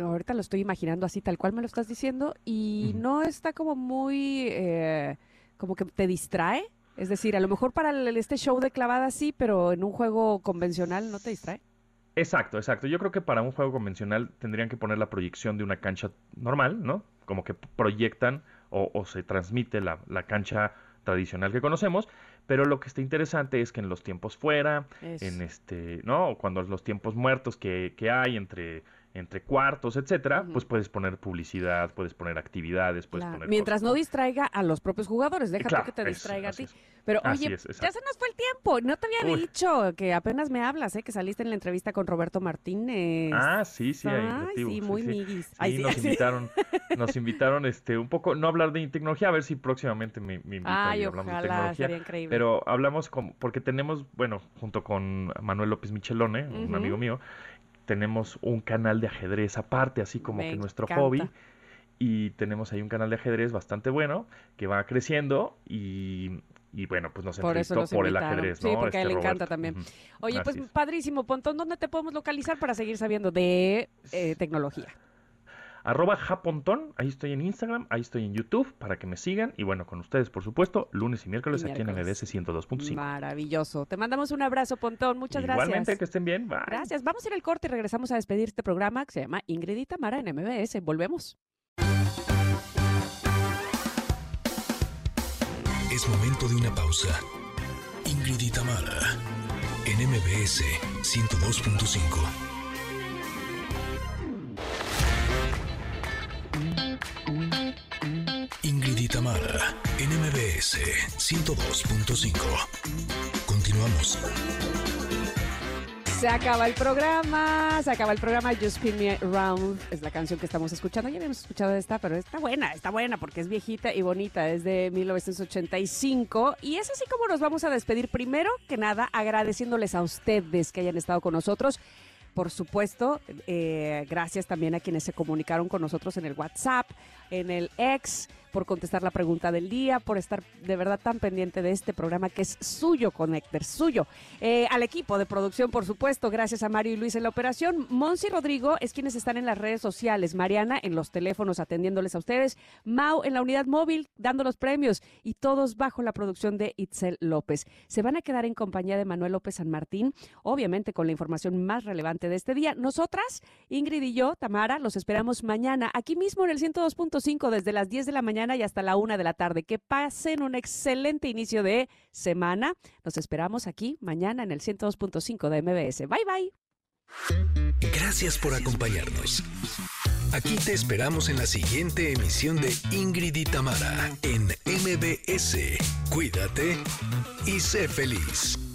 ahorita lo estoy imaginando así, tal cual me lo estás diciendo, y no está como muy, eh, como que te distrae. Es decir, a lo mejor para el- este show de clavada sí, pero en un juego convencional no te distrae. Exacto, exacto. Yo creo que para un juego convencional tendrían que poner la proyección de una cancha normal, ¿no? Como que proyectan o, o se transmite la, la cancha tradicional que conocemos, pero lo que está interesante es que en los tiempos fuera, Eso. en este, ¿no? O Cuando los tiempos muertos que, que hay entre, entre cuartos, etcéera, Ujú. pues puedes poner publicidad, puedes poner actividades, puedes Claro, poner Mientras cosas, no distraiga a los propios jugadores, Claro, que te distraiga a ti. Pero Así oye, es, ya se nos fue el tiempo. No te había Uy. dicho que apenas me hablas, ¿eh? Que saliste en la entrevista con Roberto Martínez. Ah, sí, sí, ahí Ay, sí, sí, muy sí. miguis. Ay, sí, nos invitaron, nos invitaron este un poco, no hablar de tecnología, a ver si próximamente me, me invitan y hablamos de ojalá, tecnología. sería increíble. Pero hablamos como, porque tenemos, bueno, junto con Manuel López Michelone, un amigo mío, tenemos un canal de ajedrez aparte, así como Me que nuestro encanta. hobby. Y tenemos ahí un canal de ajedrez bastante bueno, que va creciendo y, y bueno, pues nos Por eso por el ajedrez, Sí, porque a él Este le encanta también. Oye, pues es. padrísimo, Pontón, ¿dónde te podemos localizar para seguir sabiendo de eh, tecnología? Arroba Japontón, ahí estoy en Instagram, ahí estoy en YouTube para que me sigan. Y bueno, con ustedes, por supuesto, lunes y miércoles, Y aquí en miércoles. MBS 102.5. Maravilloso. Te mandamos un abrazo, Pontón. Muchas Igualmente, gracias. que estén bien. Bye. Gracias. Vamos a ir al corte y regresamos a despedir este programa que se llama Ingrid y Tamara en MBS. Volvemos. Es momento de una pausa. Ingrid y Tamara en MBS 102.5. y Tamara en MBS 102.5. Continuamos. Se acaba el programa, se acaba el programa Just Spin Me Round, es la canción que estamos escuchando. Ya habíamos escuchado esta, pero está buena, está buena porque es viejita y bonita, es de 1985. Y es así como nos vamos a despedir. Primero que nada, agradeciéndoles a ustedes que hayan estado con nosotros. Por supuesto, eh, gracias también a quienes se comunicaron con nosotros en el WhatsApp, en el ex, por contestar la pregunta del día, por estar de verdad tan pendiente de este programa que es suyo, Connector, suyo. Eh, al equipo de producción, por supuesto, gracias a Mario y Luis en la operación. Monsi Rodrigo es quienes están en las redes sociales, Mariana en los teléfonos atendiéndoles a ustedes, Mau en la unidad móvil dando los premios y todos bajo la producción de Itzel López. Se van a quedar en compañía de Manuel López San Martín, obviamente con la información más relevante de este día. Nosotras, Ingrid y yo, Tamara, los esperamos mañana aquí mismo en el 102.5 desde las 10 de la mañana y hasta la 1 de la tarde. Que pasen un excelente inicio de semana. Nos esperamos aquí mañana en el 102.5 de MBS. Bye bye. Gracias por acompañarnos. Aquí te esperamos en la siguiente emisión de Ingrid y Tamara en MBS. Cuídate y sé feliz.